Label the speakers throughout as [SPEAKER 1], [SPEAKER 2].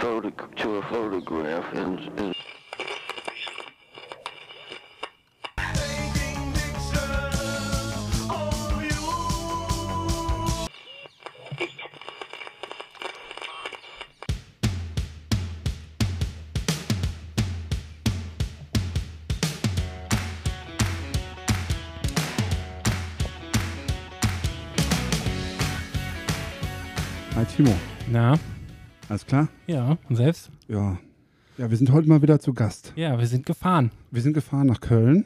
[SPEAKER 1] photo to a photograph and, and
[SPEAKER 2] Hi Timo,
[SPEAKER 3] Na,
[SPEAKER 2] alles klar?
[SPEAKER 3] ja, und selbst?
[SPEAKER 2] Ja. Ja, wir sind heute mal wieder zu Gast.
[SPEAKER 3] Ja, wir sind gefahren.
[SPEAKER 2] Wir sind gefahren nach Köln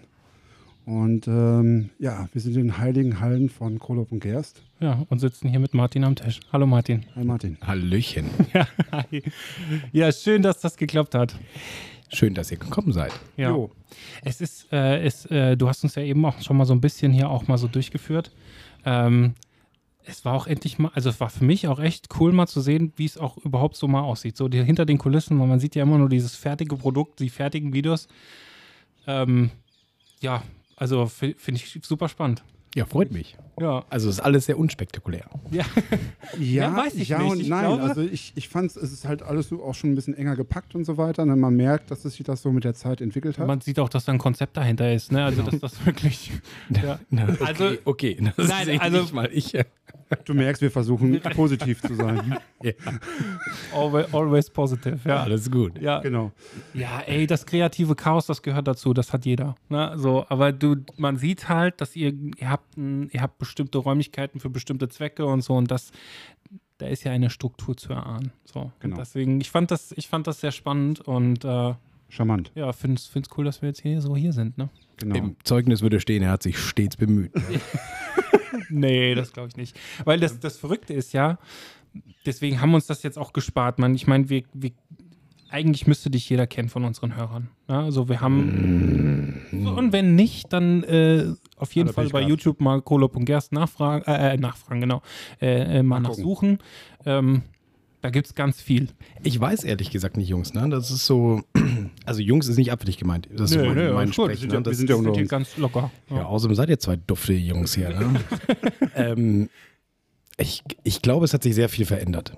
[SPEAKER 2] und ähm, ja, wir sind in den heiligen Hallen von Krolop und Gerst.
[SPEAKER 3] Ja, und sitzen hier mit Martin am Tisch. Hallo Martin.
[SPEAKER 2] Hi Martin.
[SPEAKER 4] Hallöchen.
[SPEAKER 3] Ja, hi. ja schön, dass das geklappt hat.
[SPEAKER 4] Schön, dass ihr gekommen seid.
[SPEAKER 3] Ja.
[SPEAKER 2] Jo.
[SPEAKER 3] Es ist, äh, es, äh, du hast uns ja eben auch schon mal so ein bisschen hier auch mal so durchgeführt. Ähm, es war auch endlich mal, also es war für mich auch echt cool mal zu sehen, wie es auch überhaupt so mal aussieht. So die, hinter den Kulissen, weil man sieht ja immer nur dieses fertige Produkt, die fertigen Videos. Ähm, ja, also fi- finde ich super spannend.
[SPEAKER 4] Ja, freut mich.
[SPEAKER 3] Ja.
[SPEAKER 4] Also ist alles sehr unspektakulär.
[SPEAKER 3] Ja,
[SPEAKER 2] Ja,
[SPEAKER 3] Ja, weiß ich
[SPEAKER 2] ja
[SPEAKER 3] nicht.
[SPEAKER 2] und
[SPEAKER 3] Ich
[SPEAKER 2] nein.
[SPEAKER 3] glaube-
[SPEAKER 2] also ich, ich fand es ist halt alles so auch schon ein bisschen enger gepackt und so weiter. Und man merkt, dass es sich das so mit der Zeit entwickelt hat.
[SPEAKER 3] man sieht auch, dass da ein Konzept dahinter ist, ne? Also, dass das wirklich. Ja.
[SPEAKER 4] okay,
[SPEAKER 3] Also-
[SPEAKER 4] okay. Das
[SPEAKER 3] Nein,
[SPEAKER 4] sehe
[SPEAKER 3] also-
[SPEAKER 4] ich mal. Ich,
[SPEAKER 2] Du merkst, wir versuchen positiv zu sein.
[SPEAKER 4] ja,
[SPEAKER 3] Always, always positive, ja.
[SPEAKER 4] alles gut.
[SPEAKER 3] Ja,
[SPEAKER 2] genau.
[SPEAKER 3] ja, ey, das kreative Chaos, das gehört dazu, das hat jeder. Ne? So, aber du, man sieht halt, dass ihr, ihr habt, ein, ihr habt bestimmte Räumlichkeiten für bestimmte Zwecke und so und das, da ist ja eine Struktur zu erahnen. So,
[SPEAKER 2] Genau.
[SPEAKER 3] deswegen, ich fand das, ich fand das sehr spannend und äh,
[SPEAKER 2] Charmant.
[SPEAKER 3] ja, finde es cool, dass wir jetzt hier so hier sind. Ne?
[SPEAKER 2] Genau.
[SPEAKER 4] Im Zeugnis würde stehen, er hat sich stets bemüht.
[SPEAKER 3] Nee, das glaube ich nicht. Weil das, das Verrückte ist ja, deswegen haben wir uns das jetzt auch gespart. Man, ich meine, wir, wir, eigentlich müsste dich jeder kennen von unseren Hörern. Ja, also wir haben, und wenn nicht, dann äh, auf jeden
[SPEAKER 2] Alle
[SPEAKER 3] Fall bei. YouTube mal Kolop und Gerst nachfragen, äh, äh, nachfragen, genau, äh, äh, mal,
[SPEAKER 2] Mal
[SPEAKER 3] nachsuchen. Ähm, da gibt es ganz viel.
[SPEAKER 4] Ich weiß ehrlich gesagt nicht, Jungs. Ne? Das ist so. Also, Jungs ist nicht abfällig gemeint. Das ist so mein, mein
[SPEAKER 3] alles gut.
[SPEAKER 4] Sprechen.
[SPEAKER 2] Wir
[SPEAKER 4] Ne?
[SPEAKER 2] sind ja- wir
[SPEAKER 4] Das,
[SPEAKER 2] sind ja unter
[SPEAKER 3] hier
[SPEAKER 2] uns.
[SPEAKER 3] ganz locker.
[SPEAKER 4] ja, außerdem seid ihr zwei dufte Jungs hier. Ne? ähm, ich, ich glaube, es hat sich sehr viel verändert.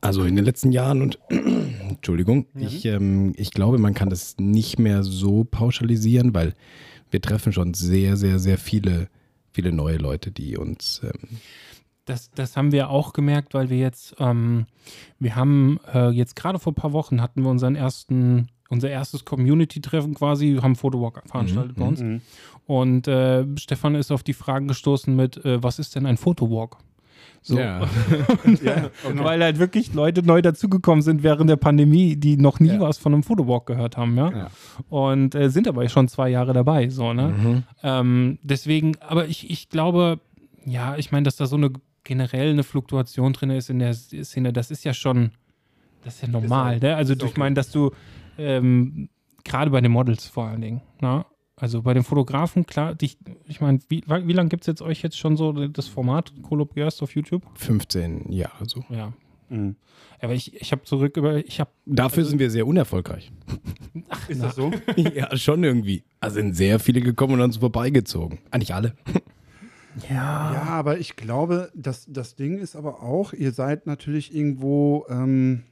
[SPEAKER 4] Also in den letzten Jahren und Entschuldigung, ich, ähm, ich glaube, man kann das nicht mehr so pauschalisieren, weil wir treffen schon sehr, sehr, sehr viele, viele neue Leute, die uns ähm,
[SPEAKER 3] Das, das haben wir auch gemerkt, weil wir jetzt, ähm, wir haben äh, jetzt gerade vor ein paar Wochen hatten wir unseren ersten, unser erstes Community-Treffen quasi, haben Photowalk veranstaltet bei uns.
[SPEAKER 2] Mhm.
[SPEAKER 3] Und äh, Stefan ist auf die Fragen gestoßen mit, äh, was ist denn ein Photowalk? So.
[SPEAKER 4] Ja.
[SPEAKER 2] Ja, genau.
[SPEAKER 3] Weil halt wirklich Leute neu dazugekommen sind während der Pandemie, die noch nie
[SPEAKER 4] Ja.
[SPEAKER 3] was von einem Photowalk gehört haben, ja.
[SPEAKER 4] Ja.
[SPEAKER 3] Und äh, sind aber schon zwei Jahre dabei, so, ne?
[SPEAKER 4] Mhm.
[SPEAKER 3] Ähm, deswegen, aber ich, ich glaube, ja, ich meine, dass da so eine generell eine Fluktuation drin ist in der Szene, das ist ja schon, das ist ja normal,
[SPEAKER 2] Ist auch-
[SPEAKER 3] ne? Also ich
[SPEAKER 2] okay.
[SPEAKER 3] meine, dass du ähm, gerade bei den Models vor allen Dingen, ne? Also bei den Fotografen, klar, dich, ich meine, wie, wie lange gibt es jetzt euch jetzt schon so das Format Colop Gerst auf YouTube?
[SPEAKER 4] 15 Jahre so.
[SPEAKER 3] Ja.
[SPEAKER 2] Mhm.
[SPEAKER 3] Aber ich, ich habe zurück über, ich habe
[SPEAKER 4] Dafür sind wir sehr unerfolgreich.
[SPEAKER 2] Ist das so?
[SPEAKER 4] ja, schon irgendwie. Also sind sehr viele gekommen und an uns vorbeigezogen. Ah, nicht alle.
[SPEAKER 2] Ja, aber ich glaube, das, das Ding ist aber auch, ihr seid natürlich irgendwo, ähm,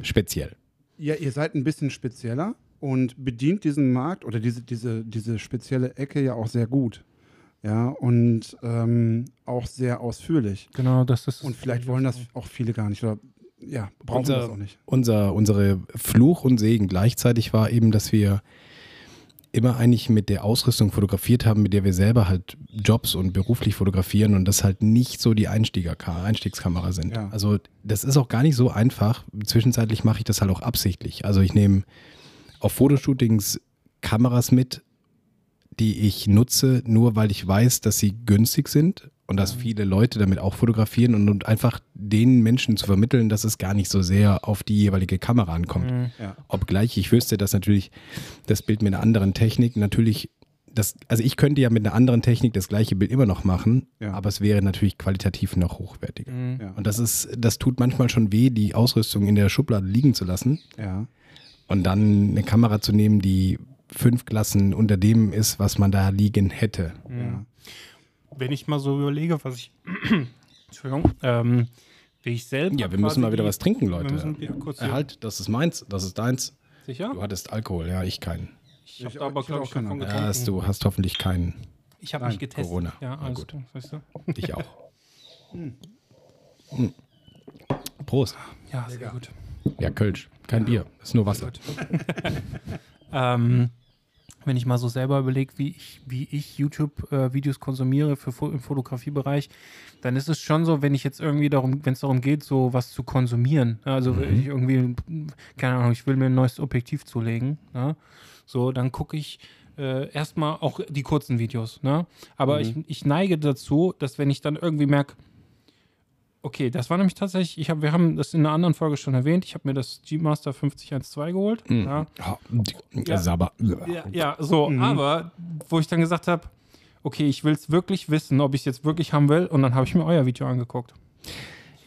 [SPEAKER 4] Speziell.
[SPEAKER 2] Ja, ihr seid ein bisschen spezieller und bedient diesen Markt oder diese, diese, diese spezielle Ecke ja auch sehr gut. Ja, und ähm, auch sehr ausführlich.
[SPEAKER 3] genau, das ist
[SPEAKER 2] Und vielleicht wollen das auch viele gar nicht oder ja, brauchen
[SPEAKER 4] Unser-
[SPEAKER 2] das auch nicht.
[SPEAKER 4] Unser, unsere Fluch und Segen gleichzeitig war eben, dass wir immer eigentlich mit der Ausrüstung fotografiert haben, mit der wir selber halt Jobs und beruflich fotografieren und das halt nicht so die Einstieger Einstiegskamera sind.
[SPEAKER 2] Ja.
[SPEAKER 4] Also das ist auch gar nicht so einfach. Zwischenzeitlich mache ich das halt auch absichtlich. Also ich nehme auf Fotoshootings Kameras mit, die ich nutze, nur weil ich weiß, dass sie günstig sind und dass viele Leute damit auch fotografieren und, und einfach den Menschen zu vermitteln, dass es gar nicht so sehr auf die jeweilige Kamera ankommt.
[SPEAKER 3] Mhm.
[SPEAKER 2] Ja.
[SPEAKER 4] Obgleich ich wüsste, dass natürlich das Bild mit einer anderen Technik natürlich, das, also ich könnte ja mit einer anderen Technik das gleiche Bild immer noch machen,
[SPEAKER 2] Ja.
[SPEAKER 4] aber es wäre natürlich qualitativ noch hochwertiger.
[SPEAKER 3] Mhm.
[SPEAKER 2] Ja.
[SPEAKER 4] Und das ist, das tut manchmal schon weh, die Ausrüstung in der Schublade liegen zu lassen
[SPEAKER 2] ja.
[SPEAKER 4] und dann eine Kamera zu nehmen, die fünf Klassen unter dem ist, was man da liegen hätte.
[SPEAKER 2] ja.
[SPEAKER 3] Wenn ich mal so überlege, was ich, Entschuldigung, ähm, Wie ich selber.
[SPEAKER 4] Ja, wir müssen mal wieder was trinken,
[SPEAKER 3] Wir
[SPEAKER 4] Leute.
[SPEAKER 3] müssen Bier kurz
[SPEAKER 4] Äh, halt, das ist meins, das ist deins.
[SPEAKER 3] Sicher?
[SPEAKER 4] Du hattest Alkohol, ja, ich keinen.
[SPEAKER 3] Ich habe
[SPEAKER 2] Ich-
[SPEAKER 3] da aber,
[SPEAKER 2] ich
[SPEAKER 3] glaube ich, schon von
[SPEAKER 2] keinen.
[SPEAKER 3] getrunken.
[SPEAKER 4] Ja, hast, du hast hoffentlich keinen.
[SPEAKER 3] Ich habe mich getestet.
[SPEAKER 4] Corona.
[SPEAKER 3] Ja, alles
[SPEAKER 4] gut.
[SPEAKER 3] Weißt du?
[SPEAKER 4] Ich auch. Hm. Prost.
[SPEAKER 3] Ja, sehr gut.
[SPEAKER 4] Ja, Kölsch. Kein Bier, ist nur Wasser.
[SPEAKER 3] Ähm, wenn ich mal so selber überlege, wie ich, wie ich YouTube-Videos konsumiere für im Fotografiebereich, dann ist es schon so, wenn ich jetzt irgendwie darum, wenn es darum geht, so was zu konsumieren, ne, also wenn ich irgendwie, keine Ahnung, ich will mir ein neues Objektiv zulegen, ne, so, dann gucke ich äh, erstmal auch die kurzen Videos, ne? Aber ich, ich neige dazu, dass wenn ich dann irgendwie merke, okay, das war nämlich tatsächlich, ich hab, wir haben das in einer anderen Folge schon erwähnt, ich habe mir das G-Master 5012 geholt, ja,
[SPEAKER 4] Ja, die-
[SPEAKER 3] Ja.
[SPEAKER 4] Aber.
[SPEAKER 3] ja, ja, so, aber wo ich dann gesagt habe, okay, ich will es wirklich wissen, ob ich es jetzt wirklich haben will, und dann habe ich mir euer Video angeguckt.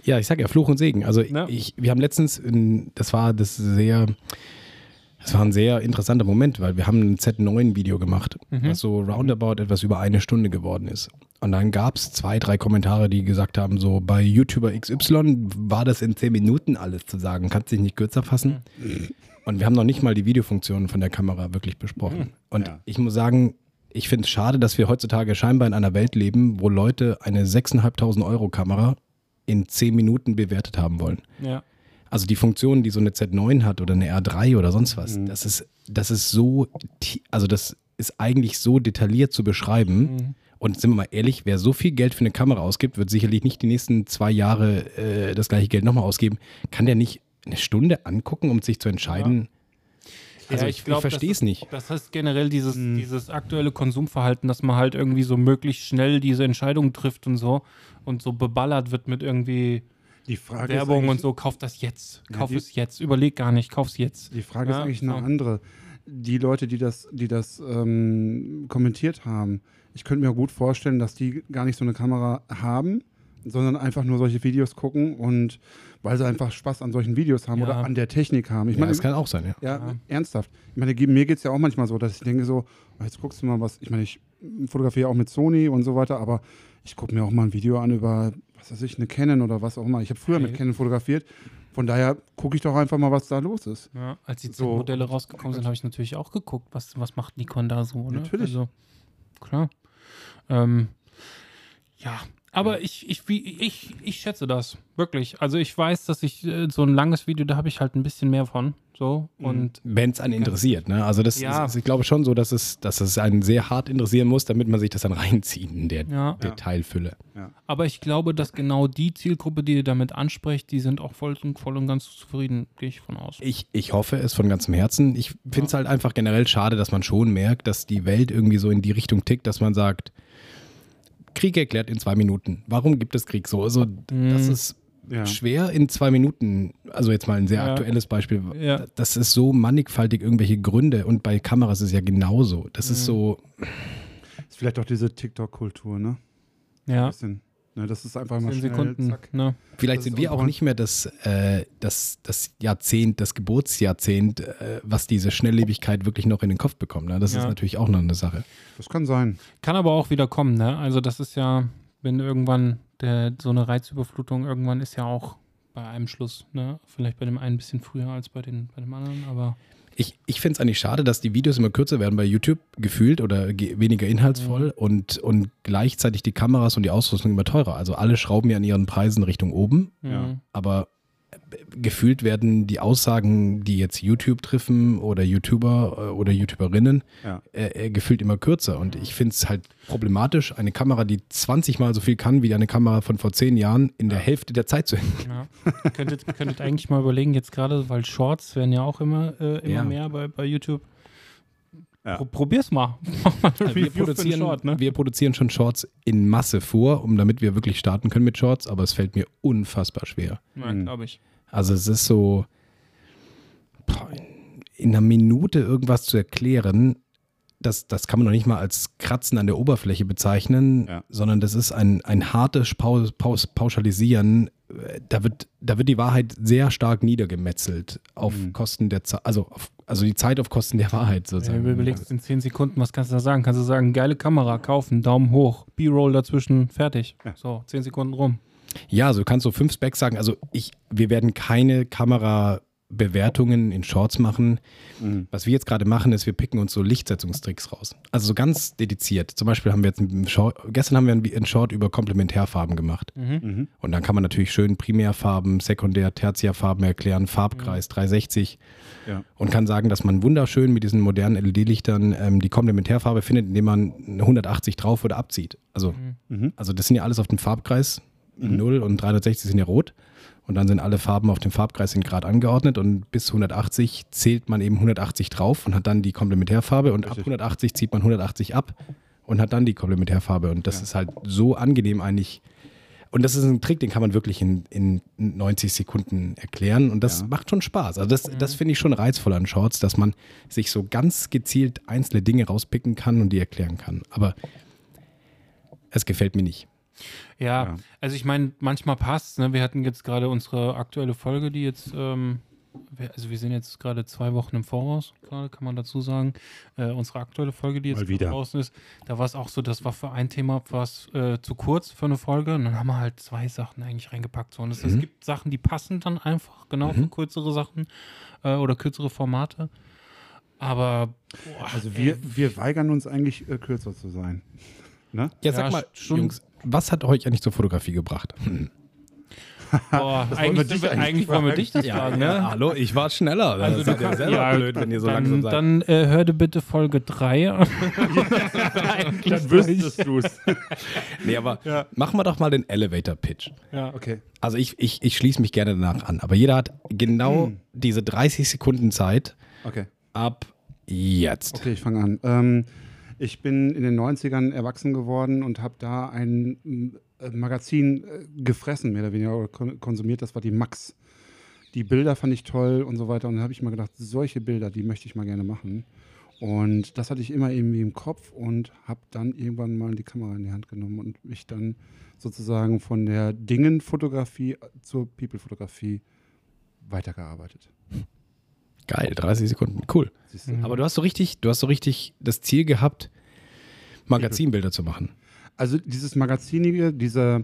[SPEAKER 4] Ja, ich sag ja, Fluch und Segen. Also
[SPEAKER 3] Ja.
[SPEAKER 4] ich, wir haben letztens, in, das war das sehr, das war ein sehr interessanter Moment, weil wir haben ein Z9-Video gemacht, was so roundabout etwas über eine Stunde geworden ist. Und dann gab es zwei, drei Kommentare, die gesagt haben, so bei YouTuber XY war das in zehn Minuten alles zu sagen, kannst dich nicht kürzer fassen. Und wir haben noch nicht mal die Videofunktionen von der Kamera wirklich besprochen. Und
[SPEAKER 2] Ja.
[SPEAKER 4] ich muss sagen, ich finde es schade, dass wir heutzutage scheinbar in einer Welt leben, wo Leute eine 6.500 Euro Kamera in 10 Minuten bewertet haben wollen.
[SPEAKER 3] Ja.
[SPEAKER 4] Also die Funktionen, die so eine Z9 hat oder eine R3 oder sonst was, das ist, das ist so, also das ist eigentlich so detailliert zu beschreiben. Und sind wir mal ehrlich, wer so viel Geld für eine Kamera ausgibt, wird sicherlich nicht die nächsten zwei Jahre äh, das gleiche Geld nochmal ausgeben. Kann der nicht eine Stunde angucken, um sich zu entscheiden? Also
[SPEAKER 3] Ja,
[SPEAKER 4] ich, ich,
[SPEAKER 3] glaub,
[SPEAKER 4] verstehe es nicht.
[SPEAKER 3] Das heißt generell dieses, dieses aktuelle Konsumverhalten, dass man halt irgendwie so möglichst schnell diese Entscheidung trifft und so und so beballert wird mit irgendwie
[SPEAKER 2] Die Frage
[SPEAKER 3] Werbung
[SPEAKER 2] ist
[SPEAKER 3] und so, kauf das jetzt,
[SPEAKER 2] Ja,
[SPEAKER 3] kauf
[SPEAKER 2] die-
[SPEAKER 3] es jetzt, überleg gar nicht, kauf's jetzt.
[SPEAKER 2] Die Frage
[SPEAKER 3] Ja,
[SPEAKER 2] ist eigentlich eine andere. Die Leute, die das, die das ähm, kommentiert haben, ich könnte mir gut vorstellen, dass die gar nicht so eine Kamera haben, sondern einfach nur solche Videos gucken und weil sie einfach Spaß an solchen Videos haben
[SPEAKER 3] Ja.
[SPEAKER 2] oder an der Technik haben. Ich
[SPEAKER 4] Ja,
[SPEAKER 2] meine,
[SPEAKER 4] das kann auch sein, ja.
[SPEAKER 2] ja,
[SPEAKER 3] Ja.
[SPEAKER 2] ernsthaft. Ich meine, mir geht es ja auch manchmal so, dass ich denke so, oh, jetzt guckst du mal was, ich meine, ich fotografiere auch mit Sony und so weiter, aber ich gucke mir auch mal ein Video an über, was weiß ich, eine Canon oder was auch immer. Ich habe früher mit. Canon fotografiert, von daher gucke ich doch einfach mal, was da los ist.
[SPEAKER 3] Ja, als die
[SPEAKER 2] So.
[SPEAKER 3] Modelle rausgekommen sind, habe ich natürlich auch geguckt, was, was macht Nikon da so, ne?
[SPEAKER 2] Natürlich.
[SPEAKER 3] Also, klar. Ähm, ja, aber ich, ich, ich, ich schätze das, wirklich. Also ich weiß, dass ich äh, so ein langes Video, da habe ich halt ein bisschen mehr von. So. Und
[SPEAKER 4] Wenn es einen interessiert, ne? Also das
[SPEAKER 3] Ja.
[SPEAKER 4] ist, ich glaube schon so, dass es, dass es einen sehr hart interessieren muss, damit man sich das dann reinzieht in der
[SPEAKER 3] ja.
[SPEAKER 4] Detailfülle.
[SPEAKER 3] Aber ich glaube, dass genau die Zielgruppe, die ihr damit ansprecht, die sind auch voll, und- voll und ganz zufrieden, gehe ich von aus.
[SPEAKER 4] Ich, ich hoffe es von ganzem Herzen. Ich finde es halt einfach generell schade, dass man schon merkt, dass die Welt irgendwie so in die Richtung tickt, dass man sagt, Krieg erklärt in zwei Minuten. Warum gibt es Krieg so? Also das ist
[SPEAKER 2] Ja.
[SPEAKER 4] schwer in zwei Minuten, also jetzt mal ein sehr
[SPEAKER 3] Ja.
[SPEAKER 4] aktuelles Beispiel.
[SPEAKER 3] Ja.
[SPEAKER 4] Das ist so mannigfaltig irgendwelche Gründe und bei Kameras ist es ja genauso. Das ist so,
[SPEAKER 2] Ist vielleicht auch diese TikTok-Kultur, ne?
[SPEAKER 3] Ja,
[SPEAKER 2] Bisschen. Ne, das ist einfach mal schnell,
[SPEAKER 3] Sekunden.
[SPEAKER 2] zack.
[SPEAKER 3] Ne?
[SPEAKER 4] Vielleicht
[SPEAKER 2] Das
[SPEAKER 4] sind
[SPEAKER 2] ist
[SPEAKER 4] wir auch nicht mehr das, äh, das, das Jahrzehnt, das Geburtsjahrzehnt, äh, was diese Schnelllebigkeit wirklich noch in den Kopf bekommt. Ne? Das ist
[SPEAKER 3] Ja.
[SPEAKER 4] natürlich auch noch eine Sache.
[SPEAKER 2] Das kann sein.
[SPEAKER 3] Kann aber auch wieder kommen, ne? Also das ist ja, wenn irgendwann der, so eine Reizüberflutung irgendwann ist ja auch bei einem Schluss, ne? Vielleicht bei dem einen ein bisschen früher als bei, den, bei dem anderen, aber
[SPEAKER 4] Ich, ich finde es eigentlich schade, dass die Videos immer kürzer werden bei YouTube gefühlt oder ge weniger inhaltsvoll und, und gleichzeitig die Kameras und die Ausrüstung immer teurer. Also alle schrauben ja an ihren Preisen Richtung oben,
[SPEAKER 2] Ja.
[SPEAKER 3] mhm.
[SPEAKER 4] aber gefühlt werden die Aussagen, die jetzt YouTube treffen oder YouTuber äh, oder YouTuberinnen,
[SPEAKER 2] Ja.
[SPEAKER 4] äh, äh, gefühlt immer kürzer. Und ich finde es halt problematisch, eine Kamera, die 20 Mal so viel kann wie eine Kamera von vor 10 Jahren, in der Hälfte der Zeit zu enden.
[SPEAKER 3] Ja. könntet, könntet eigentlich mal überlegen, jetzt gerade, weil Shorts werden ja auch immer, äh, immer
[SPEAKER 4] Ja.
[SPEAKER 3] mehr bei, bei YouTube.
[SPEAKER 2] Ja.
[SPEAKER 3] Pro, probier's mal.
[SPEAKER 4] Wir produzieren,
[SPEAKER 3] Short, ne?
[SPEAKER 4] wir produzieren schon Shorts in Masse vor, um damit wir wirklich starten können mit Shorts, aber es fällt mir unfassbar schwer.
[SPEAKER 3] Ja,
[SPEAKER 2] Mhm.
[SPEAKER 3] glaube ich.
[SPEAKER 4] Also es ist so, in, in einer Minute irgendwas zu erklären, das, das kann man noch nicht mal als Kratzen an der Oberfläche bezeichnen,
[SPEAKER 2] Ja.
[SPEAKER 4] sondern das ist ein, ein hartes Pau Paus Pauschalisieren. Da wird, da wird die Wahrheit sehr stark niedergemetzelt auf
[SPEAKER 2] Mhm.
[SPEAKER 4] Kosten der Zeit, also, auf, also die Zeit auf Kosten der Wahrheit
[SPEAKER 3] Wenn
[SPEAKER 4] sozusagen.
[SPEAKER 3] du überlegst in 10 Sekunden, was kannst du da sagen? Kannst du sagen, geile Kamera, kaufen, Daumen hoch, B-Roll dazwischen, fertig.
[SPEAKER 2] Ja.
[SPEAKER 3] So, 10 Sekunden rum.
[SPEAKER 4] Ja, also du kannst so fünf Specs sagen. Also ich, wir werden keine Kamerabewertungen in Shorts machen.
[SPEAKER 2] Mhm.
[SPEAKER 4] Was wir jetzt gerade machen, ist, wir picken uns so Lichtsetzungstricks raus. Also so ganz dediziert. Zum Beispiel haben wir jetzt einen Short, gestern haben wir einen- Short über Komplementärfarben gemacht.
[SPEAKER 2] Mhm.
[SPEAKER 4] Und dann kann man natürlich schön Primärfarben, Sekundär-, Tertiärfarben erklären, Farbkreis 360
[SPEAKER 2] Ja.
[SPEAKER 4] und kann sagen, dass man wunderschön mit diesen modernen LED-Lichtern ähm, die Komplementärfarbe findet, indem man eine 180 drauf oder abzieht. Also,
[SPEAKER 2] Mhm.
[SPEAKER 4] also das sind ja alles auf dem Farbkreis. 0 und 360 sind ja rot. Und dann sind alle Farben auf dem Farbkreis in Grad angeordnet und bis 180 zählt man eben 180 drauf und hat dann die Komplementärfarbe und ab
[SPEAKER 2] Richtig.
[SPEAKER 4] 180 zieht man 180 ab und hat dann die Komplementärfarbe. Und das
[SPEAKER 2] Ja.
[SPEAKER 4] ist halt so angenehm eigentlich. Und das ist ein Trick, den kann man wirklich in, in 90 Sekunden erklären. Und das
[SPEAKER 2] Ja.
[SPEAKER 4] macht schon Spaß. Also das, das finde ich schon reizvoll an Shorts, dass man sich so ganz gezielt einzelne Dinge rauspicken kann und die erklären kann. Aber es gefällt mir nicht.
[SPEAKER 3] Ja,
[SPEAKER 2] Ja.
[SPEAKER 3] also ich meine, manchmal passt ne? Wir hatten jetzt gerade unsere aktuelle Folge, die jetzt, ähm, also wir sind jetzt gerade zwei Wochen im Voraus, gerade kann man dazu sagen. Äh, unsere aktuelle Folge, die jetzt
[SPEAKER 2] Mal wieder.
[SPEAKER 3] draußen ist, da war es auch so, das war für ein Thema was äh, zu kurz für eine Folge. Und dann haben wir halt zwei Sachen eigentlich reingepackt. So. Und es, es
[SPEAKER 4] Mhm.
[SPEAKER 3] gibt Sachen, die passen dann einfach genau für
[SPEAKER 4] Mhm.
[SPEAKER 3] kürzere Sachen äh, oder kürzere Formate. Aber boah,
[SPEAKER 2] Also wir,
[SPEAKER 3] ey,
[SPEAKER 2] wir weigern uns eigentlich äh, kürzer zu sein. Ne?
[SPEAKER 4] Ja,
[SPEAKER 3] Ja,
[SPEAKER 4] sag mal,
[SPEAKER 3] schon-
[SPEAKER 4] Jungs, was hat euch eigentlich zur Fotografie gebracht? Hm.
[SPEAKER 3] boah,
[SPEAKER 2] Das wollen wir
[SPEAKER 3] eigentlich,
[SPEAKER 2] dich
[SPEAKER 3] sind wir,
[SPEAKER 2] eigentlich
[SPEAKER 3] eigentlich wollen wir dich das
[SPEAKER 4] Ja,
[SPEAKER 3] fragen, ne?
[SPEAKER 4] hallo, ich war schneller.
[SPEAKER 3] Also
[SPEAKER 4] Das
[SPEAKER 3] du
[SPEAKER 4] seid ja selber
[SPEAKER 3] ja,
[SPEAKER 4] blöd, wenn ihr so
[SPEAKER 3] dann,
[SPEAKER 4] langsam seid.
[SPEAKER 3] Dann äh, hör dir bitte Folge 3 an.
[SPEAKER 2] Dann wüsstest du es.
[SPEAKER 4] nee, aber
[SPEAKER 2] Ja.
[SPEAKER 4] machen wir doch mal den Elevator-Pitch.
[SPEAKER 3] Ja.
[SPEAKER 2] Okay.
[SPEAKER 4] Also ich, ich, ich schließe mich gerne danach an, aber jeder hat genau
[SPEAKER 2] Hm.
[SPEAKER 4] diese 30 Sekunden Zeit
[SPEAKER 2] Okay.
[SPEAKER 4] ab jetzt.
[SPEAKER 2] Okay, ich fange an. Ähm, ich bin in den 90ern erwachsen geworden und habe da ein äh, Magazin äh, gefressen, mehr oder weniger, oder kon konsumiert. Das war die Max. Die Bilder fand ich toll und so weiter. Und dann habe ich mal gedacht, solche Bilder, die möchte ich mal gerne machen. Und das hatte ich immer irgendwie im Kopf und habe dann irgendwann mal die Kamera in die Hand genommen und mich dann sozusagen von der Dingen-Fotografie zur People-Fotografie weitergearbeitet.
[SPEAKER 4] Geil, 30 Sekunden, cool.
[SPEAKER 2] Siehst du?
[SPEAKER 3] Mhm.
[SPEAKER 4] Aber du hast so richtig, du hast so richtig das Ziel gehabt, Magazinbilder zu machen.
[SPEAKER 2] Also dieses Magazinige, dieser,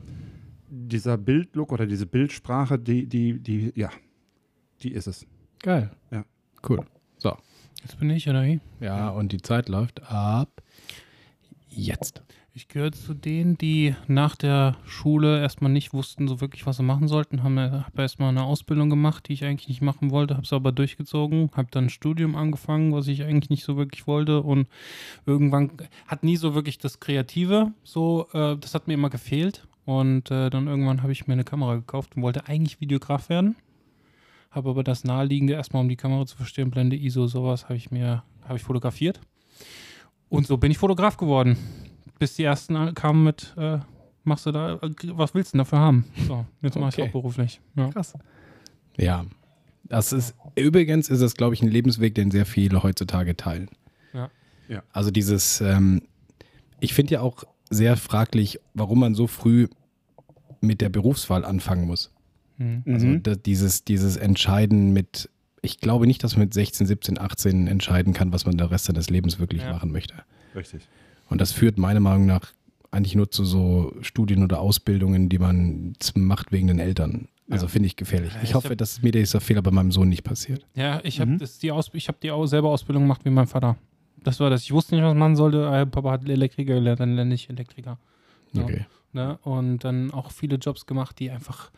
[SPEAKER 2] dieser Bildlook oder diese Bildsprache, die, die, die, ja, die ist es.
[SPEAKER 4] Geil.
[SPEAKER 2] Ja.
[SPEAKER 4] Cool. So.
[SPEAKER 3] Jetzt bin ich, oder wie?
[SPEAKER 4] Ja, und die Zeit läuft ab jetzt.
[SPEAKER 3] Ich gehöre zu denen, die nach der Schule erstmal nicht wussten, so wirklich, was sie machen sollten. Habe hab erstmal eine Ausbildung gemacht, die ich eigentlich nicht machen wollte, habe es aber durchgezogen, habe dann ein Studium angefangen, was ich eigentlich nicht so wirklich wollte und irgendwann hat nie so wirklich das Kreative, so, äh, das hat mir immer gefehlt und äh, dann irgendwann habe ich mir eine Kamera gekauft und wollte eigentlich Videograf werden. Habe aber das Naheliegende erstmal, um die Kamera zu verstehen, Blende ISO, sowas, habe ich mir, habe ich fotografiert. Und so bin ich Fotograf geworden. Bis die ersten kamen mit, äh, machst du da, äh, was willst du denn dafür haben? So, jetzt mache ich auch beruflich. Ja.
[SPEAKER 4] Krass. Ja. Das ist, übrigens ist das, glaube ich, ein Lebensweg, den sehr viele heutzutage teilen.
[SPEAKER 3] Ja.
[SPEAKER 2] Ja.
[SPEAKER 4] Also dieses, ähm, ich finde ja auch sehr fraglich, warum man so früh mit der Berufswahl anfangen muss.
[SPEAKER 3] Mhm.
[SPEAKER 4] Also
[SPEAKER 2] Mhm.
[SPEAKER 4] da, dieses, dieses Entscheiden mit, ich glaube nicht, dass man mit 16, 17, 18 entscheiden kann, was man den Rest seines Lebens wirklich
[SPEAKER 3] Ja.
[SPEAKER 4] machen möchte.
[SPEAKER 2] Richtig.
[SPEAKER 4] Und das führt meiner Meinung nach eigentlich nur zu so Studien oder Ausbildungen, die man macht wegen den Eltern. Also
[SPEAKER 2] Ja.
[SPEAKER 4] finde ich gefährlich. Ich
[SPEAKER 3] ich
[SPEAKER 4] hoffe,
[SPEAKER 3] hab-
[SPEAKER 4] dass mir dieser Fehler bei meinem Sohn nicht passiert.
[SPEAKER 3] Ja, ich habe
[SPEAKER 2] Mhm.
[SPEAKER 3] das die Aus ich habe die selber Ausbildung gemacht wie mein Vater. Das war das. Ich wusste nicht, was man sollte. Äh, Papa hat Elektriker gelernt, dann lerne ich Elektriker. Ja.
[SPEAKER 4] Okay.
[SPEAKER 3] Ne? Und dann auch viele Jobs gemacht, die einfach,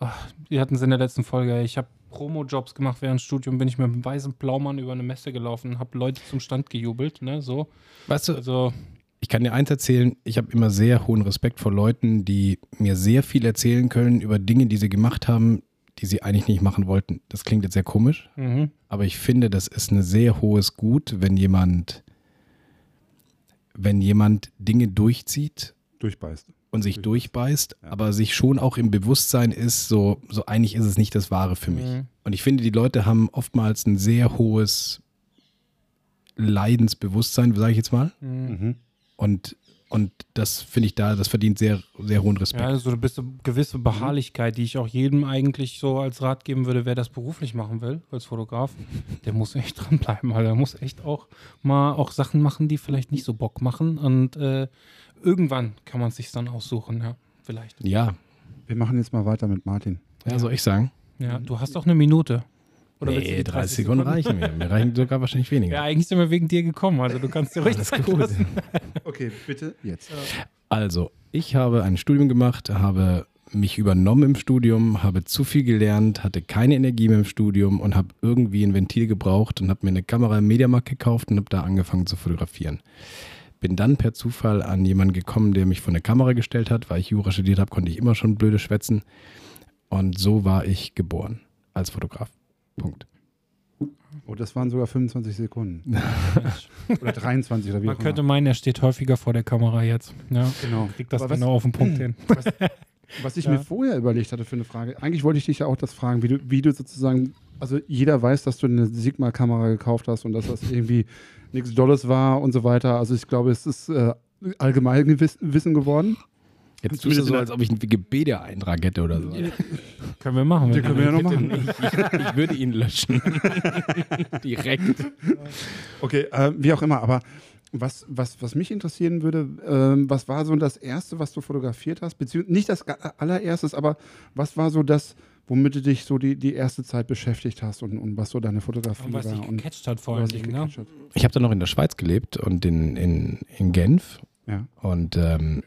[SPEAKER 3] ach, wir hatten es in der letzten Folge, ich habe Promo-Jobs gemacht während des Studiums, bin ich mit einem weißen Blaumann über eine Messe gelaufen, habe Leute zum Stand gejubelt, ne, so.
[SPEAKER 4] Weißt du,
[SPEAKER 3] Also,
[SPEAKER 4] ich kann dir eins erzählen, ich habe immer sehr hohen Respekt vor Leuten, die mir sehr viel erzählen können über Dinge, die sie gemacht haben, die sie eigentlich nicht machen wollten. Das klingt jetzt sehr komisch,
[SPEAKER 3] mhm.
[SPEAKER 4] aber ich finde, das ist ein sehr hohes Gut, wenn jemand, wenn jemand Dinge durchzieht
[SPEAKER 2] Durchbeißt.
[SPEAKER 4] Und sich durchbeißt,
[SPEAKER 2] Ja.
[SPEAKER 4] aber sich schon auch im Bewusstsein ist, so, so eigentlich ist es nicht das Wahre für mich.
[SPEAKER 3] Mhm.
[SPEAKER 4] Und ich finde, die Leute haben oftmals ein sehr hohes Leidensbewusstsein, sage ich jetzt mal.
[SPEAKER 3] Mhm.
[SPEAKER 2] Mhm.
[SPEAKER 4] Und, und das finde ich da, das verdient sehr, sehr hohen Respekt.
[SPEAKER 3] Ja, also eine gewisse, gewisse Beharrlichkeit, die ich auch jedem eigentlich so als Rat geben würde, wer das beruflich machen will, als Fotograf, der muss echt dranbleiben, weil der muss echt auch mal auch Sachen machen, die vielleicht nicht so Bock machen und äh, irgendwann kann man es sich dann aussuchen, ja, vielleicht.
[SPEAKER 4] Ja,
[SPEAKER 2] Wir machen jetzt mal weiter mit Martin.
[SPEAKER 4] Ja, soll ich sagen?
[SPEAKER 3] Ja, du hast doch eine Minute. du
[SPEAKER 4] nee,
[SPEAKER 3] die
[SPEAKER 4] 30 Sekunden reichen mir. Mir reichen sogar wahrscheinlich weniger.
[SPEAKER 3] Ja, eigentlich sind wir wegen dir gekommen, also du kannst dir ruhig
[SPEAKER 4] gut.
[SPEAKER 3] lassen.
[SPEAKER 2] Okay, bitte jetzt.
[SPEAKER 4] Also, ich habe ein Studium gemacht, habe mich übernommen im Studium, habe zu viel gelernt, hatte keine Energie mehr im Studium und habe irgendwie ein Ventil gebraucht und habe mir eine Kamera im Mediamarkt gekauft und habe da angefangen zu fotografieren. Bin dann per Zufall an jemanden gekommen, der mich vor eine Kamera gestellt hat. Weil ich Jura studiert habe, konnte ich immer schon blöde schwätzen. Und so war ich geboren als Fotograf. Punkt.
[SPEAKER 2] Oh, das waren sogar 25 Sekunden. oder 23 oder wie
[SPEAKER 3] Man
[SPEAKER 2] auch
[SPEAKER 3] könnte meinen, er steht häufiger vor der Kamera jetzt. Ja,
[SPEAKER 2] Genau.
[SPEAKER 3] kriegt das
[SPEAKER 2] Aber was-
[SPEAKER 3] genau auf den Punkt hin.
[SPEAKER 2] Was, was ich
[SPEAKER 3] Ja.
[SPEAKER 2] mir vorher überlegt hatte für eine Frage, eigentlich wollte ich dich ja auch das fragen, wie du, wie du sozusagen, also jeder weiß, dass du eine Sigma-Kamera gekauft hast und dass das irgendwie nichts Dolles war und so weiter. Also ich glaube, es ist äh, allgemein Wissen geworden.
[SPEAKER 4] Jetzt
[SPEAKER 2] tust du so,
[SPEAKER 4] als ob ich einen Wikipedia-Eintrag hätte oder so.
[SPEAKER 3] Können wir machen.
[SPEAKER 2] Den können wir ja noch machen.
[SPEAKER 4] Ich würde ihn löschen. Direkt.
[SPEAKER 2] Okay, äh, wie auch immer, aber was, was, was mich interessieren würde, ähm, was war so das Erste, was du fotografiert hast? Beziehungsweise nicht das allererstes, aber was war so das, womit du dich so die, die erste Zeit beschäftigt hast und, und was so deine Fotografie
[SPEAKER 3] Und was
[SPEAKER 2] war?
[SPEAKER 3] dich
[SPEAKER 2] und
[SPEAKER 3] gecatcht hat vor allem.
[SPEAKER 2] was dich
[SPEAKER 3] Ne?
[SPEAKER 2] hat?
[SPEAKER 4] Ich habe dann noch in der Schweiz gelebt und in, in, in Genf.
[SPEAKER 2] Ja,
[SPEAKER 4] Und ähm,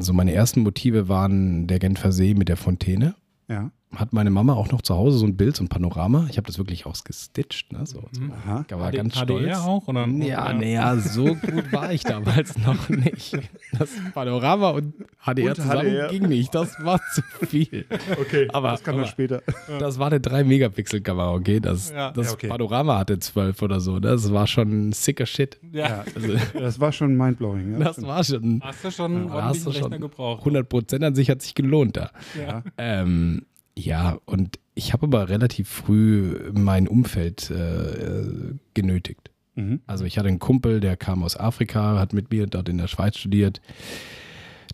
[SPEAKER 4] so meine ersten Motive waren der Genfer See mit der Fontäne.
[SPEAKER 2] ja.
[SPEAKER 4] Hat meine Mama auch noch zu Hause so ein Bild, so ein Panorama. Ich habe das wirklich ausgestitcht. Ne? So, so.
[SPEAKER 3] Mhm.
[SPEAKER 2] Aha.
[SPEAKER 4] Ich war
[SPEAKER 3] HD
[SPEAKER 4] ganz
[SPEAKER 3] HDR
[SPEAKER 4] stolz.
[SPEAKER 3] auch? Oder?
[SPEAKER 4] Ja, nee, ja, so gut war ich damals noch nicht. Das Panorama und HDR
[SPEAKER 2] Und
[SPEAKER 4] zusammen
[SPEAKER 2] HDR.
[SPEAKER 4] ging nicht. Das war zu viel.
[SPEAKER 2] Okay,
[SPEAKER 4] Aber-
[SPEAKER 2] das kann dann später.
[SPEAKER 4] Das war eine 3-Megapixel-Kamera, okay? Das,
[SPEAKER 3] Ja.
[SPEAKER 4] das
[SPEAKER 2] Ja, okay.
[SPEAKER 4] Panorama hatte 12 oder so. Das war schon sicker Shit.
[SPEAKER 3] Ja.
[SPEAKER 4] Also,
[SPEAKER 2] Das war schon mindblowing. Ja,
[SPEAKER 4] das war schon
[SPEAKER 3] Hast du schon einen
[SPEAKER 4] Ja, hast du schon.
[SPEAKER 3] gebraucht?
[SPEAKER 4] 100 Prozent an sich hat sich gelohnt da.
[SPEAKER 3] Ja.
[SPEAKER 4] Ähm, ja, und ich habe aber relativ früh mein Umfeld äh, genötigt.
[SPEAKER 2] Mhm.
[SPEAKER 4] Also ich hatte einen Kumpel, der kam aus Afrika, hat mit mir dort in der Schweiz studiert.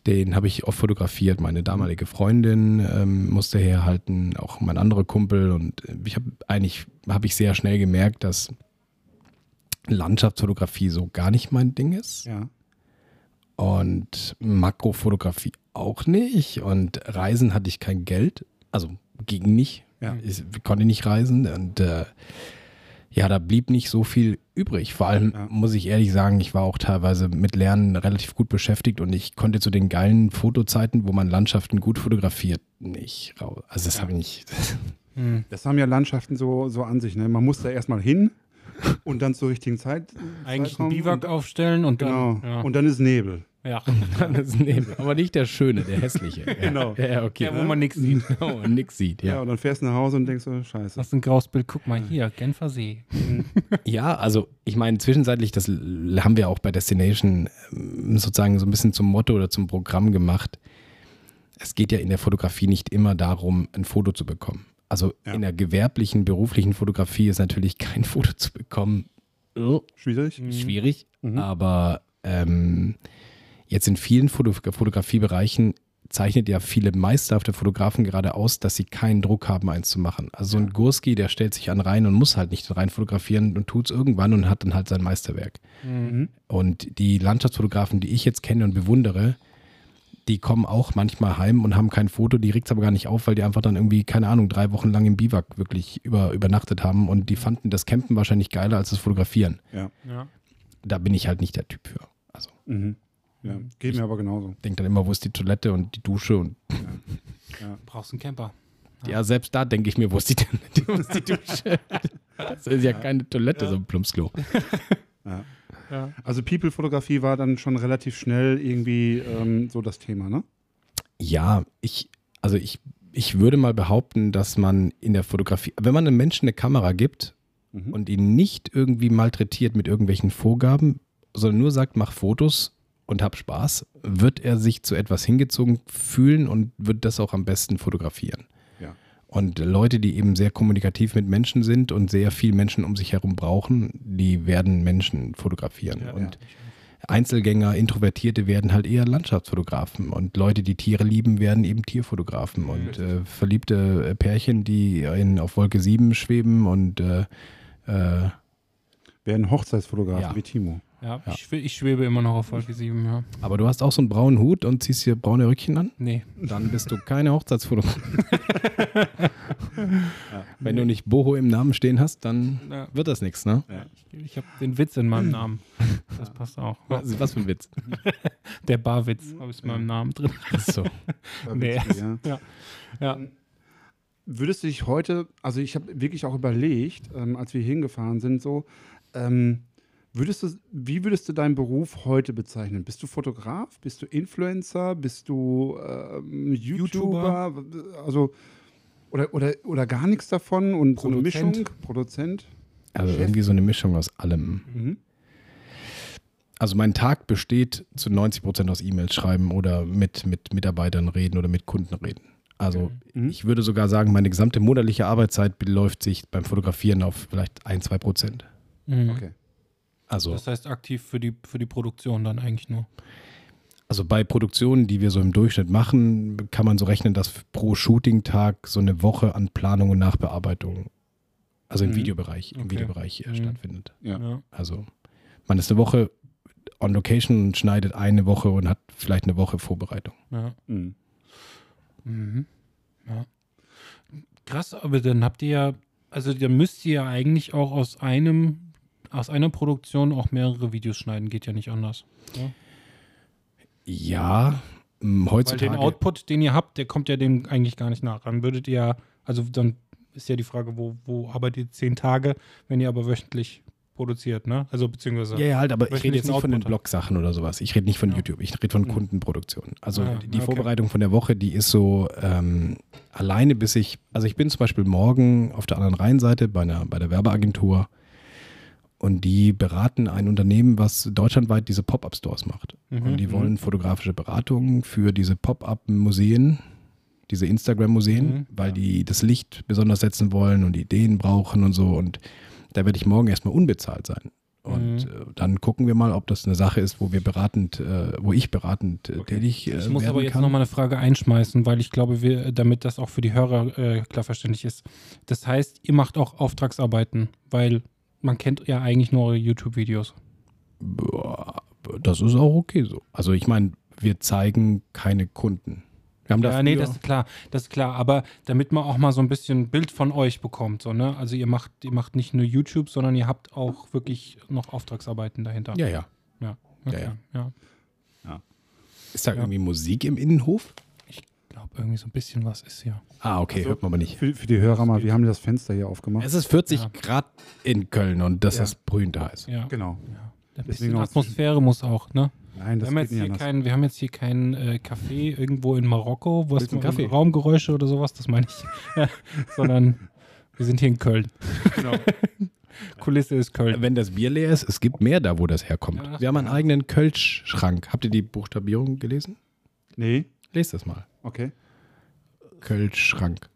[SPEAKER 4] Den habe ich oft fotografiert. Meine damalige Freundin ähm, musste herhalten, auch mein anderer Kumpel. Und ich habe eigentlich habe ich sehr schnell gemerkt, dass Landschaftsfotografie so gar nicht mein Ding ist.
[SPEAKER 2] Ja.
[SPEAKER 4] Und Makrofotografie auch nicht. Und Reisen hatte ich kein Geld. Also ging nicht.
[SPEAKER 2] Ja.
[SPEAKER 4] Ich konnte nicht reisen. Und äh, ja, da blieb nicht so viel übrig. Vor allem
[SPEAKER 2] Ja.
[SPEAKER 4] muss ich ehrlich sagen, ich war auch teilweise mit Lernen relativ gut beschäftigt und ich konnte zu den geilen Fotozeiten, wo man Landschaften gut fotografiert, nicht raus. Also das
[SPEAKER 2] Ja.
[SPEAKER 4] habe ich nicht.
[SPEAKER 3] Hm.
[SPEAKER 2] Das haben ja Landschaften so, so an sich. Ne? Man muss da erstmal hin und dann zur richtigen Zeit.
[SPEAKER 3] Eigentlich einen Biwak
[SPEAKER 2] und,
[SPEAKER 3] aufstellen und
[SPEAKER 2] Genau.
[SPEAKER 3] dann. Ja.
[SPEAKER 2] Und dann ist Nebel.
[SPEAKER 3] Ja.
[SPEAKER 4] Das ist Nebel. Aber nicht der Schöne, der hässliche. Ja.
[SPEAKER 2] Genau.
[SPEAKER 4] Ja, okay.
[SPEAKER 3] ja, wo man nichts sieht.
[SPEAKER 4] wo man nix sieht,
[SPEAKER 2] Ja.
[SPEAKER 4] ja.
[SPEAKER 2] und dann fährst du nach Hause und denkst so, scheiße.
[SPEAKER 3] Das ist ein graues Bild. Guck mal hier, Genfer See.
[SPEAKER 4] Ja, also ich meine, zwischenzeitlich, das haben wir auch bei Destination ähm, sozusagen so ein bisschen zum Motto oder zum Programm gemacht. Es geht ja in der Fotografie nicht immer darum, ein Foto zu bekommen. Also
[SPEAKER 2] Ja.
[SPEAKER 4] in der gewerblichen, beruflichen Fotografie ist natürlich kein Foto zu bekommen
[SPEAKER 2] Schwierig?
[SPEAKER 4] schwierig,
[SPEAKER 2] Mhm.
[SPEAKER 4] aber ähm, jetzt in vielen Foto Fotografiebereichen zeichnet ja viele meisterhafte Fotografen gerade aus, dass sie keinen Druck haben, eins zu machen. Also so ein. Gurski, der stellt sich an rein und muss halt nicht rein fotografieren und tut es irgendwann und hat dann halt sein Meisterwerk.
[SPEAKER 2] Mhm.
[SPEAKER 4] Und die Landschaftsfotografen, die ich jetzt kenne und bewundere, die kommen auch manchmal heim und haben kein Foto, die regt es aber gar nicht auf, weil die einfach dann irgendwie, keine Ahnung, drei Wochen lang im Biwak wirklich über, übernachtet haben und die fanden das Campen wahrscheinlich geiler als das Fotografieren.
[SPEAKER 2] Ja.
[SPEAKER 3] Ja.
[SPEAKER 4] Da bin ich halt nicht der Typ für. Also
[SPEAKER 2] Mhm. Ja. Geht mir aber genauso.
[SPEAKER 4] denke dann immer, wo ist die Toilette und die Dusche und
[SPEAKER 3] Brauchst einen Camper.
[SPEAKER 4] ja, selbst da denke ich mir, wo ist die, wo ist die Dusche? Das ist ja keine Toilette, so ein Plumpsklo.
[SPEAKER 2] Ja.
[SPEAKER 3] Ja.
[SPEAKER 2] Also People-Fotografie war dann schon relativ schnell irgendwie ähm, so das Thema, ne?
[SPEAKER 4] Ja, ich, also ich, ich würde mal behaupten, dass man in der Fotografie, wenn man einem Menschen eine Kamera gibt
[SPEAKER 2] Mhm.
[SPEAKER 4] und ihn nicht irgendwie malträtiert mit irgendwelchen Vorgaben, sondern nur sagt, mach Fotos und hab Spaß, wird er sich zu etwas hingezogen fühlen und wird das auch am besten fotografieren.
[SPEAKER 2] Ja.
[SPEAKER 4] Und Leute, die eben sehr kommunikativ mit Menschen sind und sehr viel Menschen um sich herum brauchen, die werden Menschen fotografieren.
[SPEAKER 3] Ja,
[SPEAKER 4] und Einzelgänger, Introvertierte werden halt eher Landschaftsfotografen und Leute, die Tiere lieben, werden eben Tierfotografen und äh, verliebte äh, Pärchen, die in, auf Wolke 7 schweben und äh, äh,
[SPEAKER 2] Wären Hochzeitsfotografen
[SPEAKER 4] Ja.
[SPEAKER 2] wie Timo.
[SPEAKER 3] Ja, Ich, schwe- ich schwebe immer noch auf Folge 7, ja.
[SPEAKER 4] Aber du hast auch so einen braunen Hut und ziehst hier braune Röckchen an?
[SPEAKER 3] Nee.
[SPEAKER 4] Dann bist du keine Hochzeitsfotograf. Wenn du nicht Boho im Namen stehen hast, dann
[SPEAKER 3] Ja.
[SPEAKER 4] wird das nichts, ne?
[SPEAKER 3] Ich habe den Witz in meinem Namen. Das passt auch.
[SPEAKER 4] Was, was für ein Witz.
[SPEAKER 3] Der Barwitz habe ich in meinem Namen drin.
[SPEAKER 4] So.
[SPEAKER 3] Nee.
[SPEAKER 2] Ja.
[SPEAKER 3] Ja. Ja.
[SPEAKER 2] Würdest du dich heute, also ich habe wirklich auch überlegt, ähm, als wir hingefahren sind, so, ähm, würdest du, wie würdest du deinen Beruf heute bezeichnen? Bist du Fotograf? Bist du Influencer? Bist du ähm, YouTuber? Also, oder, oder, oder gar nichts davon und so eine
[SPEAKER 3] Produzent.
[SPEAKER 2] Mischung? Produzent?
[SPEAKER 4] Also
[SPEAKER 2] Chef?
[SPEAKER 4] irgendwie so eine Mischung aus allem.
[SPEAKER 2] Mhm.
[SPEAKER 4] Also mein Tag besteht zu 90 Prozent aus E-Mails schreiben oder mit, mit Mitarbeitern reden oder mit Kunden reden. Also
[SPEAKER 2] Mhm.
[SPEAKER 4] ich würde sogar sagen, meine gesamte monatliche Arbeitszeit beläuft sich beim Fotografieren auf vielleicht ein, zwei Prozent.
[SPEAKER 3] Mhm.
[SPEAKER 2] Okay.
[SPEAKER 4] Also,
[SPEAKER 3] Das heißt aktiv für die, für die Produktion dann eigentlich nur.
[SPEAKER 4] also bei Produktionen, die wir so im Durchschnitt machen, kann man so rechnen, dass pro Shooting-Tag so eine Woche an Planung und Nachbearbeitung, also im
[SPEAKER 2] Mhm.
[SPEAKER 4] Videobereich, im
[SPEAKER 3] Okay.
[SPEAKER 4] Videobereich äh,
[SPEAKER 3] Mhm.
[SPEAKER 4] stattfindet.
[SPEAKER 2] Ja.
[SPEAKER 3] Ja.
[SPEAKER 4] Also man ist eine Woche on Location und schneidet eine Woche und hat vielleicht eine Woche Vorbereitung.
[SPEAKER 3] ja.
[SPEAKER 2] Mhm.
[SPEAKER 3] Mhm. ja. Krass, aber dann habt ihr ja, also dann müsst ihr ja eigentlich auch aus einem, aus einer Produktion auch mehrere Videos schneiden, geht ja nicht anders.
[SPEAKER 4] Ja,
[SPEAKER 3] Weil
[SPEAKER 4] heutzutage.
[SPEAKER 3] den Output, den ihr habt, der kommt ja dem eigentlich gar nicht nach. Dann würdet ihr ja, also dann ist ja die Frage, wo, wo arbeitet ihr zehn Tage, wenn ihr aber wöchentlich produziert, ne? Also beziehungsweise.
[SPEAKER 4] ja, ja, halt, aber ich rede jetzt nicht von den. Blog-Sachen oder sowas. Ich rede nicht von
[SPEAKER 3] Ja.
[SPEAKER 4] YouTube, ich rede von
[SPEAKER 3] Mhm.
[SPEAKER 4] Kundenproduktion. Also
[SPEAKER 3] Ah, ja.
[SPEAKER 4] die
[SPEAKER 3] Okay.
[SPEAKER 4] Vorbereitung von der Woche, die ist so ähm, alleine bis ich, also ich bin zum Beispiel morgen auf der anderen Rheinseite bei, einer, bei der Werbeagentur und die beraten ein Unternehmen, was deutschlandweit diese Pop-Up-Stores macht.
[SPEAKER 3] Mhm.
[SPEAKER 4] Und die wollen fotografische Beratungen für diese Pop-Up-Museen, diese Instagram-Museen,
[SPEAKER 3] Mhm.
[SPEAKER 4] weil die das Licht besonders setzen wollen und Ideen brauchen und so. Und da werde ich morgen erstmal unbezahlt sein. Und
[SPEAKER 3] Mhm.
[SPEAKER 4] äh, dann gucken wir mal, ob das eine Sache ist, wo wir beratend, äh, wo ich beratend äh, tätig äh,
[SPEAKER 3] Ich muss aber jetzt
[SPEAKER 4] kann.
[SPEAKER 3] nochmal eine Frage einschmeißen, weil ich glaube, wir, damit das auch für die Hörer äh, klar verständlich ist. Das heißt, ihr macht auch Auftragsarbeiten, weil man kennt ja eigentlich nur eure YouTube-Videos.
[SPEAKER 4] Boah, das ist auch okay so. Also ich meine, wir zeigen keine Kunden. Wir haben
[SPEAKER 3] Ja, nee, das ist klar, das ist klar. Aber damit man auch mal so ein bisschen ein Bild von euch bekommt, so, ne? Also ihr macht, ihr macht nicht nur YouTube, sondern ihr habt auch wirklich noch Auftragsarbeiten dahinter.
[SPEAKER 4] ja, ja.
[SPEAKER 3] ja.
[SPEAKER 4] Ja,
[SPEAKER 3] Okay.
[SPEAKER 4] ja.
[SPEAKER 3] ja.
[SPEAKER 4] Ist da
[SPEAKER 3] Ja.
[SPEAKER 4] irgendwie Musik im Innenhof?
[SPEAKER 3] Ich glaube, irgendwie so ein bisschen was ist hier.
[SPEAKER 4] Ah, okay,
[SPEAKER 2] Also,
[SPEAKER 4] hört man aber nicht.
[SPEAKER 2] Für, für die Hörer mal, wir haben das Fenster hier aufgemacht.
[SPEAKER 4] Es ist 40
[SPEAKER 3] Ja.
[SPEAKER 4] Grad in Köln und das
[SPEAKER 2] Ja.
[SPEAKER 4] ist brühend heiß.
[SPEAKER 3] Ja.
[SPEAKER 2] Genau.
[SPEAKER 3] ja. Ein bisschen Atmosphäre muss auch, ne?
[SPEAKER 2] Nein,
[SPEAKER 3] Wir
[SPEAKER 2] das
[SPEAKER 3] haben,
[SPEAKER 2] geht
[SPEAKER 3] jetzt
[SPEAKER 2] nicht
[SPEAKER 3] hier kein, wir haben jetzt hier kein äh, Café irgendwo in Marokko, wo es? Raumgeräusche oder sowas, das meine ich. Sondern wir sind hier in Köln.
[SPEAKER 2] Genau.
[SPEAKER 3] Kulisse ist Köln.
[SPEAKER 4] Wenn das Bier leer ist, es gibt mehr da, wo das herkommt.
[SPEAKER 3] Ja.
[SPEAKER 4] Wir haben einen eigenen Kölsch-Schrank. Habt ihr die Buchstabierung gelesen?
[SPEAKER 2] Nee,
[SPEAKER 4] Lest das mal.
[SPEAKER 2] Okay.
[SPEAKER 4] Kölsch-Schrank.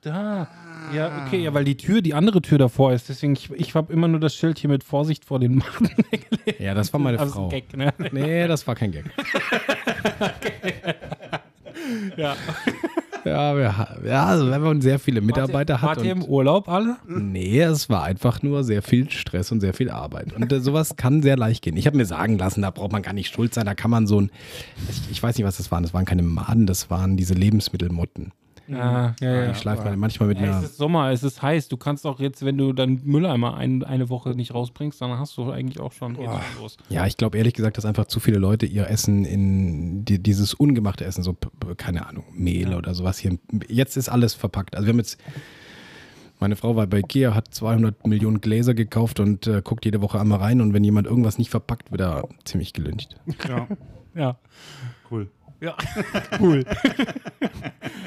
[SPEAKER 3] Da. Ja, okay, ja, weil die Tür, die andere Tür davor ist. Deswegen, ich, ich habe immer nur das Schild hier mit Vorsicht vor den Machten.
[SPEAKER 4] Ja, das war meine
[SPEAKER 3] Also
[SPEAKER 4] Frau.
[SPEAKER 3] Gag, ne?
[SPEAKER 4] Nee, das war kein Gag.
[SPEAKER 3] Ja.
[SPEAKER 4] Ja, wir, ja, also wenn man sehr viele Mitarbeiter
[SPEAKER 3] wart,
[SPEAKER 4] hat.
[SPEAKER 3] Wart ihr im Urlaub alle?
[SPEAKER 4] nee, es war einfach nur sehr viel Stress und sehr viel Arbeit. Und äh, sowas kann sehr leicht gehen. Ich habe mir sagen lassen, da braucht man gar nicht schuld sein. Da kann man so ein, ich, ich weiß nicht, was das waren. Das waren keine Maden, das waren diese Lebensmittelmotten.
[SPEAKER 3] Ja, ja, ja.
[SPEAKER 4] ich schleife meine manchmal mit
[SPEAKER 3] Ja,
[SPEAKER 4] einer.
[SPEAKER 3] es ist Sommer, es ist heiß. Du kannst auch jetzt, wenn du dann Mülleimer ein, eine Woche nicht rausbringst, dann hast du eigentlich auch schon schon los.
[SPEAKER 4] Ja, ich glaube ehrlich gesagt, dass einfach zu viele Leute ihr Essen in die, dieses ungemachte Essen, so, keine Ahnung, Mehl
[SPEAKER 3] Ja.
[SPEAKER 4] oder sowas hier. Jetzt ist alles verpackt. Also wir haben jetzt, meine Frau war bei Ikea, hat 200 Millionen Gläser gekauft und äh, guckt jede Woche einmal rein und wenn jemand irgendwas nicht verpackt, wird er ziemlich gelüncht.
[SPEAKER 2] Ja,
[SPEAKER 3] Ja.
[SPEAKER 2] cool.
[SPEAKER 3] Ja. cool.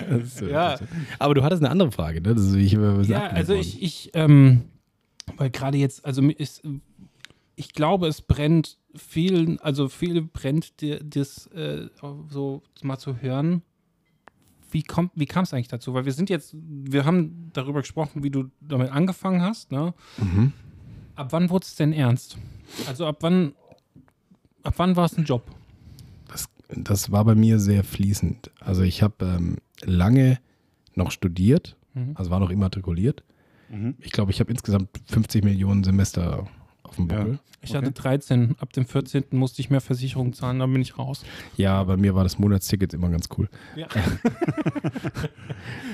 [SPEAKER 4] Äh,
[SPEAKER 3] Ja.
[SPEAKER 4] Aber du hattest eine andere Frage, ne? Das ich,
[SPEAKER 3] Ja, also
[SPEAKER 4] worden.
[SPEAKER 3] ich, ich, ähm, weil gerade jetzt, also ist, ich glaube, es brennt vielen, also viele brennt dir das äh, so mal zu hören. Wie kommt, wie kam es eigentlich dazu? Weil wir sind jetzt, wir haben darüber gesprochen, wie du damit angefangen hast, ne?
[SPEAKER 4] Mhm.
[SPEAKER 3] Ab wann wurde es denn ernst? Also ab wann, ab wann war es ein Job?
[SPEAKER 4] Das, war bei mir sehr fließend. Also ich habe ähm, lange noch studiert,
[SPEAKER 3] Mhm.
[SPEAKER 4] also war noch immatrikuliert.
[SPEAKER 2] Mhm.
[SPEAKER 4] Ich glaube, ich habe insgesamt 50 Millionen Semester auf dem Buckel.
[SPEAKER 3] Ich hatte 13. Ab dem 14. musste ich mehr Versicherung zahlen, dann bin ich raus.
[SPEAKER 4] Ja, bei mir war das Monatsticket immer ganz cool.
[SPEAKER 3] Ja.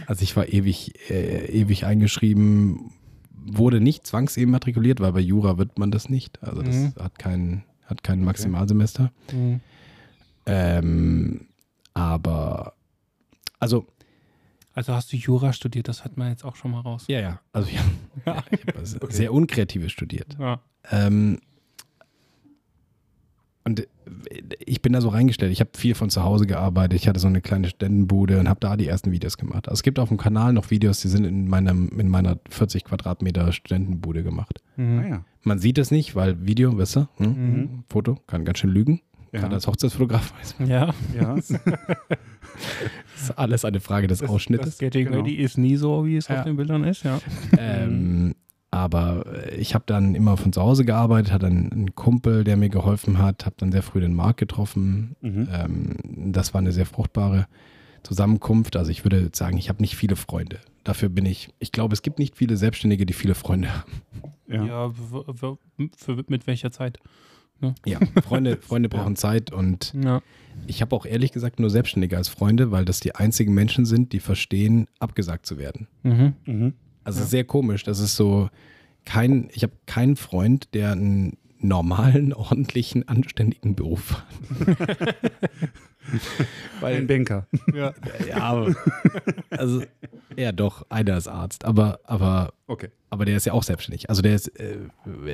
[SPEAKER 4] Also ich war ewig, äh, ewig eingeschrieben, wurde nicht zwangsimmatrikuliert, weil bei Jura wird man das nicht. Also das
[SPEAKER 3] Mhm.
[SPEAKER 4] hat kein, hat kein Maximalsemester.
[SPEAKER 3] Mhm.
[SPEAKER 4] Ähm, aber also
[SPEAKER 3] Also hast du Jura studiert, das hat man jetzt auch schon mal raus.
[SPEAKER 4] ja, ja. Also ja,
[SPEAKER 3] Ja.
[SPEAKER 4] ich habe also sehr unkreatives studiert.
[SPEAKER 3] Ja.
[SPEAKER 4] Ähm, und äh, ich bin da so reingestellt. Ich habe viel von zu Hause gearbeitet. Ich hatte so eine kleine Ständenbude und habe da die ersten Videos gemacht. Also es gibt auf dem Kanal noch Videos, die sind in, meinem, in meiner 40 Quadratmeter Ständenbude gemacht.
[SPEAKER 3] Mhm.
[SPEAKER 2] Ah ja.
[SPEAKER 4] Man sieht es nicht, weil Video, weißt du, hm?
[SPEAKER 3] Mhm.
[SPEAKER 4] Foto, kann ganz schön lügen.
[SPEAKER 2] Ja.
[SPEAKER 4] Gerade als Hochzeitsfotograf weiß man.
[SPEAKER 3] Ja.
[SPEAKER 2] Ja.
[SPEAKER 4] Das ist alles eine Frage des
[SPEAKER 3] Das
[SPEAKER 4] Ausschnittes.
[SPEAKER 3] Getting
[SPEAKER 2] Genau.
[SPEAKER 3] Ready ist nie so, wie es
[SPEAKER 4] Ja.
[SPEAKER 3] auf den Bildern ist, ja.
[SPEAKER 4] Ähm, aber äh, ich habe dann immer von zu Hause gearbeitet, hatte einen, einen Kumpel, der mir geholfen hat, habe dann sehr früh den Markt getroffen.
[SPEAKER 2] Mhm.
[SPEAKER 4] Ähm, das war eine sehr fruchtbare Zusammenkunft. Also ich würde sagen, ich habe nicht viele Freunde. Dafür bin ich, ich glaube, es gibt nicht viele Selbstständige, die viele Freunde haben.
[SPEAKER 2] Ja.
[SPEAKER 3] Ja, w- für, mit welcher Zeit?
[SPEAKER 4] Ja, Freunde, Freunde brauchen Zeit und
[SPEAKER 3] Ja.
[SPEAKER 4] ich habe auch ehrlich gesagt nur Selbstständige als Freunde, weil das die einzigen Menschen sind, die verstehen, abgesagt zu werden.
[SPEAKER 3] Mhm.
[SPEAKER 2] Mhm.
[SPEAKER 4] Also sehr komisch. Das ist so kein, ich habe keinen Freund, der einen normalen, ordentlichen, anständigen Beruf hat. Weil,
[SPEAKER 2] Ein Banker.
[SPEAKER 3] Ja.
[SPEAKER 4] ja, aber, also, ja doch, einer ist Arzt, aber, aber,
[SPEAKER 2] Okay.
[SPEAKER 4] aber der ist ja auch selbstständig. Also der ist, äh,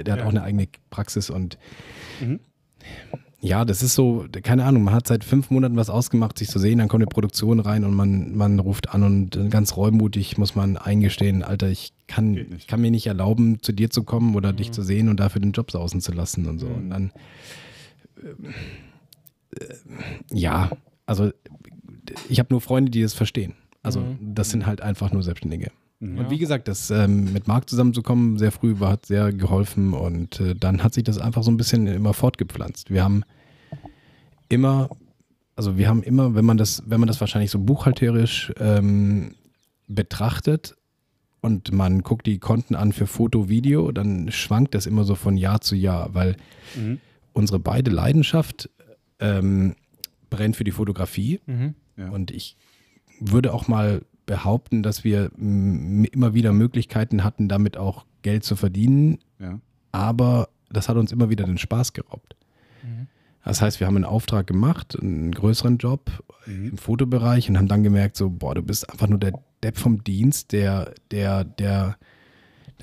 [SPEAKER 4] der hat
[SPEAKER 3] Ja.
[SPEAKER 4] auch eine eigene Praxis und
[SPEAKER 2] Mhm.
[SPEAKER 4] ja, das ist so, keine Ahnung, man hat seit fünf Monaten was ausgemacht, sich zu sehen, dann kommt eine Produktion rein und man, man ruft an und ganz reumutig muss man eingestehen, Alter, ich kann, ich kann mir nicht erlauben, zu dir zu kommen oder
[SPEAKER 3] Mhm.
[SPEAKER 4] dich zu sehen und dafür den Job sausen zu lassen und so.
[SPEAKER 3] Mhm.
[SPEAKER 4] Und dann, äh, ja, also ich habe nur Freunde, die das verstehen. Also
[SPEAKER 3] Mhm.
[SPEAKER 4] das sind halt einfach nur Selbstständige.
[SPEAKER 2] Mhm.
[SPEAKER 4] Und wie gesagt, das ähm, mit Marc zusammenzukommen, sehr früh war, hat sehr geholfen und äh, dann hat sich das einfach so ein bisschen immer fortgepflanzt. Wir haben immer, also wir haben immer, wenn man das, wenn man das wahrscheinlich so buchhalterisch ähm, betrachtet und man guckt die Konten an für Foto, Video, dann schwankt das immer so von Jahr zu Jahr, weil
[SPEAKER 2] Mhm.
[SPEAKER 4] unsere beide Leidenschaft ähm, brennt für die Fotografie
[SPEAKER 3] Mhm.
[SPEAKER 2] Ja.
[SPEAKER 4] und ich würde auch mal behaupten, dass wir mm, immer wieder Möglichkeiten hatten, damit auch Geld zu verdienen,
[SPEAKER 2] ja.
[SPEAKER 4] aber das hat uns immer wieder den Spaß geraubt.
[SPEAKER 3] Mhm.
[SPEAKER 4] Das heißt, wir haben einen Auftrag gemacht, einen größeren Job
[SPEAKER 2] Mhm.
[SPEAKER 4] im Fotobereich und haben dann gemerkt, so, boah, du bist einfach nur der Depp vom Dienst, der, der, der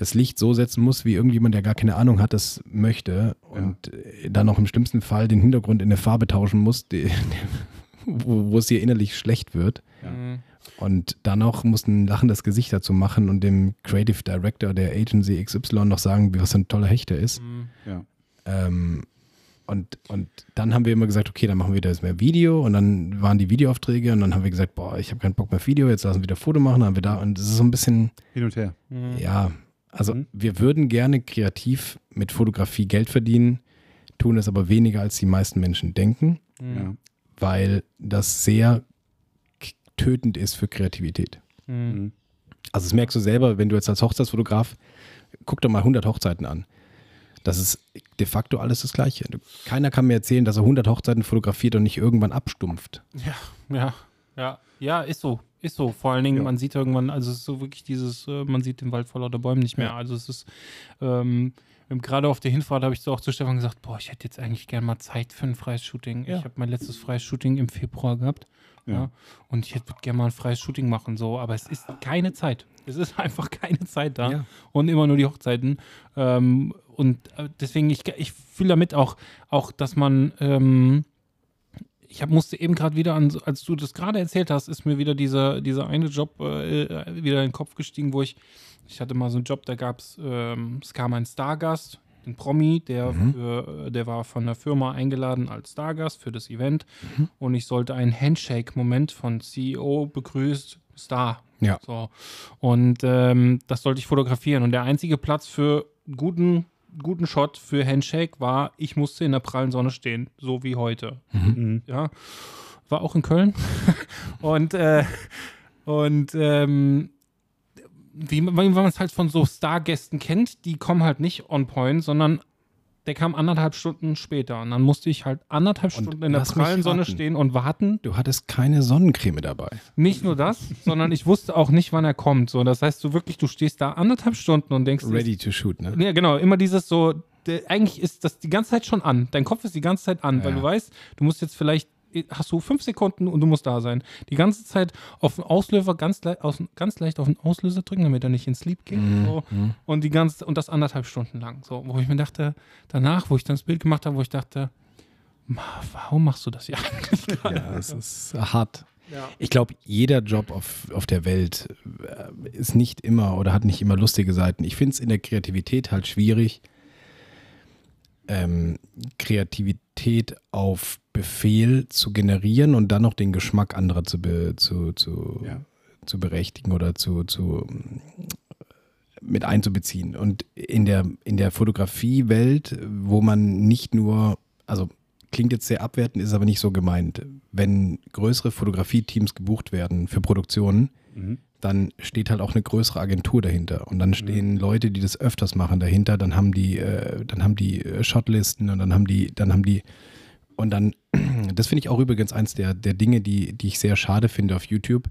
[SPEAKER 4] das Licht so setzen muss, wie irgendjemand, der gar keine Ahnung hat, das möchte und äh, dann auch im schlimmsten Fall den Hintergrund in eine Farbe tauschen muss, die, wo, wo es dir innerlich schlecht wird.
[SPEAKER 2] Ja.
[SPEAKER 3] Mhm.
[SPEAKER 4] Und dann auch musst ein lachendes Gesicht dazu machen und dem Creative Director der Agency XY noch sagen, was für ein toller Hecht er ist.
[SPEAKER 3] Mhm.
[SPEAKER 2] Ja.
[SPEAKER 4] Ähm, und, und dann haben wir immer gesagt, okay, dann machen wir das mehr Video und dann waren die Videoaufträge und dann haben wir gesagt, boah, ich habe keinen Bock mehr auf Video, jetzt lassen wir wieder Foto machen, dann haben wir da und es ist so ein bisschen,
[SPEAKER 2] Hin und her.
[SPEAKER 3] Mhm.
[SPEAKER 4] ja, also
[SPEAKER 2] Mhm.
[SPEAKER 4] wir würden gerne kreativ mit Fotografie Geld verdienen, tun es aber weniger als die meisten Menschen denken,
[SPEAKER 3] Mhm.
[SPEAKER 2] Ja.
[SPEAKER 4] weil das sehr tötend ist für Kreativität.
[SPEAKER 3] Mhm.
[SPEAKER 2] Mhm.
[SPEAKER 4] Also das merkst du selber, wenn du jetzt als Hochzeitsfotograf, guck doch mal 100 Hochzeiten an. Das ist de facto alles das Gleiche. Keiner kann mir erzählen, dass er 100 Hochzeiten fotografiert und nicht irgendwann abstumpft.
[SPEAKER 3] Ja, ja, ja, ja, ist so, ist so. Vor allen Dingen,
[SPEAKER 2] Ja.
[SPEAKER 3] man sieht irgendwann, also es ist so wirklich dieses, äh, man sieht den Wald vor lauter Bäumen nicht mehr.
[SPEAKER 4] Ja.
[SPEAKER 3] Also es ist, ähm, gerade auf der Hinfahrt habe ich so auch zu Stefan gesagt, boah, ich hätte jetzt eigentlich gerne mal Zeit für ein freies Shooting.
[SPEAKER 4] Ja.
[SPEAKER 3] Ich habe mein letztes freies Shooting im Februar gehabt. Ja. Und ich hätte gerne mal ein freies Shooting machen, so, aber es ist keine Zeit. Es ist einfach keine Zeit da. Und immer nur die Hochzeiten. Ähm, und äh, deswegen, ich, ich fühle damit auch, auch, dass man, ähm, ich hab, musste eben gerade wieder an, als du das gerade erzählt hast, ist mir wieder dieser, dieser eine Job äh, wieder in den Kopf gestiegen, wo ich, ich hatte mal so einen Job, da gab es, ähm, es kam ein Stargast, ein Promi, der,
[SPEAKER 4] Mhm.
[SPEAKER 3] für, äh, der war von der Firma eingeladen als Stargast für das Event und ich sollte einen Handshake-Moment von CEO begrüßt Star.
[SPEAKER 4] Ja.
[SPEAKER 3] So. Und ähm, das sollte ich fotografieren. Und der einzige Platz für guten, guten Shot für Handshake war, ich musste in der prallen Sonne stehen, so wie heute.
[SPEAKER 2] Mhm.
[SPEAKER 3] Ja. War auch in Köln. und äh, und ähm, wie, wie man es halt von so Stargästen kennt, die kommen halt nicht on point, sondern der kam anderthalb Stunden später. Und dann musste ich halt anderthalb
[SPEAKER 4] Und
[SPEAKER 3] Stunden in der prallen Sonne stehen und warten.
[SPEAKER 4] Du hattest keine Sonnencreme dabei.
[SPEAKER 3] Nicht nur das, sondern ich wusste auch nicht, wann er kommt. So, das heißt, du wirklich, du stehst da anderthalb Stunden und denkst,
[SPEAKER 4] Ready to shoot, ne?
[SPEAKER 3] Ja, genau, immer dieses so, der, eigentlich ist das die ganze Zeit schon an. Dein Kopf ist die ganze Zeit an, weil
[SPEAKER 4] Ja.
[SPEAKER 3] du weißt, du musst jetzt vielleicht, hast du fünf Sekunden und du musst da sein. Die ganze Zeit auf den Auslöser ganz, le aus, ganz leicht auf den Auslöser drücken, damit er nicht ins Sleep geht.
[SPEAKER 4] Mhm.
[SPEAKER 3] So. Und die ganze, und das anderthalb Stunden lang. So, wo ich mir dachte, danach, wo ich dann das Bild gemacht habe, wo ich dachte, "Ma, warum machst du das ja eigentlich?
[SPEAKER 4] Ja, es ist hart. Ich glaube, jeder Job auf, auf der Welt äh, ist nicht immer oder hat nicht immer lustige Seiten. Ich finde es in der Kreativität halt schwierig, ähm, Kreativität auf Befehl zu generieren und dann noch den Geschmack anderer zu, be, zu, zu,
[SPEAKER 2] Ja.
[SPEAKER 4] zu berechtigen oder zu, zu mit einzubeziehen. Und in der, in der Fotografiewelt, wo man nicht nur, also klingt jetzt sehr abwertend, ist aber nicht so gemeint. Wenn größere Fotografieteams gebucht werden für Produktionen,
[SPEAKER 2] Mhm.
[SPEAKER 4] Dann steht halt auch eine größere Agentur dahinter. Und dann stehen Leute, die das öfters machen, dahinter. Dann haben die, äh, dann haben die äh, Shotlisten und dann haben die, dann haben die, und dann, das finde ich auch übrigens eins der, der Dinge, die, die ich sehr schade finde auf YouTube,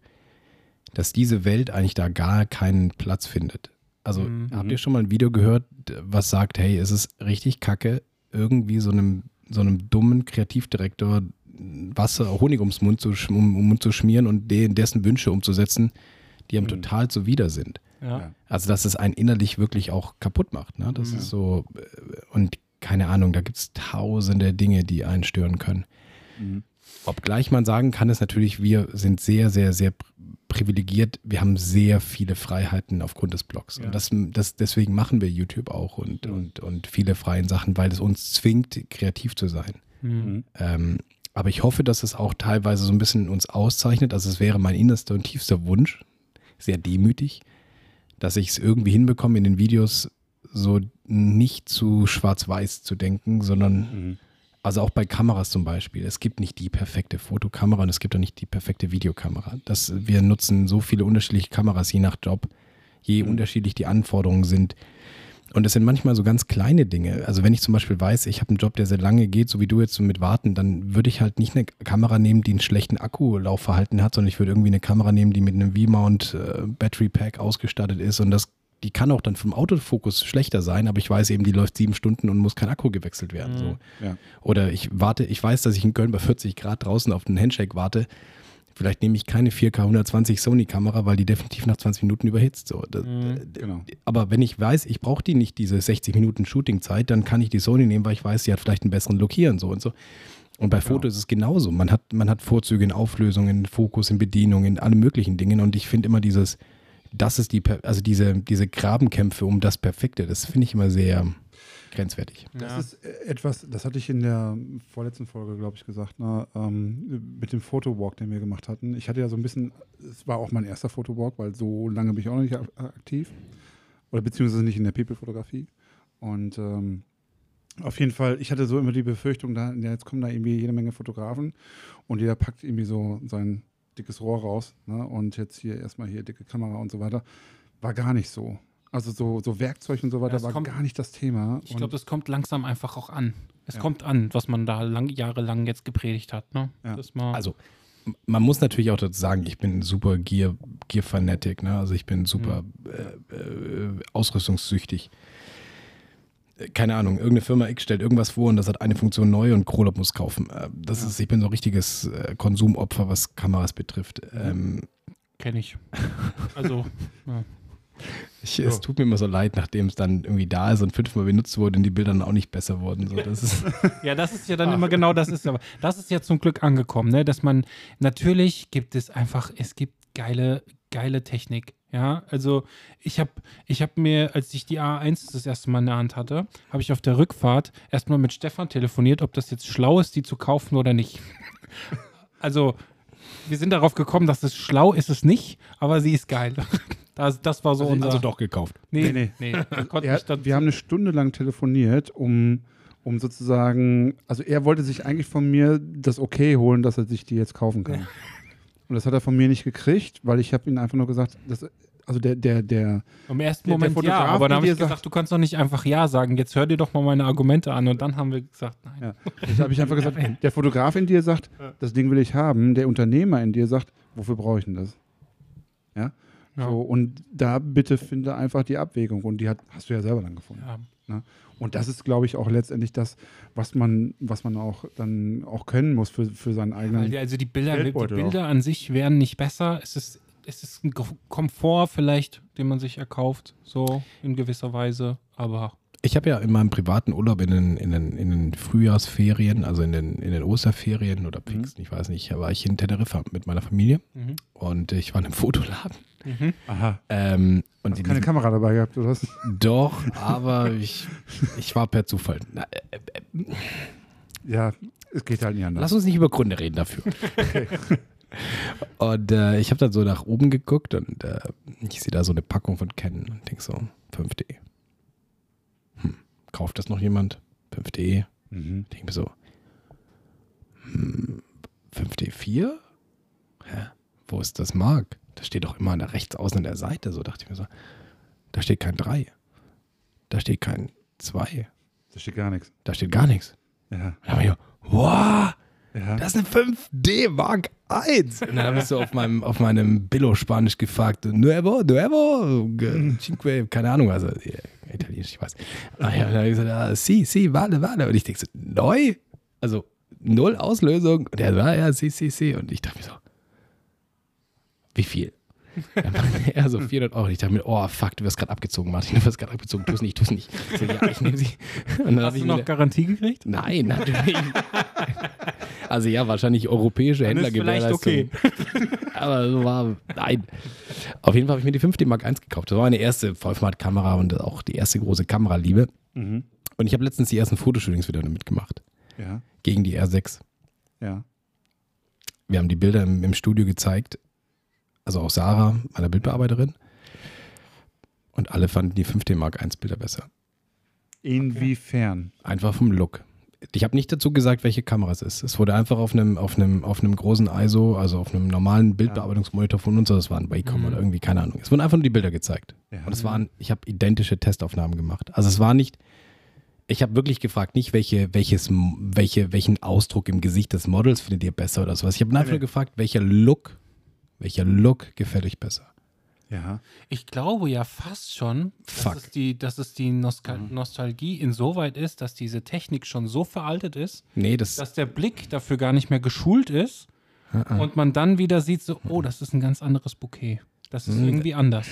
[SPEAKER 4] dass diese Welt eigentlich da gar keinen Platz findet. Also
[SPEAKER 3] Mhm.
[SPEAKER 4] habt ihr schon mal ein Video gehört, was sagt, hey, es ist richtig kacke, irgendwie so einem, so einem dummen Kreativdirektor Wasser, Honig ums Mund zu, um, um Mund zu schmieren und den, dessen Wünsche umzusetzen, die ihm
[SPEAKER 2] Mhm.
[SPEAKER 4] total zuwider sind.
[SPEAKER 3] Ja.
[SPEAKER 2] Ja.
[SPEAKER 4] Also, dass es einen innerlich wirklich auch kaputt macht. Ne? Das
[SPEAKER 2] Ja.
[SPEAKER 4] ist so, äh, und keine Ahnung, da gibt es tausende Dinge, die einen stören können.
[SPEAKER 2] Mhm.
[SPEAKER 4] Obgleich man sagen kann, ist natürlich, wir sind sehr, sehr, sehr pr- privilegiert. Wir haben sehr viele Freiheiten aufgrund des Blogs.
[SPEAKER 2] Ja.
[SPEAKER 4] Und das, das, deswegen machen wir YouTube auch und, und, und viele freien Sachen, weil es uns zwingt, kreativ zu sein.
[SPEAKER 3] Mhm.
[SPEAKER 4] Ähm, aber ich hoffe, dass es auch teilweise so ein bisschen uns auszeichnet. Also es wäre mein innerster und tiefster Wunsch, sehr demütig, dass ich es irgendwie hinbekomme, in den Videos so nicht zu schwarz-weiß zu denken, sondern
[SPEAKER 2] Mhm.
[SPEAKER 4] also auch bei Kameras zum Beispiel. Es gibt nicht die perfekte Fotokamera und es gibt auch nicht die perfekte Videokamera. Das, wir nutzen so viele unterschiedliche Kameras je nach Job, je
[SPEAKER 2] Mhm.
[SPEAKER 4] unterschiedlich die Anforderungen sind. Und es sind manchmal so ganz kleine Dinge. Also wenn ich zum Beispiel weiß, ich habe einen Job, der sehr lange geht, so wie du jetzt so mit Warten, dann würde ich halt nicht eine Kamera nehmen, die einen schlechten Akkulaufverhalten hat, sondern ich würde irgendwie eine Kamera nehmen, die mit einem V-Mount äh, Battery Pack ausgestattet ist und das die kann auch dann vom Autofokus schlechter sein, aber ich weiß eben, die läuft sieben Stunden und muss kein Akku gewechselt werden.
[SPEAKER 3] Mhm.
[SPEAKER 4] So.
[SPEAKER 2] Ja.
[SPEAKER 4] Oder ich warte, ich weiß, dass ich in Köln bei 40 Grad draußen auf den Handshake warte. Vielleicht nehme ich keine 4K 120 Sony-Kamera, weil die definitiv nach 20 Minuten überhitzt. So. Das,
[SPEAKER 3] Mhm.
[SPEAKER 2] Genau.
[SPEAKER 4] Aber wenn ich weiß, ich brauche die nicht, diese 60 Minuten Shooting-Zeit, dann kann ich die Sony nehmen, weil ich weiß, sie hat vielleicht einen besseren und so und so. Und bei Foto ist es genauso. Man hat, man hat Vorzüge in Auflösung, in Fokus, in Bedienung, in allen möglichen Dingen. Und ich finde immer dieses, das ist die, also diese, diese Grabenkämpfe um das Perfekte, das finde ich immer sehr grenzwertig.
[SPEAKER 2] Das
[SPEAKER 3] Ja.
[SPEAKER 2] ist äh, etwas, das hatte ich in der vorletzten Folge, glaube ich, gesagt, ne, ähm, mit dem Fotowalk, den wir gemacht hatten. Ich hatte ja so ein bisschen, es war auch mein erster Fotowalk, weil so lange bin ich auch noch nicht ak- aktiv. Oder beziehungsweise nicht in der People-Fotografie. Und ähm, auf jeden Fall, ich hatte so immer die Befürchtung, da, ja, jetzt kommen da irgendwie jede Menge Fotografen und jeder packt irgendwie so sein dickes Rohr raus. Ne? Und jetzt hier erstmal hier dicke Kamera und so weiter. War gar nicht so. Also so, so Werkzeug und so weiter
[SPEAKER 3] es
[SPEAKER 2] war
[SPEAKER 3] kommt-
[SPEAKER 2] gar nicht das Thema.
[SPEAKER 3] Ich glaube, das kommt langsam einfach auch an. Es
[SPEAKER 2] Ja.
[SPEAKER 3] kommt an, was man da lang, jahrelang jetzt gepredigt hat. Ne?
[SPEAKER 2] Ja.
[SPEAKER 3] Das mal,
[SPEAKER 4] Also, man muss natürlich auch dazu sagen, ich bin super Gear, Gear Fanatic, ne? Also ich bin super äh, äh, ausrüstungssüchtig. Äh, Keine Ahnung, irgendeine Firma X stellt irgendwas vor und das hat eine Funktion neu und Krolop muss kaufen. Äh, Das
[SPEAKER 2] Ja.
[SPEAKER 4] ist, ich bin so ein richtiges äh, Konsumopfer, was Kameras betrifft. Ähm,
[SPEAKER 3] kenne ich. Also, ja.
[SPEAKER 4] Ich, Es tut mir immer so leid, nachdem es dann irgendwie da ist und fünfmal benutzt wurde und die Bilder dann auch nicht besser wurden. So, das ist,
[SPEAKER 3] ja, das ist ja dann immer genau das ist. Aber das ist ja zum Glück angekommen, ne? dass man natürlich gibt es einfach, es gibt geile, geile Technik. Ja, also ich habe ich hab mir, als ich die A1 das erste Mal in der Hand hatte, habe ich auf der Rückfahrt erstmal mit Stefan telefoniert, ob das jetzt schlau ist, die zu kaufen oder nicht. also, wir sind darauf gekommen, dass es schlau ist es nicht, aber sie ist geil. Das, das war so unser.
[SPEAKER 4] also doch gekauft.
[SPEAKER 3] Nee,
[SPEAKER 2] Nee,
[SPEAKER 3] nee. wir konnten
[SPEAKER 2] Er, wir haben eine Stunde lang telefoniert, um, um sozusagen, also er wollte sich eigentlich von mir das Okay holen, dass er sich die jetzt kaufen kann. Und das hat er von mir nicht gekriegt, weil ich habe ihm einfach nur gesagt, das, also der, der, der,
[SPEAKER 3] Im ersten
[SPEAKER 2] Der- der
[SPEAKER 3] Moment ja, aber dann habe ich
[SPEAKER 2] sagt-
[SPEAKER 3] gesagt, du kannst doch nicht einfach Ja sagen. Jetzt hör dir doch mal meine Argumente an. Und dann haben wir gesagt, nein.
[SPEAKER 2] ja, jetzt habe ich einfach gesagt, der Fotograf in dir sagt, das Ding will ich haben, der Unternehmer in dir sagt, wofür brauche ich denn das? Ja?
[SPEAKER 3] Ja.
[SPEAKER 2] So, und da bitte finde einfach die Abwägung und die hat, hast du ja selber dann gefunden.
[SPEAKER 3] Ja.
[SPEAKER 2] Und das ist, glaube ich, auch letztendlich das, was man, was man auch dann auch können muss für, für seinen eigenen.
[SPEAKER 3] Die, also die Bilder, die Bilder an sich wären nicht besser. Es ist, es ist ein Ko- Komfort vielleicht, den man sich erkauft, so in gewisser Weise. Aber
[SPEAKER 4] Ich habe ja in meinem privaten Urlaub in den, in den, in den Frühjahrsferien, also in den, in den Osterferien oder Pfingsten, ich weiß nicht, war ich in Teneriffa mit meiner Familie
[SPEAKER 3] mhm.
[SPEAKER 4] und ich war in einem Fotoladen.
[SPEAKER 3] Mhm.
[SPEAKER 2] Aha.
[SPEAKER 4] Ähm, und
[SPEAKER 2] Hast
[SPEAKER 4] in
[SPEAKER 2] keine
[SPEAKER 4] diesem-
[SPEAKER 2] Kamera dabei gehabt, oder was?
[SPEAKER 4] Doch, aber ich, ich war per Zufall. Na, äh, äh,
[SPEAKER 2] Ja, es geht halt nicht anders.
[SPEAKER 4] lass uns nicht über Gründe reden dafür. Und äh, ich habe dann so nach oben geguckt und äh, ich sehe da so eine Packung von Canon und denke so, 5D. Hm, kauft das noch jemand? 5D.
[SPEAKER 2] Mhm.
[SPEAKER 4] denke mir so, hm, 5D4? Hä? Wo ist das Mark? Das steht doch immer rechts außen an der Seite. So dachte ich mir so, da steht kein 3. Da steht kein 2.
[SPEAKER 2] Da steht gar nichts.
[SPEAKER 4] Da steht gar nichts.
[SPEAKER 2] Ja.
[SPEAKER 4] Da habe ich, wow,
[SPEAKER 2] ja.
[SPEAKER 4] das ist eine 5D Mark 1. Und dann habe ich so auf meinem, auf meinem Billo-Spanisch gefragt, nuevo, nuevo, ge- cinque, keine Ahnung, also italienisch, ich weiß. Ah, dann habe ich gesagt, ah, si, si, warte, warte. Und ich denke so, neu? Also null Auslösung. Und er so, ah, ja, si, si, si. Und ich dachte mir so, wie viel? Dann meinte er so 400 Euro. Ich dachte mir, oh fuck, du wirst gerade abgezogen, Martin, du wirst gerade abgezogen, tu es nicht, tu es nicht. Ich so, ja, ich nehme sie. Und dann habe
[SPEAKER 3] Hast
[SPEAKER 4] ich
[SPEAKER 3] du noch
[SPEAKER 4] wieder,
[SPEAKER 3] Garantie gekriegt?
[SPEAKER 4] Nein, natürlich. Also ja, wahrscheinlich europäische
[SPEAKER 3] Dann ist vielleicht
[SPEAKER 4] Händlergewährleistung. Aber so war, nein. Auf jeden Fall habe ich mir die 5D Mark I gekauft. Das war meine erste Vollformat-Kamera und auch die erste große Kameraliebe.
[SPEAKER 2] Mhm.
[SPEAKER 4] Und ich habe letztens die ersten Fotoshootings wieder damit gemacht.
[SPEAKER 2] Ja.
[SPEAKER 4] Gegen die R6.
[SPEAKER 2] Ja.
[SPEAKER 4] Wir haben die Bilder im, im Studio gezeigt. Also auch Sarah, meiner Bildbearbeiterin. Und alle fanden die 5D Mark I Bilder besser.
[SPEAKER 2] Inwiefern?
[SPEAKER 4] Einfach vom Look. Ich habe nicht dazu gesagt, welche Kamera es ist. Es wurde einfach auf einem, auf einem, auf einem großen ISO, also auf einem normalen Bildbearbeitungsmonitor von uns, das war ein Wacom
[SPEAKER 3] Mhm.
[SPEAKER 4] oder irgendwie, keine Ahnung. Es wurden einfach nur die Bilder gezeigt.
[SPEAKER 2] Ja.
[SPEAKER 4] Und es waren, ich habe identische Testaufnahmen gemacht. Also es war nicht, ich habe wirklich gefragt, nicht welche, welches, welche, welchen Ausdruck im Gesicht des Models findet ihr besser oder sowas. Ich habe einfach nur gefragt, welcher Look, welcher Look gefällt euch besser.
[SPEAKER 2] Ja.
[SPEAKER 3] Ich glaube ja fast schon,
[SPEAKER 4] Fuck.
[SPEAKER 3] dass es die, dass es die Nostal Nostalgie insoweit ist, dass diese Technik schon so veraltet ist,
[SPEAKER 4] Nee, das,
[SPEAKER 3] dass der Blick dafür gar nicht mehr geschult ist
[SPEAKER 4] Ah,
[SPEAKER 3] und man dann wieder sieht, so, oh, das ist ein ganz anderes Bouquet. Das ist
[SPEAKER 4] Mhm.
[SPEAKER 3] irgendwie anders.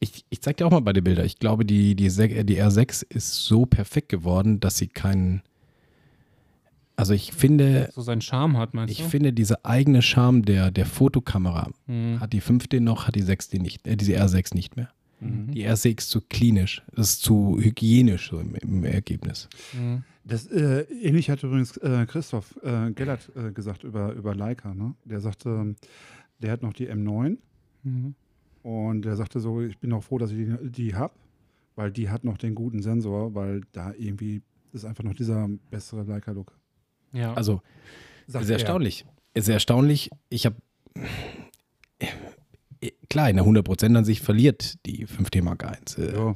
[SPEAKER 4] Ich, ich zeig dir auch mal beide Bilder. Ich glaube, die, die, die R6 ist so perfekt geworden, dass sie keinen. Also ich finde,
[SPEAKER 3] So seinen Charme hat, meinst
[SPEAKER 4] ich
[SPEAKER 3] du?
[SPEAKER 4] finde diese eigene Charme der, der Fotokamera
[SPEAKER 3] Hm.
[SPEAKER 4] hat die 5D noch, hat die 6D nicht, äh, diese R6 nicht mehr.
[SPEAKER 2] Mhm.
[SPEAKER 4] Die R6 ist zu klinisch, das ist zu hygienisch so im, im Ergebnis.
[SPEAKER 3] Hm.
[SPEAKER 2] Das, äh, ähnlich hat übrigens äh, Christoph äh, Gellert äh, gesagt über, über Leica. Ne? Der sagte, der hat noch die M9
[SPEAKER 3] Mhm.
[SPEAKER 2] und der sagte so, ich bin auch froh, dass ich die, die habe, weil die hat noch den guten Sensor, weil da irgendwie ist einfach noch dieser bessere Leica-Look.
[SPEAKER 3] Ja.
[SPEAKER 4] Also
[SPEAKER 2] Sagt
[SPEAKER 4] sehr
[SPEAKER 2] er.
[SPEAKER 4] erstaunlich. Sehr erstaunlich. Ich habe klar, in der 100% an sich verliert die 5D Mark I. Äh,
[SPEAKER 2] Ja.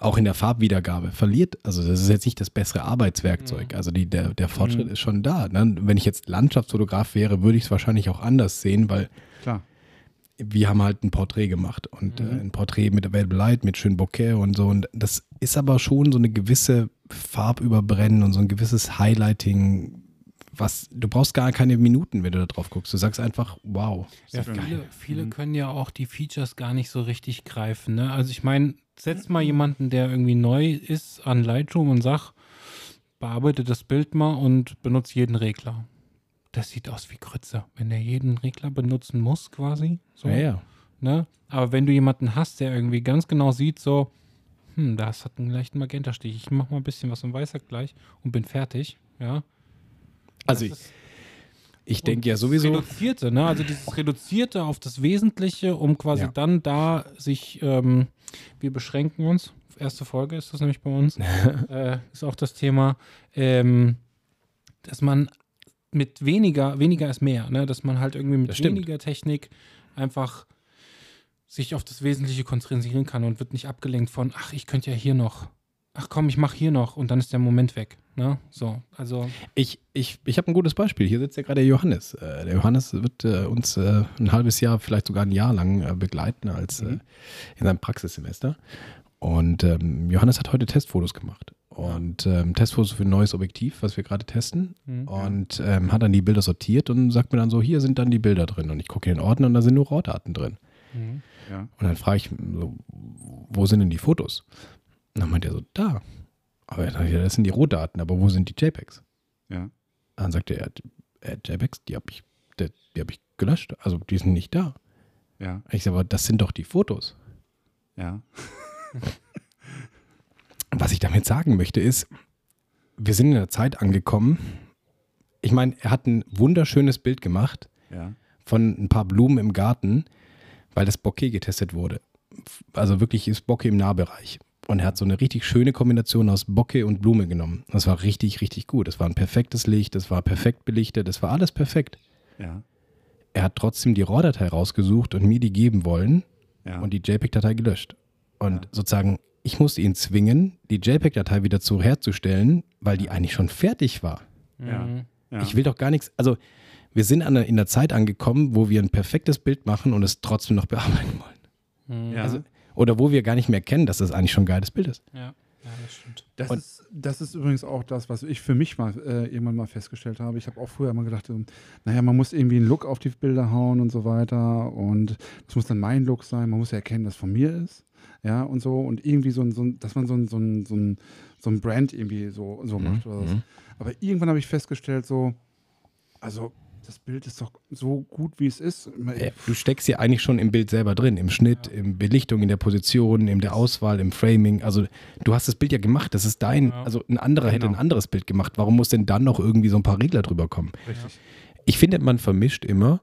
[SPEAKER 4] auch in der Farbwiedergabe verliert, also das ist jetzt nicht das bessere Arbeitswerkzeug, also die, der, der Fortschritt
[SPEAKER 2] Mhm.
[SPEAKER 4] ist schon da. Ne? Wenn ich jetzt Landschaftsfotograf wäre, würde ich es wahrscheinlich auch anders sehen, weil
[SPEAKER 2] Klar.
[SPEAKER 4] wir haben halt ein Porträt gemacht und
[SPEAKER 2] Mhm.
[SPEAKER 4] äh, ein Porträt mit Available Light, mit schön Bokeh und so und das ist aber schon so eine gewisse Farbüberbrennen und so ein gewisses Highlighting, was, du brauchst gar keine Minuten, wenn du da drauf guckst. Du sagst einfach, wow.
[SPEAKER 3] Ja, viele, viele
[SPEAKER 2] Mhm.
[SPEAKER 3] können ja auch die Features gar nicht so richtig greifen. Ne? Also ich meine, setz mal jemanden, der irgendwie neu ist an Lightroom und sag, bearbeite das Bild mal und benutze jeden Regler. Das sieht aus wie Grütze, wenn er jeden Regler benutzen muss quasi. So,
[SPEAKER 4] Ja, ja.
[SPEAKER 3] Ne? Aber wenn du jemanden hast, der irgendwie ganz genau sieht, so, hm, das hat einen leichten Magentastich, ich mach mal ein bisschen was im Weißer gleich und bin fertig, ja.
[SPEAKER 4] Also ich, ich denke ja sowieso,
[SPEAKER 3] Reduzierte, ne? Also dieses Reduzierte auf das Wesentliche, um quasi
[SPEAKER 4] Ja.
[SPEAKER 3] dann da sich, ähm, wir beschränken uns. Erste Folge ist das nämlich bei uns. äh, ist auch das Thema, ähm, dass man mit weniger, weniger ist mehr, ne? Dass man halt irgendwie mit weniger Technik einfach sich auf das Wesentliche konzentrieren kann und wird nicht abgelenkt von, ach, ich könnte ja hier noch. Ach komm, ich mache hier noch und dann ist der Moment weg. Ne? So, also.
[SPEAKER 4] Ich, ich, ich habe ein gutes Beispiel. Hier sitzt ja gerade der Johannes. Äh, der Johannes wird äh, uns äh, ein halbes Jahr, vielleicht sogar ein Jahr lang äh, begleiten als
[SPEAKER 2] Mhm.
[SPEAKER 4] äh, in seinem Praxissemester. Und ähm, Johannes hat heute Testfotos gemacht. Und ähm, Testfotos für ein neues Objektiv, was wir gerade testen.
[SPEAKER 3] Mhm.
[SPEAKER 4] Und ähm, hat dann die Bilder sortiert und sagt mir dann so, hier sind dann die Bilder drin. Und ich gucke in den Ordner und da sind nur Rohdaten drin.
[SPEAKER 3] Mhm.
[SPEAKER 2] Ja.
[SPEAKER 4] Und dann frage ich so, wo sind denn die Fotos? Und dann meint er so, da. Aber ich, ja, das sind die Rohdaten, aber wo sind die JPEGs?
[SPEAKER 2] Ja.
[SPEAKER 4] Dann sagt er, äh, JPEGs, die habe ich, die, die hab ich gelöscht. Also die sind nicht da.
[SPEAKER 2] Ja.
[SPEAKER 4] Ich sage, aber das sind doch die Fotos.
[SPEAKER 2] Ja.
[SPEAKER 4] Was ich damit sagen möchte ist, wir sind in einer Zeit angekommen. Ich meine, er hat ein wunderschönes Bild gemacht
[SPEAKER 2] Ja.
[SPEAKER 4] von ein paar Blumen im Garten, weil das Bokeh getestet wurde. Also wirklich ist Bokeh im Nahbereich. Und er hat so eine richtig schöne Kombination aus Bokeh und Blume genommen. Das war richtig, richtig gut. Das war ein perfektes Licht, das war perfekt belichtet, das war alles perfekt.
[SPEAKER 2] Ja.
[SPEAKER 4] Er hat trotzdem die RAW-Datei rausgesucht und mir die geben wollen
[SPEAKER 2] Ja.
[SPEAKER 4] und die JPEG-Datei gelöscht. Und
[SPEAKER 2] Ja.
[SPEAKER 4] sozusagen, ich musste ihn zwingen, die JPEG-Datei wieder zu herzustellen, weil die eigentlich schon fertig war.
[SPEAKER 2] Ja.
[SPEAKER 3] Mhm.
[SPEAKER 2] ja.
[SPEAKER 4] Ich will doch gar nichts, also wir sind an der, in der Zeit angekommen, wo wir ein perfektes Bild machen und es trotzdem noch bearbeiten wollen.
[SPEAKER 3] Mhm.
[SPEAKER 2] ja.
[SPEAKER 4] Also, oder wo wir gar nicht mehr kennen, dass das eigentlich schon ein geiles Bild ist.
[SPEAKER 3] ja. ja, das stimmt.
[SPEAKER 2] Das ist, das ist übrigens auch das, was ich für mich mal äh, irgendwann mal festgestellt habe. Ich habe auch früher immer gedacht, ähm, naja, man muss irgendwie einen Look auf die Bilder hauen und so weiter. Und das muss dann mein Look sein. Man muss ja erkennen, dass es von mir ist. Ja, und so. Und irgendwie so ein, so ein dass man so ein, so ein, so ein, so ein Brand irgendwie so, so macht. Oder was. Aber irgendwann habe ich festgestellt, so, also das Bild ist doch so gut, wie es ist.
[SPEAKER 4] Du steckst ja eigentlich schon im Bild selber drin, im Schnitt, in Belichtung, in der Position, in der Auswahl, im Framing. Also du hast das Bild ja gemacht, das ist dein,
[SPEAKER 3] Ja.
[SPEAKER 4] also ein anderer hätte ein
[SPEAKER 2] Genau.
[SPEAKER 4] anderes Bild gemacht. Warum muss denn dann noch irgendwie so ein paar Regler drüber kommen?
[SPEAKER 2] Richtig.
[SPEAKER 4] Ich finde, man vermischt immer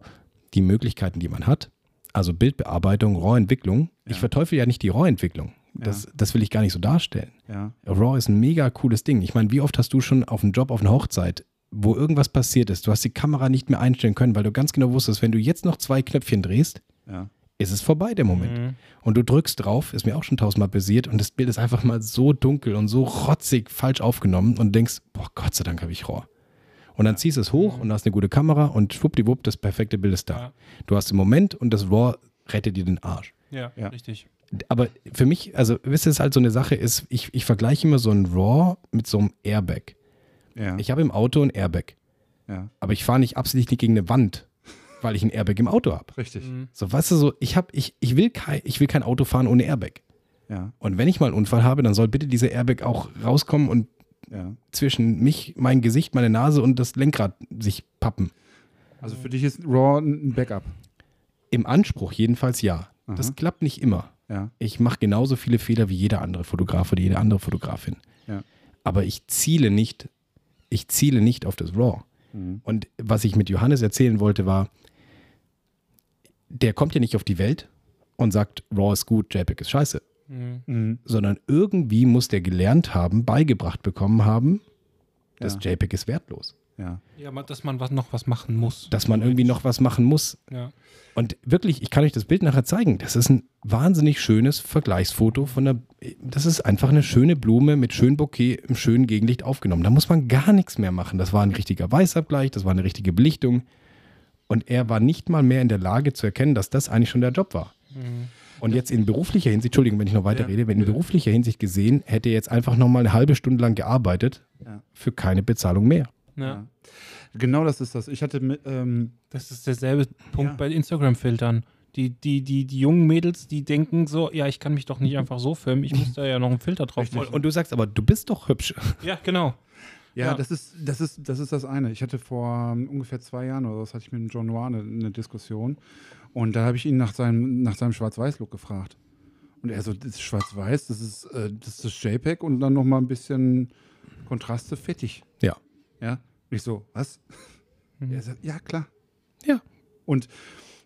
[SPEAKER 4] die Möglichkeiten, die man hat. Also Bildbearbeitung, RAW-Entwicklung. Ich
[SPEAKER 2] Ja.
[SPEAKER 4] verteufel ja nicht die RAW-Entwicklung. Das, das will ich gar nicht so darstellen.
[SPEAKER 2] Ja.
[SPEAKER 4] RAW ist ein mega cooles Ding. Ich meine, wie oft hast du schon auf einem Job, auf einer Hochzeit, wo irgendwas passiert ist, du hast die Kamera nicht mehr einstellen können, weil du ganz genau wusstest, wenn du jetzt noch zwei Knöpfchen drehst,
[SPEAKER 2] Ja.
[SPEAKER 4] ist es vorbei, der Moment.
[SPEAKER 3] Mhm.
[SPEAKER 4] Und du drückst drauf, ist mir auch schon tausendmal passiert, und das Bild ist einfach mal so dunkel und so rotzig falsch aufgenommen und denkst, boah, Gott sei Dank habe ich RAW. Und dann ziehst du es hoch und hast eine gute Kamera und schwuppdiwupp, das perfekte Bild ist da.
[SPEAKER 3] Ja.
[SPEAKER 4] Du hast den Moment und das RAW rettet dir den Arsch.
[SPEAKER 3] Ja,
[SPEAKER 2] Ja.
[SPEAKER 3] richtig.
[SPEAKER 4] Aber für mich, also wisst ihr, es ist halt so eine Sache ist, ich, ich vergleiche immer so ein RAW mit so einem Airbag.
[SPEAKER 2] Ja.
[SPEAKER 4] Ich habe im Auto ein Airbag,
[SPEAKER 2] ja.
[SPEAKER 4] aber ich fahre nicht absichtlich gegen eine Wand, weil ich ein Airbag im Auto habe.
[SPEAKER 2] Richtig.
[SPEAKER 3] Mhm.
[SPEAKER 4] So, weißt du, so, ich, hab, ich, ich, will kein, ich will kein Auto fahren ohne Airbag.
[SPEAKER 2] Ja.
[SPEAKER 4] Und wenn ich mal einen Unfall habe, dann soll bitte dieser Airbag auch rauskommen und
[SPEAKER 2] Ja.
[SPEAKER 4] zwischen mich, mein Gesicht, meine Nase und das Lenkrad sich pappen.
[SPEAKER 2] Also für dich ist RAW ein Backup.
[SPEAKER 4] Im Anspruch jedenfalls ja.
[SPEAKER 2] Aha.
[SPEAKER 4] Das klappt nicht immer.
[SPEAKER 2] Ja.
[SPEAKER 4] Ich mache genauso viele Fehler wie jeder andere Fotograf oder jede andere Fotografin.
[SPEAKER 2] Ja.
[SPEAKER 4] Aber ich ziele nicht, ich ziele nicht auf das RAW.
[SPEAKER 2] Mhm.
[SPEAKER 4] Und was ich mit Johannes erzählen wollte, war, der kommt ja nicht auf die Welt und sagt, RAW ist gut, JPEG ist scheiße.
[SPEAKER 3] Mhm.
[SPEAKER 2] Mhm.
[SPEAKER 4] Sondern irgendwie muss der gelernt haben, beigebracht bekommen haben, das
[SPEAKER 2] Ja.
[SPEAKER 4] JPEG ist wertlos.
[SPEAKER 2] Ja.
[SPEAKER 3] Ja, dass man was, noch was machen muss.
[SPEAKER 4] Dass man irgendwie noch was machen muss.
[SPEAKER 3] Ja.
[SPEAKER 4] Und wirklich, ich kann euch das Bild nachher zeigen. Das ist ein wahnsinnig schönes Vergleichsfoto von der. Das ist einfach eine schöne Blume mit schönem Bouquet im schönen Gegenlicht aufgenommen. Da muss man gar nichts mehr machen. Das war ein richtiger Weißabgleich, das war eine richtige Belichtung. Und er war nicht mal mehr in der Lage zu erkennen, dass das eigentlich schon der Job war.
[SPEAKER 3] Mhm.
[SPEAKER 4] Und jetzt in beruflicher Hinsicht, Entschuldigung, wenn ich noch weiter
[SPEAKER 2] Ja,
[SPEAKER 4] rede, wenn in beruflicher Hinsicht gesehen, hätte er jetzt einfach nochmal eine halbe Stunde lang gearbeitet
[SPEAKER 2] Ja.
[SPEAKER 4] für keine Bezahlung mehr.
[SPEAKER 3] Ja.
[SPEAKER 2] Ja. Genau das ist das. Ich hatte mit, ähm,
[SPEAKER 3] Das ist derselbe Punkt
[SPEAKER 2] Ja.
[SPEAKER 3] bei Instagram-Filtern. Die, die, die, die jungen Mädels, die denken so, ja, ich kann mich doch nicht einfach so filmen, ich muss da ja noch einen Filter drauf machen.
[SPEAKER 4] Und du sagst aber, du bist doch hübsch.
[SPEAKER 3] Ja, genau.
[SPEAKER 2] Ja,
[SPEAKER 3] Ja.
[SPEAKER 2] Das, ist, das, ist, das ist das eine. Ich hatte vor ähm, ungefähr zwei Jahren oder so, hatte ich mit dem John Noir eine, eine Diskussion. Und da habe ich ihn nach seinem, nach seinem Schwarz-Weiß-Look gefragt. Und er so, das ist Schwarz-Weiß, das ist, äh, das ist das JPEG und dann nochmal ein bisschen Kontraste, fertig.
[SPEAKER 4] Ja.
[SPEAKER 2] Ja. Und ich so, was?
[SPEAKER 3] Mhm.
[SPEAKER 2] Er sagt, ja, klar.
[SPEAKER 4] Ja.
[SPEAKER 2] Und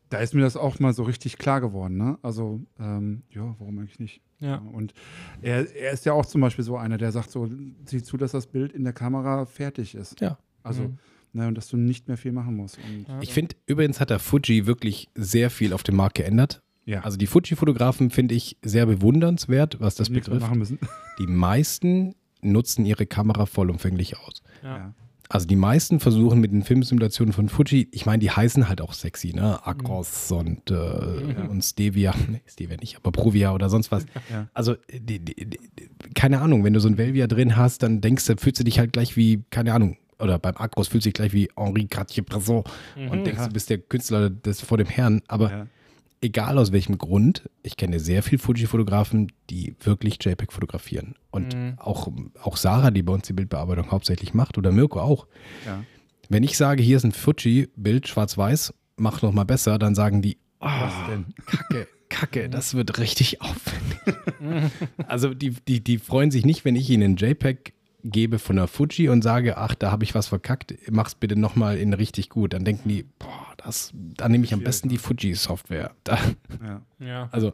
[SPEAKER 2] da ist mir das auch mal so richtig klar geworden. Ne? Also, ähm, ja, warum eigentlich nicht?
[SPEAKER 3] Ja.
[SPEAKER 2] Und er, er ist ja auch zum Beispiel so einer, der sagt so, sieh zu, dass das Bild in der Kamera fertig ist.
[SPEAKER 4] Ja.
[SPEAKER 2] Also,
[SPEAKER 3] Mhm.
[SPEAKER 2] ne, und dass du nicht mehr viel machen musst. Und.
[SPEAKER 4] Ich finde, übrigens hat der Fuji wirklich sehr viel auf dem Markt geändert.
[SPEAKER 2] Ja.
[SPEAKER 4] Also die Fuji-Fotografen finde ich sehr bewundernswert, was das betrifft.
[SPEAKER 2] machen müssen.
[SPEAKER 4] Die meisten nutzen ihre Kamera vollumfänglich aus.
[SPEAKER 3] Ja.
[SPEAKER 4] Also die meisten versuchen mit den Filmsimulationen von Fuji, ich meine, die heißen halt auch sexy, ne? Acros und, äh, und Stevia, nee, Stevia nicht, aber Provia oder sonst was.
[SPEAKER 2] Ja.
[SPEAKER 4] Also, die, die, die, keine Ahnung, wenn du so ein Velvia drin hast, dann denkst du, fühlst du dich halt gleich wie, keine Ahnung, oder beim Acros fühlst du dich gleich wie Henri Cartier-Bresson und denkst,
[SPEAKER 2] Ja.
[SPEAKER 4] du bist der Künstler des vor dem Herrn. Aber
[SPEAKER 2] Ja.
[SPEAKER 4] Egal aus welchem Grund, ich kenne sehr viele Fuji-Fotografen, die wirklich JPEG fotografieren. Und
[SPEAKER 3] Mhm.
[SPEAKER 4] auch, auch Sarah, die bei uns die Bildbearbeitung hauptsächlich macht, oder Mirko auch.
[SPEAKER 2] Ja.
[SPEAKER 4] Wenn ich sage, hier ist ein Fuji-Bild, schwarz-weiß, mach noch mal besser, dann sagen die,
[SPEAKER 2] Was
[SPEAKER 4] ah,
[SPEAKER 2] denn?
[SPEAKER 4] Kacke, Kacke, das wird richtig aufwendig. also die, die, die freuen sich nicht, wenn ich ihnen ein JPEG gebe von der Fuji und sage, ach, da habe ich was verkackt, mach's bitte nochmal in richtig gut. Dann denken die, boah, das, da nehme ich am besten die Fuji-Software. Da,
[SPEAKER 2] Ja.
[SPEAKER 3] Ja.
[SPEAKER 4] also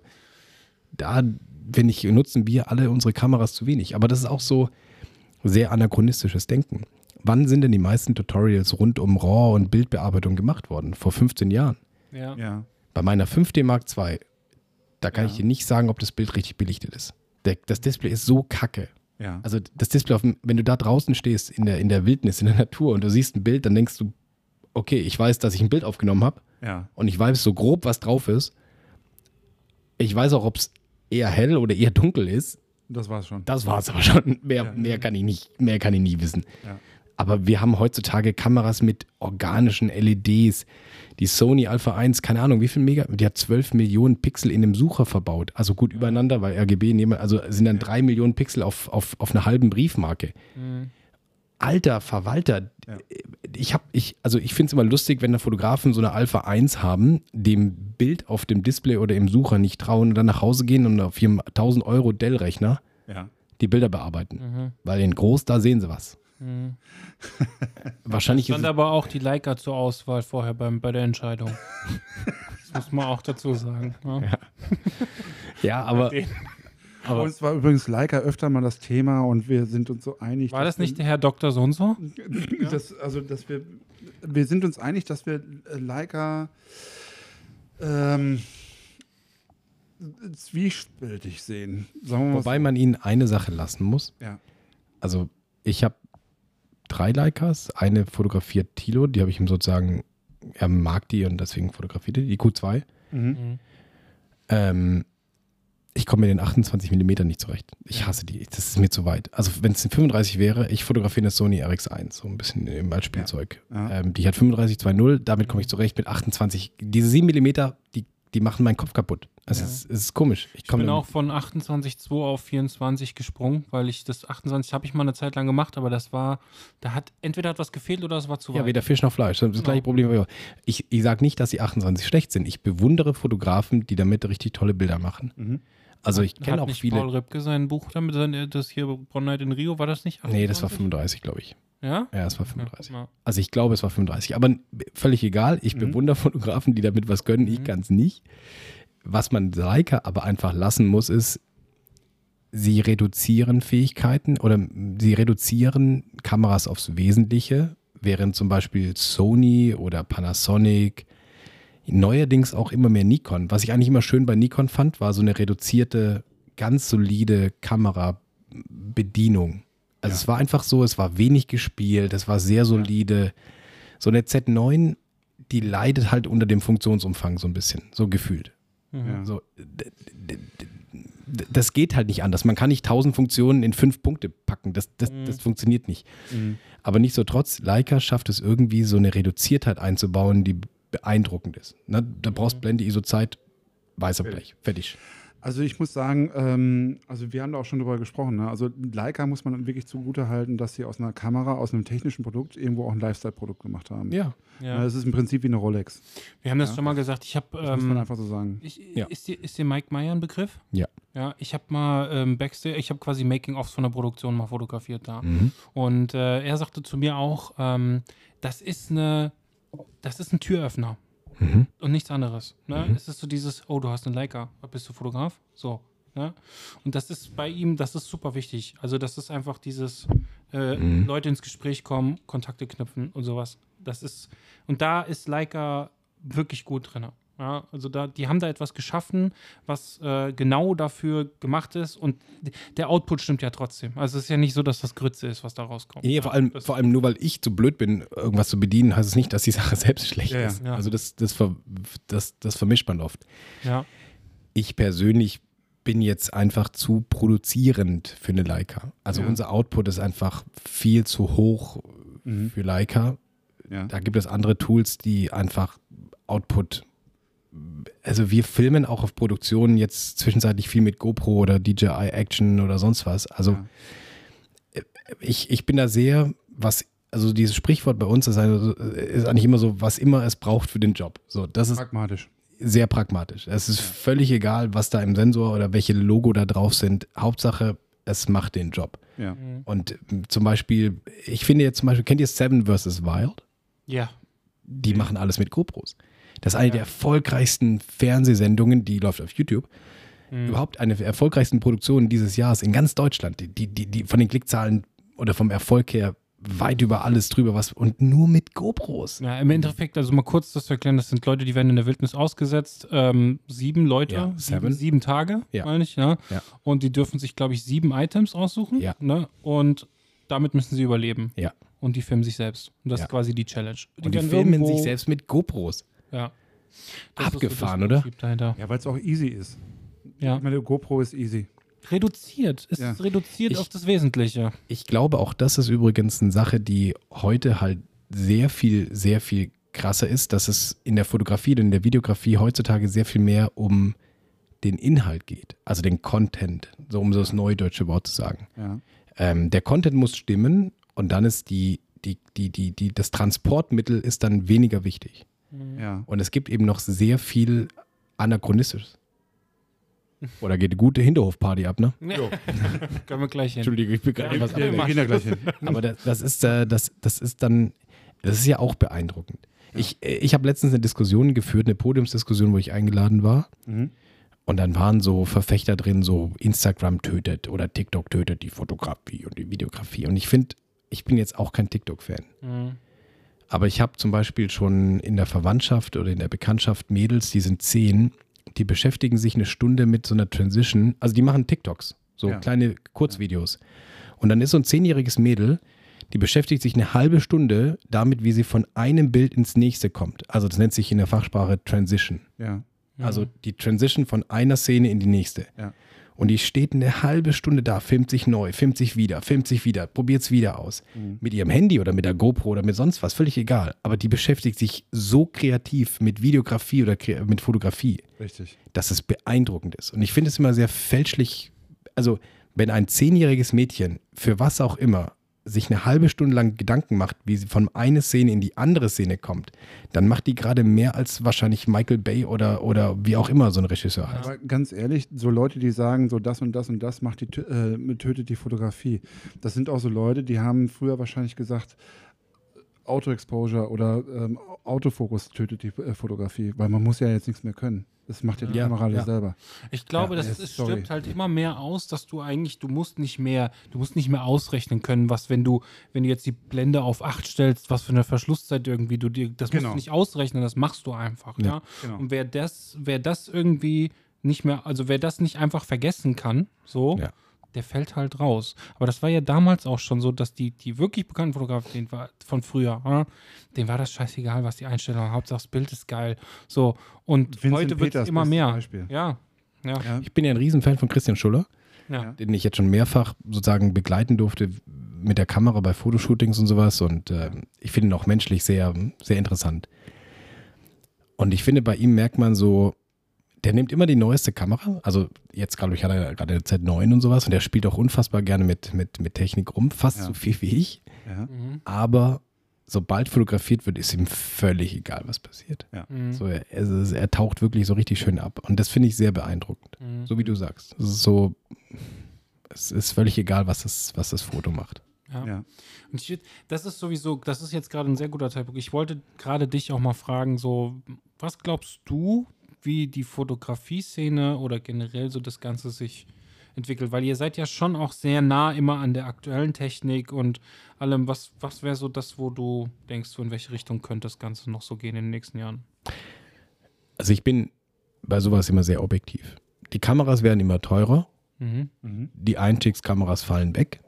[SPEAKER 4] da, wenn ich, nutzen wir alle unsere Kameras zu wenig. Aber das ist auch so sehr anachronistisches Denken. Wann sind denn die meisten Tutorials rund um RAW und Bildbearbeitung gemacht worden? Vor 15 Jahren.
[SPEAKER 3] Ja.
[SPEAKER 2] ja.
[SPEAKER 4] Bei meiner 5D Mark II, da kann
[SPEAKER 2] Ja.
[SPEAKER 4] ich dir nicht sagen, ob das Bild richtig belichtet ist. Der, das Display ist so kacke.
[SPEAKER 2] Ja.
[SPEAKER 4] Also das Display, auf dem, wenn du da draußen stehst in der, in der Wildnis, in der Natur und du siehst ein Bild, dann denkst du, okay, ich weiß, dass ich ein Bild aufgenommen habe
[SPEAKER 2] ja.
[SPEAKER 4] und ich weiß so grob, was drauf ist. Ich weiß auch, ob es eher hell oder eher dunkel ist.
[SPEAKER 2] Das war's schon.
[SPEAKER 4] Das war es aber schon. Mehr,
[SPEAKER 2] Ja.
[SPEAKER 4] mehr kann ich nicht, mehr kann ich nie wissen.
[SPEAKER 2] Ja.
[SPEAKER 4] Aber wir haben heutzutage Kameras mit organischen LEDs. Die Sony Alpha 1, keine Ahnung, wie viel Mega, die hat 12 Millionen Pixel in dem Sucher verbaut. Also gut übereinander, weil RGB nehmen, also sind dann 3 Millionen Pixel auf, auf, auf einer halben Briefmarke.
[SPEAKER 3] Mhm.
[SPEAKER 4] Alter Verwalter,
[SPEAKER 2] Ja.
[SPEAKER 4] ich habe, ich, also ich finde es immer lustig, wenn da Fotografen so eine Alpha 1 haben, dem Bild auf dem Display oder im Sucher nicht trauen und dann nach Hause gehen und auf ihrem 1000 Euro Dell-Rechner
[SPEAKER 2] Ja.
[SPEAKER 4] die Bilder bearbeiten.
[SPEAKER 3] Mhm.
[SPEAKER 4] Weil in groß, da sehen sie was.
[SPEAKER 3] Mhm.
[SPEAKER 4] Wahrscheinlich
[SPEAKER 3] Stand aber auch die Leica zur Auswahl vorher beim, bei der Entscheidung. das muss man auch dazu sagen. Ja.
[SPEAKER 4] ja, aber,
[SPEAKER 3] Den-
[SPEAKER 4] aber
[SPEAKER 2] Uns war übrigens Leica öfter mal das Thema und wir sind uns so einig.
[SPEAKER 3] War
[SPEAKER 2] dass
[SPEAKER 3] das nicht der Herr Dr. So und so?
[SPEAKER 2] Das, also, dass wir, wir sind uns einig, dass wir äh, Leica ähm, zwiespältig sehen. Sagen wir mal
[SPEAKER 4] wobei
[SPEAKER 2] so.
[SPEAKER 4] man ihnen eine Sache lassen muss.
[SPEAKER 2] Ja.
[SPEAKER 4] Also ich habe drei Leicas. Eine fotografiert Tilo, die habe ich ihm sozusagen, er mag die und deswegen fotografiert er die Q2.
[SPEAKER 2] Mhm.
[SPEAKER 3] Mhm.
[SPEAKER 4] Ähm, ich komme mit den 28 mm nicht zurecht. Ich hasse die. Das ist mir zu weit. Also wenn es ein 35 wäre, ich fotografiere eine Sony RX1, so ein bisschen im- als Spielzeug.
[SPEAKER 2] Ja. Ja.
[SPEAKER 4] Ähm, die hat 35 2.0, damit komme ich zurecht mit 28. Diese 7 mm, die, die machen meinen Kopf kaputt. Also
[SPEAKER 3] Ja.
[SPEAKER 4] es, ist, es ist komisch. Ich,
[SPEAKER 3] Ich bin auch von 28,2 auf 24 gesprungen, weil ich das 28 habe ich mal eine Zeit lang gemacht, aber das war, da hat entweder hat was gefehlt oder es war zu
[SPEAKER 4] Ja,
[SPEAKER 3] weit.
[SPEAKER 4] weder Fisch noch Fleisch. Das ist das
[SPEAKER 3] Genau.
[SPEAKER 4] gleiche Problem. wie immer. Ich, ich sage nicht, dass die 28 schlecht sind. Ich bewundere Fotografen, die damit richtig tolle Bilder machen.
[SPEAKER 2] Mhm.
[SPEAKER 4] Also ich kenne auch
[SPEAKER 3] nicht
[SPEAKER 4] viele.
[SPEAKER 3] Paul Ripke sein Buch damit, das hier One Night in Rio, war das nicht?
[SPEAKER 4] Nee, das war
[SPEAKER 3] 28?
[SPEAKER 4] 35, glaube ich.
[SPEAKER 3] Ja?
[SPEAKER 4] Ja, es war
[SPEAKER 3] Ja,
[SPEAKER 4] 35.
[SPEAKER 3] guck mal.
[SPEAKER 4] Also ich glaube, es war 35. Aber völlig egal. Ich
[SPEAKER 2] Mhm.
[SPEAKER 4] bewundere Fotografen, die damit was können. Ich
[SPEAKER 3] Mhm.
[SPEAKER 4] kann es nicht. Was man Leica aber einfach lassen muss, ist, sie reduzieren Fähigkeiten oder sie reduzieren Kameras aufs Wesentliche, während zum Beispiel Sony oder Panasonic, neuerdings auch immer mehr Nikon. Was ich eigentlich immer schön bei Nikon fand, war so eine reduzierte, ganz solide Kamerabedienung. Also
[SPEAKER 2] Ja.
[SPEAKER 4] es war einfach so, es war wenig gespielt, es war sehr solide. So eine Z9, die leidet halt unter dem Funktionsumfang so ein bisschen, so gefühlt.
[SPEAKER 3] Mhm.
[SPEAKER 4] So, das geht halt nicht anders. Man kann nicht tausend Funktionen in fünf Punkte packen. Das, das,
[SPEAKER 3] Mhm.
[SPEAKER 4] das funktioniert nicht.
[SPEAKER 2] Mhm.
[SPEAKER 4] Aber nichtsdestotrotz, Leica schafft es irgendwie, so eine Reduziertheit einzubauen, die beeindruckend ist. Ne? Da brauchst Blende, ISO-Zeit, weißer Blech. Fertig.
[SPEAKER 2] Also ich muss sagen, ähm, also wir haben da auch schon drüber gesprochen. Ne? Also Leica muss man wirklich zugute halten, dass sie aus einer Kamera, aus einem technischen Produkt irgendwo auch ein Lifestyle-Produkt gemacht haben.
[SPEAKER 4] Ja.
[SPEAKER 3] Ja.
[SPEAKER 2] Ja, Es ist im Prinzip wie eine Rolex.
[SPEAKER 3] Wir haben das
[SPEAKER 2] Ja.
[SPEAKER 3] schon mal gesagt. Ich habe.
[SPEAKER 2] Das muss man
[SPEAKER 3] Ähm,
[SPEAKER 2] einfach so sagen.
[SPEAKER 3] ich,
[SPEAKER 4] Ja.
[SPEAKER 3] ist, dir, ist dir Mike Meyer ein Begriff?
[SPEAKER 4] Ja.
[SPEAKER 3] Ja, ich habe mal ähm, Backstage, ich habe quasi Making-ofs von der Produktion mal fotografiert da.
[SPEAKER 4] Mhm.
[SPEAKER 3] Und äh, er sagte zu mir auch, ähm, das ist eine, das ist ein Türöffner
[SPEAKER 4] Mhm.
[SPEAKER 3] und nichts anderes. Ne?
[SPEAKER 4] Mhm.
[SPEAKER 3] Es ist so dieses, oh, du hast einen Leica, bist du Fotograf? So. Ne? Und das ist bei ihm, das ist super wichtig. Also das ist einfach dieses äh,
[SPEAKER 4] Mhm.
[SPEAKER 3] Leute ins Gespräch kommen, Kontakte knüpfen und sowas. Das ist, und da ist Leica wirklich gut drin. Ja, also da, die haben da etwas geschaffen, was äh, genau dafür gemacht ist und der Output stimmt ja trotzdem. Also es ist ja nicht so, dass das Grütze ist, was da rauskommt.
[SPEAKER 4] Nee, vor allem,
[SPEAKER 3] das-
[SPEAKER 4] vor allem nur weil ich zu blöd bin, irgendwas zu bedienen, heißt es nicht, dass die Sache selbst schlecht
[SPEAKER 2] Ja, ja.
[SPEAKER 4] ist.
[SPEAKER 3] Ja.
[SPEAKER 4] Also das, das, ver, das, das vermischt man oft.
[SPEAKER 3] Ja,
[SPEAKER 4] Ich persönlich bin jetzt einfach zu produzierend für eine Leica. Also
[SPEAKER 2] Ja.
[SPEAKER 4] unser Output ist einfach viel zu hoch
[SPEAKER 2] Mhm.
[SPEAKER 4] für Leica.
[SPEAKER 2] Ja.
[SPEAKER 4] Da gibt es andere Tools, die einfach Output. Also wir filmen auch auf Produktionen jetzt zwischenzeitlich viel mit GoPro oder DJI Action oder sonst was. Also
[SPEAKER 2] Ja.
[SPEAKER 4] ich, ich bin da sehr, was, also dieses Sprichwort bei uns ist, also, ist eigentlich immer so, was immer es braucht für den Job. So, das ist
[SPEAKER 2] Pragmatisch.
[SPEAKER 4] sehr pragmatisch. Es ist völlig egal, was da im Sensor oder welche Logo da drauf sind. Hauptsache, es macht den Job.
[SPEAKER 2] Ja.
[SPEAKER 4] Und ähm, zum Beispiel, ich finde jetzt zum Beispiel, kennt ihr Seven vs. Wild?
[SPEAKER 3] ja.
[SPEAKER 4] Die machen alles mit GoPros. Das ist eine der erfolgreichsten Fernsehsendungen, die läuft auf YouTube. Überhaupt eine der erfolgreichsten Produktionen dieses Jahres in ganz Deutschland. Die, die, die, die von den Klickzahlen oder vom Erfolg her weit über alles drüber was und nur mit GoPros.
[SPEAKER 3] Ja, im Endeffekt, also mal kurz das zu erklären, das sind Leute, die werden in der Wildnis ausgesetzt. Ähm, sieben Leute,
[SPEAKER 4] Ja,
[SPEAKER 3] sieben, sieben Tage,
[SPEAKER 4] Ja.
[SPEAKER 3] meine ich, ja.
[SPEAKER 4] Ja.
[SPEAKER 3] Und die dürfen sich, glaube ich, sieben Items aussuchen.
[SPEAKER 4] Ja.
[SPEAKER 3] Ne? Und damit müssen sie überleben.
[SPEAKER 4] Ja.
[SPEAKER 3] Und die filmen sich selbst. Und das ist quasi die Challenge.
[SPEAKER 4] Und die filmen sich selbst mit GoPros.
[SPEAKER 3] Ja. Das ist so
[SPEAKER 4] Abgefahren,
[SPEAKER 3] das
[SPEAKER 4] oder?
[SPEAKER 3] Dahinter.
[SPEAKER 2] Ja, weil es auch easy ist.
[SPEAKER 3] Ja.
[SPEAKER 2] Ich meine, GoPro ist easy.
[SPEAKER 3] Reduziert. Es
[SPEAKER 2] Ja.
[SPEAKER 3] ist reduziert
[SPEAKER 4] Ich-
[SPEAKER 3] auf das Wesentliche.
[SPEAKER 4] Ich glaube, auch das ist übrigens eine Sache, die heute halt sehr viel, sehr viel krasser ist, dass es in der Fotografie und in der Videografie heutzutage sehr viel mehr um den Inhalt geht, also den Content, so um so das neudeutsche Wort zu sagen.
[SPEAKER 2] Ja.
[SPEAKER 4] Ähm, der Content muss stimmen und dann ist die, die, die, die, die, das Transportmittel ist dann weniger wichtig.
[SPEAKER 2] Ja.
[SPEAKER 4] Und es gibt eben noch sehr viel Anachronistisches. Oder geht eine gute Hinterhofparty ab, ne?
[SPEAKER 3] Können wir gleich hin.
[SPEAKER 4] Entschuldige, ich bin gerade was
[SPEAKER 2] Ja, wir gehen da gleich hin.
[SPEAKER 4] aber das, das ist, äh, das, das ist dann, das ist ja auch beeindruckend. Ich, äh, ich habe letztens eine Diskussion geführt, eine Podiumsdiskussion, wo ich eingeladen war.
[SPEAKER 2] Mhm.
[SPEAKER 4] Und dann waren so Verfechter drin, so Instagram tötet oder TikTok tötet die Fotografie und die Videografie. Und ich finde, ich bin jetzt auch kein TikTok-Fan.
[SPEAKER 3] Mhm.
[SPEAKER 4] Aber ich habe zum Beispiel schon in der Verwandtschaft oder in der Bekanntschaft Mädels, die sind zehn, die beschäftigen sich eine Stunde mit so einer Transition. Also die machen TikToks, so
[SPEAKER 2] Ja.
[SPEAKER 4] kleine Kurzvideos. Und dann ist so ein zehnjähriges Mädel, die beschäftigt sich eine halbe Stunde damit, wie sie von einem Bild ins nächste kommt. Also das nennt sich in der Fachsprache Transition.
[SPEAKER 2] Ja.
[SPEAKER 4] Also die Transition von einer Szene in die nächste.
[SPEAKER 2] Ja.
[SPEAKER 4] Und die steht eine halbe Stunde da, filmt sich neu, filmt sich wieder, filmt sich wieder, probiert es wieder aus. Mit ihrem Handy oder mit der GoPro oder mit sonst was, völlig egal. Aber die beschäftigt sich so kreativ mit Videografie oder mit Fotografie,
[SPEAKER 2] Richtig.
[SPEAKER 4] dass es beeindruckend ist. Und ich finde es immer sehr fälschlich, also wenn ein zehnjähriges Mädchen für was auch immer sich eine halbe Stunde lang Gedanken macht, wie sie von einer Szene in die andere Szene kommt, dann macht die gerade mehr als wahrscheinlich Michael Bay oder, oder wie auch immer so ein Regisseur heißt.
[SPEAKER 2] Aber ganz ehrlich, so Leute, die sagen, so das und das und das macht die, äh, tötet die Fotografie, das sind auch so Leute, die haben früher wahrscheinlich gesagt, Auto-Exposure oder ähm, Autofokus tötet die äh, Fotografie, weil man muss ja jetzt nichts mehr können. Das macht ja die
[SPEAKER 4] Ja,
[SPEAKER 2] Kamera
[SPEAKER 4] ja.
[SPEAKER 2] selber.
[SPEAKER 3] Ich glaube,
[SPEAKER 2] Ja,
[SPEAKER 3] das
[SPEAKER 2] sorry.
[SPEAKER 3] stirbt halt immer mehr aus, dass du eigentlich, du musst nicht mehr, du musst nicht mehr ausrechnen können, was, wenn du, wenn du jetzt die Blende auf 8 stellst, was für eine Verschlusszeit irgendwie du dir, das musst
[SPEAKER 2] Genau.
[SPEAKER 3] du nicht ausrechnen, das machst du einfach, ja.
[SPEAKER 4] Ja,
[SPEAKER 2] genau.
[SPEAKER 3] Und wer das, wer das irgendwie nicht mehr, also wer das nicht einfach vergessen kann, so,
[SPEAKER 4] Ja.
[SPEAKER 3] Der fällt halt raus. Aber das war ja damals auch schon so, dass die, die wirklich bekannten Fotografen denen war, von früher, ja, denen war das scheißegal, was die Einstellung war. Hauptsache das Bild ist geil. So, und
[SPEAKER 2] Vincent
[SPEAKER 3] heute wird es immer mehr.
[SPEAKER 2] Beispiel.
[SPEAKER 3] Ja, ja,
[SPEAKER 2] Ja.
[SPEAKER 4] Ich bin ja ein Riesenfan von Christian Schuller,
[SPEAKER 3] ja.
[SPEAKER 4] den ich jetzt schon mehrfach sozusagen begleiten durfte mit der Kamera bei Fotoshootings und sowas. Und äh, ich finde ihn auch menschlich sehr, sehr interessant. Und ich finde, bei ihm merkt man so, der nimmt immer die neueste Kamera. Also jetzt glaube ich, hat er gerade eine Z9 und sowas. Und der spielt auch unfassbar gerne mit, mit, mit Technik rum, fast
[SPEAKER 2] Ja.
[SPEAKER 4] so viel wie ich.
[SPEAKER 2] Ja.
[SPEAKER 3] Mhm.
[SPEAKER 4] Aber sobald fotografiert wird, ist ihm völlig egal, was passiert.
[SPEAKER 3] Mhm.
[SPEAKER 4] So, er, er, er taucht wirklich so richtig schön ab. Und das finde ich sehr beeindruckend.
[SPEAKER 3] Mhm.
[SPEAKER 4] So wie du sagst. Es ist so, es ist völlig egal, was das, was das Foto macht.
[SPEAKER 3] Ja.
[SPEAKER 2] Ja.
[SPEAKER 3] Und ich, das ist sowieso, das ist jetzt gerade ein sehr guter Zeitpunkt. Ich wollte gerade dich auch mal fragen, so, was glaubst du, wie die Fotografie-Szene oder generell so das Ganze sich entwickelt? Weil ihr seid ja schon auch sehr nah immer an der aktuellen Technik und allem. Was, was wäre so das, wo du denkst, so in welche Richtung könnte das Ganze noch so gehen in den nächsten Jahren?
[SPEAKER 4] Also ich bin bei sowas immer sehr objektiv. Die Kameras werden immer teurer,
[SPEAKER 3] Mhm.
[SPEAKER 2] Mhm.
[SPEAKER 4] die Einstiegskameras fallen weg.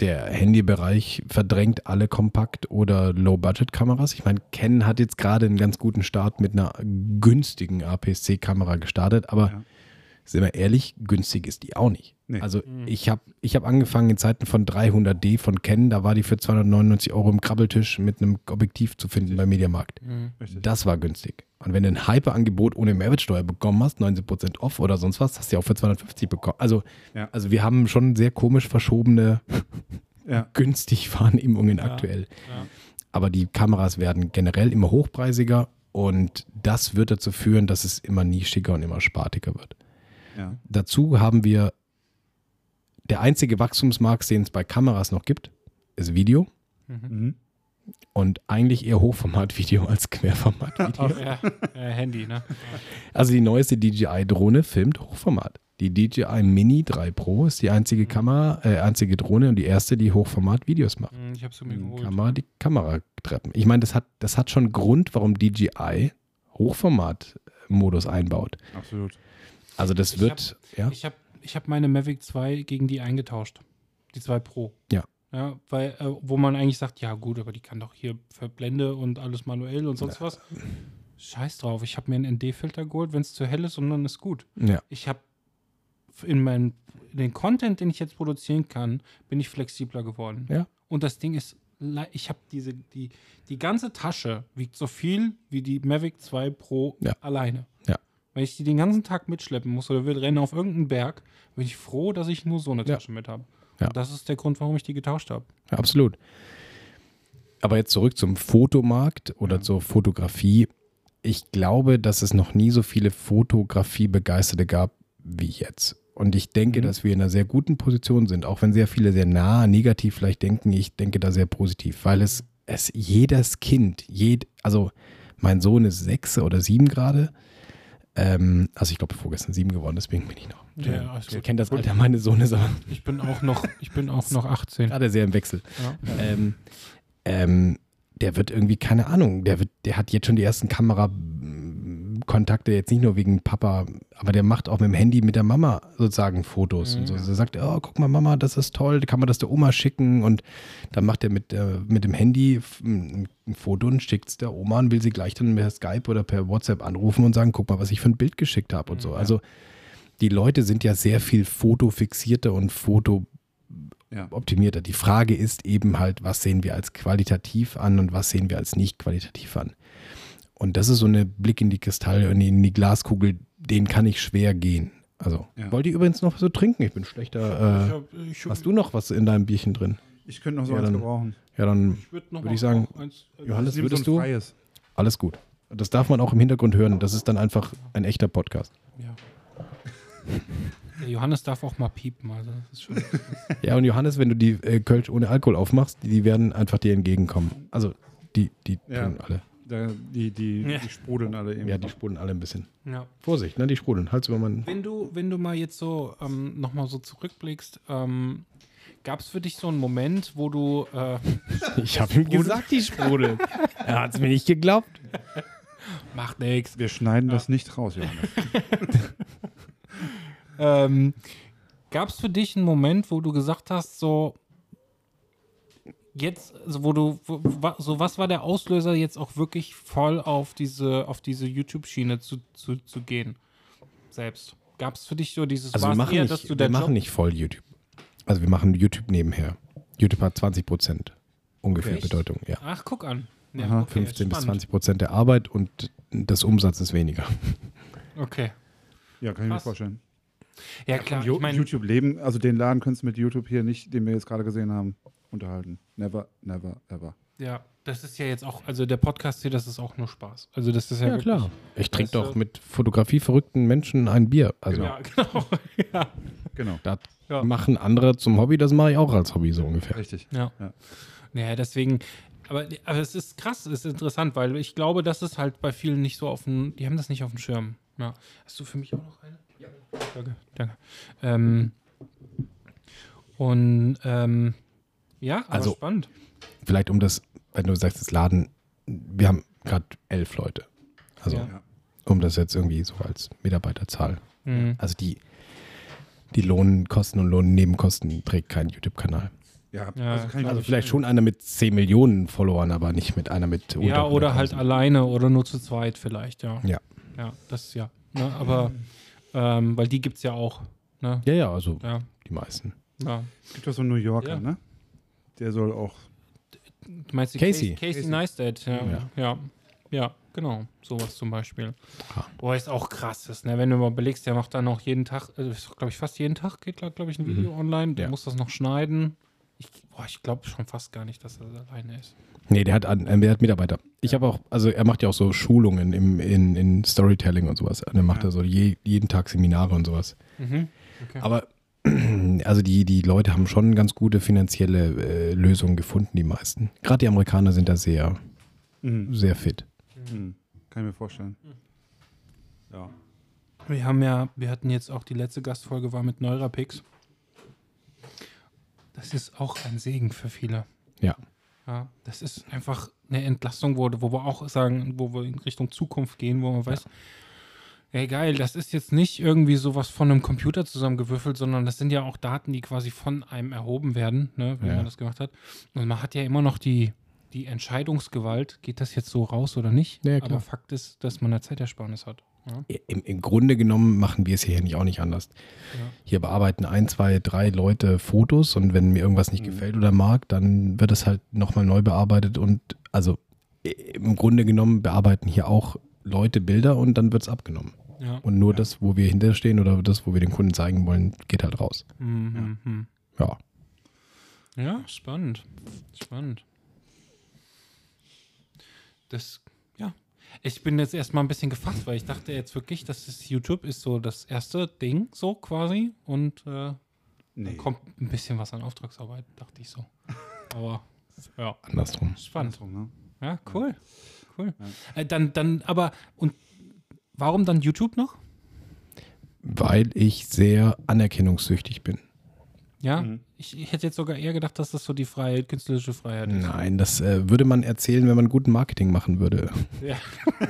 [SPEAKER 4] Der Handybereich verdrängt alle Kompakt- oder Low-Budget-Kameras. Ich meine, Canon hat jetzt gerade einen ganz guten Start mit einer günstigen APS-C-Kamera gestartet, aber
[SPEAKER 2] Ja.
[SPEAKER 4] sind wir ehrlich, günstig ist die auch nicht.
[SPEAKER 2] Nee.
[SPEAKER 4] Also ich habe ich hab angefangen in Zeiten von 300D von Canon, da war die für 299 Euro im Krabbeltisch mit einem Objektiv zu finden beim Mediamarkt.
[SPEAKER 3] Mhm.
[SPEAKER 4] Das war günstig. Und wenn du ein Hyper-Angebot ohne Mehrwertsteuer bekommen hast, 19% off oder sonst was, hast du ja auch für 250 bekommen. Also,
[SPEAKER 2] Ja.
[SPEAKER 4] also wir haben schon sehr komisch verschobene,
[SPEAKER 2] Ja.
[SPEAKER 4] günstig Warnehmungen
[SPEAKER 3] Ja.
[SPEAKER 4] aktuell. Aber die Kameras werden generell immer hochpreisiger und das wird dazu führen, dass es immer nischiger und immer spartiger wird. Dazu haben wir der einzige Wachstumsmarkt, den es bei Kameras noch gibt, ist Video
[SPEAKER 2] Mhm.
[SPEAKER 4] Und eigentlich eher Hochformat-Video als Querformat-Video.
[SPEAKER 3] Ja, äh, Handy, ne?
[SPEAKER 4] Also die neueste DJI-Drohne filmt Hochformat. Die DJI Mini 3 Pro ist die einzige Kamera, äh, einzige Drohne und die erste, die Hochformat-Videos macht.
[SPEAKER 3] Mhm, Ich habe sie mir geholt.
[SPEAKER 4] Kann man die Kamera treppen. Ich meine, das hat, das hat schon Grund, warum DJI Hochformat-Modus einbaut.
[SPEAKER 2] Absolut.
[SPEAKER 4] Also das
[SPEAKER 3] Ich
[SPEAKER 4] wird, ja,
[SPEAKER 3] Ich habe ich hab meine Mavic 2 gegen die eingetauscht. Die 2 Pro.
[SPEAKER 4] Ja.
[SPEAKER 3] Ja, weil, äh, wo man eigentlich sagt, ja gut, aber die kann doch hier Verblende und alles manuell und sonst was. Scheiß drauf, ich habe mir einen ND-Filter geholt, wenn es zu hell ist und dann ist gut.
[SPEAKER 4] ja,
[SPEAKER 3] Ich habe in meinem in den Content, den ich jetzt produzieren kann, bin ich flexibler geworden.
[SPEAKER 4] Ja.
[SPEAKER 3] Und das Ding ist, ich habe diese, die, die ganze Tasche wiegt so viel wie die Mavic 2 Pro
[SPEAKER 4] Ja.
[SPEAKER 3] alleine.
[SPEAKER 4] Ja.
[SPEAKER 3] Wenn ich die den ganzen Tag mitschleppen muss oder will rennen auf irgendeinen Berg, bin ich froh, dass ich nur so eine
[SPEAKER 4] Ja.
[SPEAKER 3] Tasche mit habe.
[SPEAKER 4] Ja.
[SPEAKER 3] Das ist der Grund, warum ich die getauscht habe.
[SPEAKER 4] ja, absolut. Aber jetzt zurück zum Fotomarkt oder
[SPEAKER 2] Ja.
[SPEAKER 4] zur Fotografie. Ich glaube, dass es noch nie so viele Fotografie-Begeisterte gab wie jetzt. Und ich denke,
[SPEAKER 2] Mhm.
[SPEAKER 4] dass wir in einer sehr guten Position sind, auch wenn sehr viele sehr nah negativ vielleicht denken. Ich denke da sehr positiv, weil es, es jedes Kind, jed, also mein Sohn ist sechs oder sieben gerade. Ähm, also ich glaube vorgestern sieben geworden, deswegen bin ich noch.
[SPEAKER 3] Ja, alles
[SPEAKER 4] ich
[SPEAKER 3] gut.
[SPEAKER 4] kenne das Alter meines Sohnes, aber
[SPEAKER 3] Ich bin auch noch, ich bin auch noch 18.
[SPEAKER 4] gerade sehr im Wechsel.
[SPEAKER 3] Ja.
[SPEAKER 4] Ähm, ähm, der wird irgendwie, keine Ahnung, der, wird, der hat jetzt schon die ersten Kamerakontakte, jetzt nicht nur wegen Papa, aber der macht auch mit dem Handy mit der Mama sozusagen Fotos.
[SPEAKER 3] Mhm.
[SPEAKER 4] Und so. Er sagt, oh, guck mal, Mama, das ist toll, kann man das der Oma schicken? Und dann macht er mit, äh, mit dem Handy ein ein Foto und schickt es der Oma und will sie gleich dann per Skype oder per WhatsApp anrufen und sagen, guck mal, was ich für ein Bild geschickt habe und so.
[SPEAKER 3] Mhm.
[SPEAKER 4] Also die Leute sind ja sehr viel fotofixierter und foto
[SPEAKER 2] Ja.
[SPEAKER 4] optimierter. Die Frage ist eben halt, was sehen wir als qualitativ an und was sehen wir als nicht qualitativ an. Und das ist so eine Blick in die Kristall, in die, in die Glaskugel, den kann ich schwer gehen. Also,
[SPEAKER 2] Ja.
[SPEAKER 4] wollt ihr übrigens noch so trinken? Ich bin schlechter. Äh,
[SPEAKER 3] hab- ich,
[SPEAKER 4] hast du noch was in deinem Bierchen drin?
[SPEAKER 2] Ich könnte noch so
[SPEAKER 4] Ja,
[SPEAKER 2] eins
[SPEAKER 4] dann-
[SPEAKER 2] gebrauchen.
[SPEAKER 4] Ja, dann
[SPEAKER 3] würd
[SPEAKER 4] Würde
[SPEAKER 3] mal
[SPEAKER 4] ich sagen,
[SPEAKER 3] eins- äh,
[SPEAKER 4] Johannes,
[SPEAKER 2] Ich
[SPEAKER 4] würdest
[SPEAKER 2] so
[SPEAKER 4] du?
[SPEAKER 2] Freies.
[SPEAKER 4] alles gut. Das darf man auch im Hintergrund hören. Das ist dann einfach ein echter Podcast.
[SPEAKER 3] Ja. Der Johannes darf auch mal piepen, also das ist schon.
[SPEAKER 4] Ja, und Johannes, wenn du die äh, Kölsch ohne Alkohol aufmachst, die, die werden einfach dir entgegenkommen. Also, die, die
[SPEAKER 2] Ja.
[SPEAKER 4] tun alle.
[SPEAKER 2] Da, die, die,
[SPEAKER 3] Ja.
[SPEAKER 2] die sprudeln alle eben.
[SPEAKER 4] Ja, die sprudeln alle ein bisschen.
[SPEAKER 3] ja.
[SPEAKER 4] Vorsicht, ne? Die sprudeln. Halt's über meinen.
[SPEAKER 3] Wenn du, wenn du mal jetzt so ähm, nochmal so zurückblickst, ähm, gab es für dich so einen Moment, wo du äh,
[SPEAKER 4] Ich habe ihm gesagt, die sprudeln. er hat es mir nicht geglaubt.
[SPEAKER 3] macht nix.
[SPEAKER 2] Wir schneiden das nicht raus, Johannes.
[SPEAKER 3] Ähm, Gab es für dich einen Moment, wo du gesagt hast, so jetzt, also wo du, so was war der Auslöser, jetzt auch wirklich voll auf diese, auf diese YouTube-Schiene zu, zu, zu gehen? Selbst. Gab es für dich so dieses,
[SPEAKER 4] Also wir machen,
[SPEAKER 3] eher,
[SPEAKER 4] nicht,
[SPEAKER 3] dass du
[SPEAKER 4] wir machen
[SPEAKER 3] Job,
[SPEAKER 4] nicht voll YouTube. Also wir machen YouTube nebenher. YouTube hat 20 Prozent ungefähr
[SPEAKER 3] Echt?
[SPEAKER 4] Bedeutung. Ja.
[SPEAKER 3] Ach, guck an. Ja,
[SPEAKER 2] Aha,
[SPEAKER 3] okay,
[SPEAKER 4] 15 bis
[SPEAKER 3] spannend.
[SPEAKER 4] 20 Prozent der Arbeit und das Umsatz ist weniger.
[SPEAKER 3] Okay.
[SPEAKER 2] Ja, kann ich mir
[SPEAKER 3] Krass.
[SPEAKER 2] vorstellen.
[SPEAKER 3] Ja, klar. Ich meine,
[SPEAKER 2] YouTube leben, also den Laden könntest du mit YouTube hier nicht, den wir jetzt gerade gesehen haben, unterhalten. Never, never, ever.
[SPEAKER 3] ja, das ist ja jetzt auch, also der Podcast hier, das ist auch nur Spaß. Also das ist ja, wirklich,
[SPEAKER 4] Ich trinke doch mit fotografieverrückten Menschen ein Bier. Also
[SPEAKER 3] Ja, genau. ja.
[SPEAKER 2] Genau,
[SPEAKER 4] das
[SPEAKER 3] Ja.
[SPEAKER 4] machen andere zum Hobby, das mache ich auch als Hobby so ungefähr.
[SPEAKER 2] richtig.
[SPEAKER 3] Ja.
[SPEAKER 2] Ja.
[SPEAKER 3] Naja, deswegen, aber, aber es ist krass, es ist interessant, weil ich glaube, das ist halt bei vielen nicht so auf dem, die haben das nicht auf dem Schirm. Ja. Hast du für mich auch noch eine? Ja. Danke, danke. Ähm, und ähm, ja, aber
[SPEAKER 4] Also-
[SPEAKER 3] spannend.
[SPEAKER 4] Vielleicht um das, wenn du sagst, das Laden, wir haben gerade elf Leute. Also
[SPEAKER 3] Ja.
[SPEAKER 2] Ja.
[SPEAKER 4] um das jetzt irgendwie so als Mitarbeiterzahl.
[SPEAKER 3] Mhm.
[SPEAKER 4] Also die, die Lohnkosten und Lohnnebenkosten trägt kein YouTube-Kanal.
[SPEAKER 2] Ja,
[SPEAKER 3] Ja,
[SPEAKER 2] kann ich mir
[SPEAKER 4] Also
[SPEAKER 2] nicht
[SPEAKER 4] vielleicht schon einer mit 10 Millionen Followern, aber nicht mit einer mit
[SPEAKER 3] Ja, oder halt
[SPEAKER 4] 100.000.
[SPEAKER 3] alleine oder nur zu zweit vielleicht, ja.
[SPEAKER 4] Ja.
[SPEAKER 3] Ja, das ja. Ne, aber, ähm, weil die gibt es ja auch. Ne?
[SPEAKER 4] Ja, ja, also
[SPEAKER 3] Ja,
[SPEAKER 4] die meisten.
[SPEAKER 3] ja.
[SPEAKER 2] Es gibt doch so einen New Yorker,
[SPEAKER 3] Ja.
[SPEAKER 2] ne? Der soll auch.
[SPEAKER 3] Du meinst die
[SPEAKER 4] Casey.
[SPEAKER 3] Casey, Casey. Neistat, ja.
[SPEAKER 4] Ja.
[SPEAKER 3] ja. Ja, genau. Sowas zum Beispiel.
[SPEAKER 4] Ah.
[SPEAKER 3] Boah, ist auch krass, ist, ne? Wenn du mal überlegst, der macht dann noch jeden Tag, also glaube ich, fast jeden Tag geht, glaube ich, ein Video online. Der
[SPEAKER 4] Ja.
[SPEAKER 3] muss das noch schneiden. Ich, boah, ich glaube schon fast gar nicht, dass er alleine ist.
[SPEAKER 4] Nee, der hat, äh, der hat Mitarbeiter. Ich habe auch, also er macht ja auch so Schulungen im, in, in Storytelling und sowas. Und er macht
[SPEAKER 2] Ja.
[SPEAKER 4] da so je, jeden Tag Seminare und sowas.
[SPEAKER 3] Mhm. Okay.
[SPEAKER 4] Aber also die, die Leute haben schon ganz gute finanzielle äh, Lösungen gefunden, die meisten. Gerade die Amerikaner sind da sehr,
[SPEAKER 2] Mhm.
[SPEAKER 4] sehr fit.
[SPEAKER 2] Mhm. Kann ich mir vorstellen. Ja.
[SPEAKER 3] Wir haben ja, wir hatten jetzt auch die letzte Gastfolge war mit Neurapix. Das ist auch ein Segen für viele.
[SPEAKER 4] Ja.
[SPEAKER 3] Ja, das ist einfach eine Entlastung, wo, wo wir auch sagen, wo wir in Richtung Zukunft gehen, wo man weiß, ey geil, das ist jetzt nicht irgendwie sowas von einem Computer zusammengewürfelt, sondern das sind ja auch Daten, die quasi von einem erhoben werden, ne, wenn
[SPEAKER 4] Ja.
[SPEAKER 3] man das gemacht hat. Und man hat ja immer noch die, die Entscheidungsgewalt, geht das jetzt so raus oder nicht?
[SPEAKER 4] Ja.
[SPEAKER 3] Aber Fakt ist, dass man eine Zeitersparnis hat. Ja.
[SPEAKER 4] Im, Im Grunde genommen machen wir es hier nicht auch nicht anders.
[SPEAKER 3] Ja.
[SPEAKER 4] Hier bearbeiten ein, zwei, drei Leute Fotos und wenn mir irgendwas nicht
[SPEAKER 2] Mhm.
[SPEAKER 4] gefällt oder mag, dann wird es halt nochmal neu bearbeitet und also im Grunde genommen bearbeiten hier auch Leute Bilder und dann wird es abgenommen.
[SPEAKER 3] Ja.
[SPEAKER 4] Und nur
[SPEAKER 2] Ja.
[SPEAKER 4] das, wo wir hinterstehen oder das, wo wir den Kunden zeigen wollen, geht halt raus.
[SPEAKER 3] Mhm. mhm.
[SPEAKER 4] Ja.
[SPEAKER 3] Ja, spannend. Spannend. Das, ja. Ich bin jetzt erstmal ein bisschen gefasst, weil ich dachte jetzt wirklich, dass das YouTube ist so das erste Ding, so quasi. Und äh,
[SPEAKER 2] Nee.
[SPEAKER 3] dann kommt ein bisschen was an Auftragsarbeit, dachte ich so. Aber ja,
[SPEAKER 4] Andersrum.
[SPEAKER 3] spannend.
[SPEAKER 2] Andersrum, ne?
[SPEAKER 3] Ja, cool. Cool.
[SPEAKER 2] Ja.
[SPEAKER 3] Äh, dann, dann, aber, und warum dann YouTube noch?
[SPEAKER 4] Weil ich sehr anerkennungssüchtig bin.
[SPEAKER 3] Ja,
[SPEAKER 2] Mhm.
[SPEAKER 3] ich, ich hätte jetzt sogar eher gedacht, dass das so die Freiheit, künstlerische Freiheit ist.
[SPEAKER 4] Nein, das äh, würde man erzählen, wenn man guten Marketing machen würde.
[SPEAKER 3] Ja.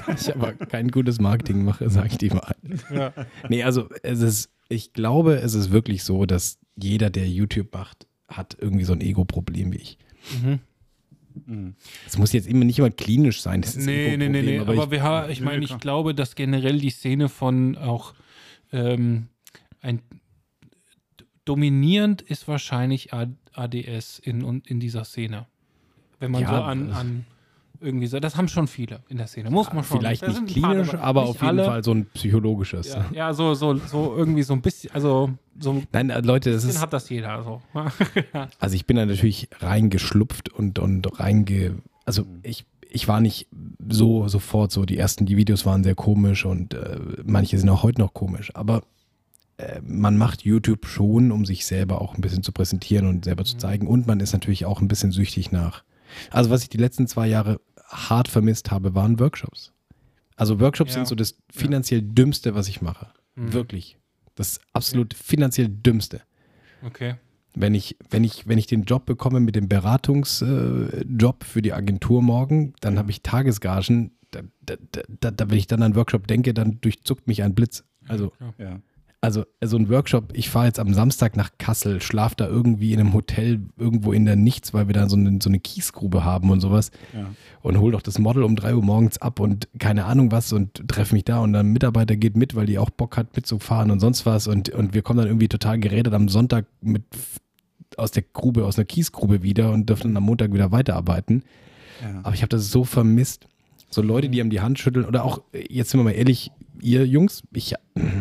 [SPEAKER 4] ich aber kein gutes Marketing mache, sage ich dir mal.
[SPEAKER 3] Ja.
[SPEAKER 4] Nee, also es ist, ich glaube, es ist wirklich so, dass jeder, der YouTube macht, hat irgendwie so ein Ego-Problem wie ich.
[SPEAKER 3] Mhm.
[SPEAKER 2] Mhm.
[SPEAKER 4] Es muss jetzt immer nicht immer klinisch sein. Das ist
[SPEAKER 3] Nee, nee, nee, nee. Aber,
[SPEAKER 4] ich,
[SPEAKER 3] wir haben, ich meine, ich glaube, dass generell die Szene von auch ähm, ein dominierend ist wahrscheinlich ADS in, und in dieser Szene. Wenn man
[SPEAKER 4] Ja,
[SPEAKER 3] so an, an irgendwie so, das haben schon viele in der Szene, muss man schon.
[SPEAKER 4] vielleicht nicht
[SPEAKER 3] paar
[SPEAKER 4] klinisch,
[SPEAKER 3] dabei.
[SPEAKER 4] aber
[SPEAKER 3] Nicht
[SPEAKER 4] auf jeden
[SPEAKER 3] alle.
[SPEAKER 4] Fall so ein psychologisches.
[SPEAKER 3] Ja, ja so, so, so irgendwie so ein bisschen, also so ein
[SPEAKER 4] Nein, äh, Leute, das ist,
[SPEAKER 3] hat das jeder. So.
[SPEAKER 4] also ich bin da natürlich reingeschlupft und, und reinge, also ich, ich war nicht so sofort so, die ersten, die Videos waren sehr komisch und äh, manche sind auch heute noch komisch, aber äh, man macht YouTube schon, um sich selber auch ein bisschen zu präsentieren und selber zu zeigen und man ist natürlich auch ein bisschen süchtig nach. Also was ich die letzten zwei Jahre hart vermisst habe, waren Workshops. Also Workshops
[SPEAKER 3] Ja.
[SPEAKER 4] sind so das finanziell dümmste, was ich mache.
[SPEAKER 3] Mhm.
[SPEAKER 4] Wirklich. Das absolut finanziell dümmste
[SPEAKER 3] Okay.
[SPEAKER 4] wenn ich, wenn ich, wenn ich den Job bekomme mit dem Beratungsjob äh, für die Agentur morgen, dann habe ich Tagesgagen. Da, da, da, da, da, wenn ich dann an einen Workshop denke, dann durchzuckt mich ein Blitz. Also,
[SPEAKER 3] Ja.
[SPEAKER 4] Also so ein Workshop, ich fahre jetzt am Samstag nach Kassel, schlaf da irgendwie in einem Hotel irgendwo in der Nichts, weil wir da so eine, so eine Kiesgrube haben und sowas
[SPEAKER 2] Ja.
[SPEAKER 4] und hol doch das Model um drei Uhr morgens ab und keine Ahnung was und treffe mich da und dann ein Mitarbeiter geht mit, weil die auch Bock hat mitzufahren und sonst was und, und wir kommen dann irgendwie total geredet am Sonntag mit aus der Grube, aus einer Kiesgrube wieder und dürfen dann am Montag wieder weiterarbeiten.
[SPEAKER 2] Ja.
[SPEAKER 4] Aber ich habe das so vermisst. So Leute, die einem die Hand schütteln oder auch, jetzt sind wir mal ehrlich, ihr Jungs, ich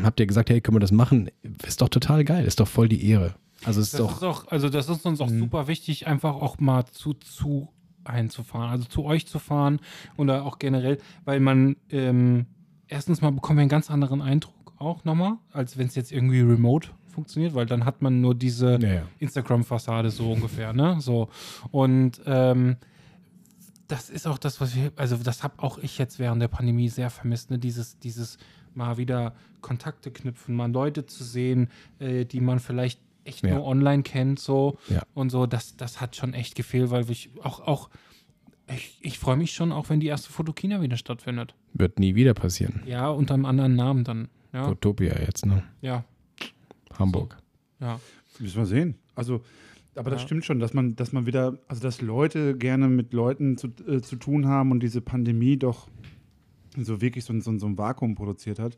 [SPEAKER 4] hab dir gesagt, hey, können wir das machen? Ist doch total geil, ist doch voll die Ehre. Also es ist
[SPEAKER 3] Das
[SPEAKER 4] doch,
[SPEAKER 3] ist auch, also das ist uns auch
[SPEAKER 4] Mhm.
[SPEAKER 3] super wichtig, einfach auch mal zu, zu einzufahren, also zu euch zu fahren oder auch generell, weil man ähm, erstens mal bekommen wir einen ganz anderen Eindruck auch nochmal, als wenn es jetzt irgendwie remote funktioniert, weil dann hat man nur diese
[SPEAKER 4] ja, ja.
[SPEAKER 3] Instagram-Fassade so ungefähr, ne? So. Und ähm, das ist auch das, was wir, also das habe auch ich jetzt während der Pandemie sehr vermisst, ne? Dieses, dieses mal wieder Kontakte knüpfen, mal Leute zu sehen, äh, die man vielleicht echt
[SPEAKER 4] Ja.
[SPEAKER 3] nur online kennt, so
[SPEAKER 4] Ja.
[SPEAKER 3] und so, das, das hat schon echt gefehlt, weil ich auch, auch Ich, ich freue mich schon, auch wenn die erste Fotokina wieder stattfindet.
[SPEAKER 4] Wird nie wieder passieren.
[SPEAKER 3] Ja, unter einem anderen Namen dann. Ja,
[SPEAKER 4] Utopia jetzt, ne?
[SPEAKER 3] ja,
[SPEAKER 4] Hamburg.
[SPEAKER 3] ja.
[SPEAKER 2] Müssen wir sehen. Also, aber das
[SPEAKER 3] Ja.
[SPEAKER 2] stimmt schon, dass man, dass man wieder, also dass Leute gerne mit Leuten zu, äh, zu tun haben und diese Pandemie doch so wirklich so, ein- so, so ein Vakuum produziert hat.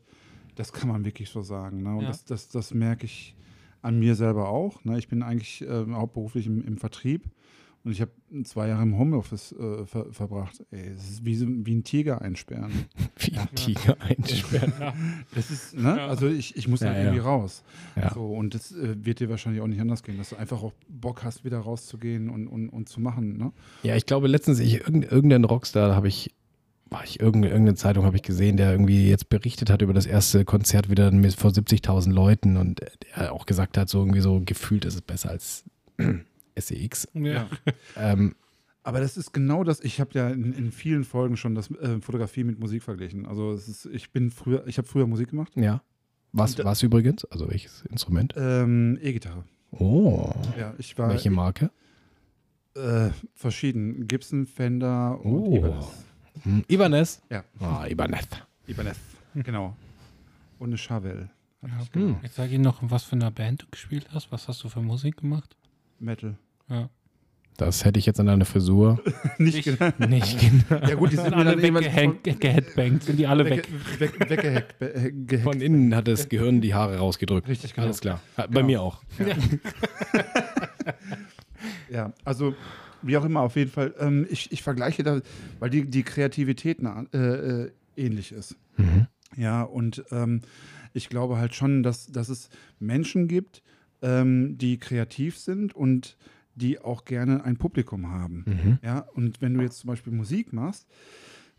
[SPEAKER 2] Das kann man wirklich so sagen. Ne? Und
[SPEAKER 3] Ja.
[SPEAKER 2] das, das, das merke ich an mir selber auch. Ne? Ich bin eigentlich äh, hauptberuflich im, im Vertrieb und ich habe zwei Jahre im Homeoffice äh, ver verbracht. Ey, es ist wie, so, wie ein Tiger einsperren.
[SPEAKER 4] Wie ein Tiger einsperren.
[SPEAKER 2] Das ist, ne?
[SPEAKER 3] Ja.
[SPEAKER 2] Also ich, ich muss
[SPEAKER 4] Ja,
[SPEAKER 2] halt
[SPEAKER 4] ja.
[SPEAKER 2] irgendwie raus.
[SPEAKER 4] Ja.
[SPEAKER 2] So, und das äh, wird dir wahrscheinlich auch nicht anders gehen, dass du einfach auch Bock hast, wieder rauszugehen und, und, und zu machen. Ne?
[SPEAKER 4] Ja, ich glaube letztens, ich, irgend- irgendein Rockstar habe ich, war ich irgendeine, irgendeine Zeitung habe ich gesehen, der irgendwie jetzt berichtet hat über das erste Konzert wieder mit vor 70.000 Leuten und der auch gesagt hat, so irgendwie so gefühlt ist es besser als SEX.
[SPEAKER 3] ja.
[SPEAKER 4] Ähm,
[SPEAKER 2] Aber das ist genau das, ich habe ja in, in vielen Folgen schon das äh, Fotografie mit Musik verglichen. Also es ist, ich bin früher, ich habe früher Musik gemacht.
[SPEAKER 4] ja. Was,
[SPEAKER 2] Und,
[SPEAKER 4] was übrigens? Also welches Instrument?
[SPEAKER 2] Ähm, E-Gitarre.
[SPEAKER 4] Oh.
[SPEAKER 2] Ja, ich war
[SPEAKER 4] Welche Marke?
[SPEAKER 2] äh, verschieden. Gibson, Fender und
[SPEAKER 4] Oh.
[SPEAKER 2] Ibanez.
[SPEAKER 4] Hm, Ibanez.
[SPEAKER 2] Ja.
[SPEAKER 4] Ah, Ibanez.
[SPEAKER 2] Ibanez, genau. Und eine hatte
[SPEAKER 3] Ja.
[SPEAKER 2] ich, genau.
[SPEAKER 3] Jetzt sag ich noch, was für eine Band du gespielt hast. Was hast du für Musik gemacht?
[SPEAKER 2] Metal.
[SPEAKER 3] Ja.
[SPEAKER 4] Das hätte ich jetzt an deiner Frisur
[SPEAKER 2] Nicht
[SPEAKER 3] Ich-
[SPEAKER 2] genau.
[SPEAKER 4] nicht genau.
[SPEAKER 2] Ja gut, die sind
[SPEAKER 3] alle geheadbangt, sind die alle weg.
[SPEAKER 2] weg, weg, weggehackt. äh, gehackt.
[SPEAKER 4] Von innen hat das Gehirn die Haare rausgedrückt.
[SPEAKER 2] Richtig, genau.
[SPEAKER 4] Alles klar. Bei
[SPEAKER 2] Genau.
[SPEAKER 4] mir auch.
[SPEAKER 2] Ja, also wie auch immer, auf jeden Fall. Ähm, ich, ich vergleiche da, weil die, die Kreativität nah, äh, äh, ähnlich ist.
[SPEAKER 4] Mhm.
[SPEAKER 2] Ja, und ähm, ich glaube halt schon, dass, dass es Menschen gibt, ähm, die kreativ sind und die auch gerne ein Publikum haben.
[SPEAKER 4] Mhm.
[SPEAKER 2] Ja, und wenn du jetzt zum Beispiel Musik machst,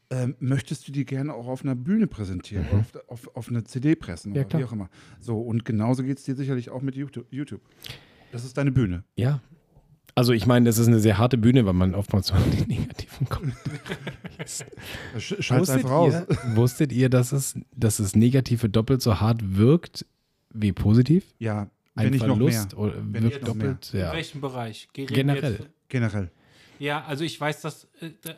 [SPEAKER 2] ähm, möchtest du die gerne auch auf einer Bühne präsentieren,
[SPEAKER 4] Mhm.
[SPEAKER 2] auf, auf, auf eine CD pressen
[SPEAKER 4] Ja,
[SPEAKER 2] oder
[SPEAKER 4] klar.
[SPEAKER 2] wie auch immer. So, und genauso geht es dir sicherlich auch mit YouTube. Das ist deine Bühne.
[SPEAKER 4] Ja. Also ich meine, das ist eine sehr harte Bühne, weil man oftmals so an die Negativen kommt.
[SPEAKER 2] Sch Schalt's einfach aus.
[SPEAKER 4] ihr, wusstet ihr, dass es, dass es Negative doppelt so hart wirkt wie positiv?
[SPEAKER 2] Ja,
[SPEAKER 4] Ein
[SPEAKER 2] wenn nicht noch mehr.
[SPEAKER 4] Verlust oder wirkt doppelt?
[SPEAKER 3] In
[SPEAKER 4] Ja.
[SPEAKER 3] welchem Bereich? Wir
[SPEAKER 4] Generell.
[SPEAKER 3] Jetzt,
[SPEAKER 2] Generell.
[SPEAKER 3] ja, also ich weiß, dass. Äh, da,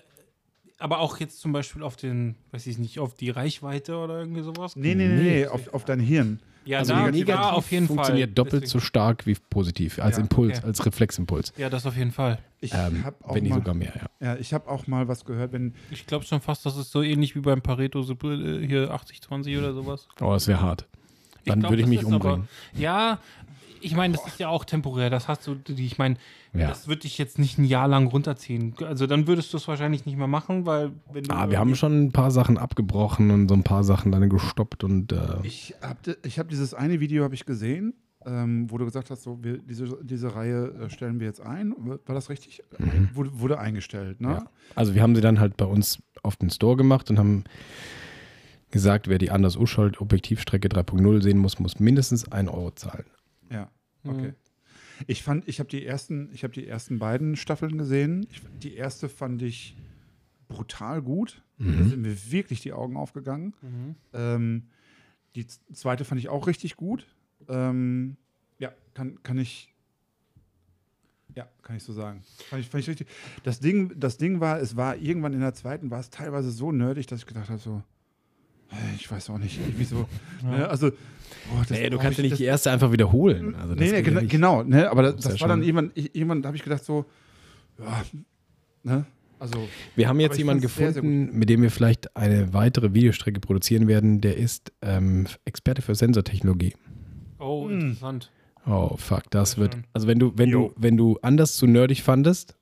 [SPEAKER 3] aber auch jetzt zum Beispiel auf den, weiß ich nicht, auf die Reichweite oder irgendwie sowas.
[SPEAKER 2] Nee, nee, nee,
[SPEAKER 4] Nee.
[SPEAKER 2] auf, auf dein Hirn.
[SPEAKER 3] Ja,
[SPEAKER 4] Also
[SPEAKER 3] da,
[SPEAKER 4] negativ
[SPEAKER 3] auf jeden
[SPEAKER 4] funktioniert
[SPEAKER 3] Fall.
[SPEAKER 4] doppelt so
[SPEAKER 3] Deswegen-
[SPEAKER 4] stark wie positiv, als
[SPEAKER 2] Ja,
[SPEAKER 4] Impuls,
[SPEAKER 3] okay.
[SPEAKER 4] als Refleximpuls.
[SPEAKER 3] Ja, das auf jeden Fall.
[SPEAKER 2] Ich
[SPEAKER 4] Ähm,
[SPEAKER 2] habe auch,
[SPEAKER 4] wenn nicht sogar mehr, ja.
[SPEAKER 2] ja, ich hab auch mal was gehört, wenn.
[SPEAKER 3] Ich glaube schon fast, das ist so ähnlich wie beim Pareto so, äh, hier 80-20 oder sowas.
[SPEAKER 4] Oh, das wäre hart.
[SPEAKER 3] Ich
[SPEAKER 4] Dann
[SPEAKER 3] glaub,
[SPEAKER 4] würde ich mich umbringen.
[SPEAKER 3] Aber, ja, ich meine, das ist ja auch temporär. Das hast du, die, ich meine,
[SPEAKER 4] Ja.
[SPEAKER 3] das würde dich jetzt nicht ein Jahr lang runterziehen. Also dann würdest du es wahrscheinlich nicht mehr machen, weil wenn du
[SPEAKER 4] Ah, wir haben schon ein paar Sachen abgebrochen und so ein paar Sachen dann gestoppt und äh,
[SPEAKER 2] Ich habe ich hab dieses eine Video habe ich gesehen, ähm, wo du gesagt hast, so, wir, diese, diese Reihe äh, stellen wir jetzt ein. War das richtig? Wurde, wurde eingestellt, ne?
[SPEAKER 4] Mhm. Ja. Also wir haben sie dann halt bei uns auf den Store gemacht und haben gesagt, wer die Anders Uscholdt Objektivstrecke 3.0 sehen muss, muss mindestens 1 Euro zahlen.
[SPEAKER 2] Ja,
[SPEAKER 3] Mhm.
[SPEAKER 2] okay. Ich fand, ich habe die ersten, ich habe die ersten beiden Staffeln gesehen. Ich, die erste fand ich brutal gut. Da sind mir wirklich die Augen aufgegangen.
[SPEAKER 3] Mhm.
[SPEAKER 2] Ähm, die zweite fand ich auch richtig gut. Ähm, ja, kann, kann ich. Ja, kann ich so sagen. Fand ich, fand ich richtig. Das Ding, das Ding war, es war irgendwann in der zweiten, war es teilweise so nerdig, dass ich gedacht habe, so, äh, ich weiß auch nicht, irgendwie so. Ne, also, boah,
[SPEAKER 4] Nee, du kannst ja
[SPEAKER 2] ich-
[SPEAKER 4] nicht die erste einfach wiederholen. Also das
[SPEAKER 2] nee, nee,
[SPEAKER 4] ja
[SPEAKER 2] genau, genau ne, aber das, das war dann irgendwann, ich, irgendwann da habe ich gedacht so, ja, ne, also,
[SPEAKER 4] Wir haben jetzt jemanden
[SPEAKER 2] fand's sehr, sehr
[SPEAKER 4] gefunden, mit dem wir vielleicht eine weitere Videostrecke produzieren werden. Der ist ähm, Experte für Sensortechnologie.
[SPEAKER 3] Oh,
[SPEAKER 2] Hm.
[SPEAKER 3] interessant.
[SPEAKER 4] Oh fuck, das
[SPEAKER 3] Sehr
[SPEAKER 4] wird.
[SPEAKER 3] schön.
[SPEAKER 4] Also wenn du, wenn
[SPEAKER 2] Jo.
[SPEAKER 4] du, wenn du anders zu nerdig fandest,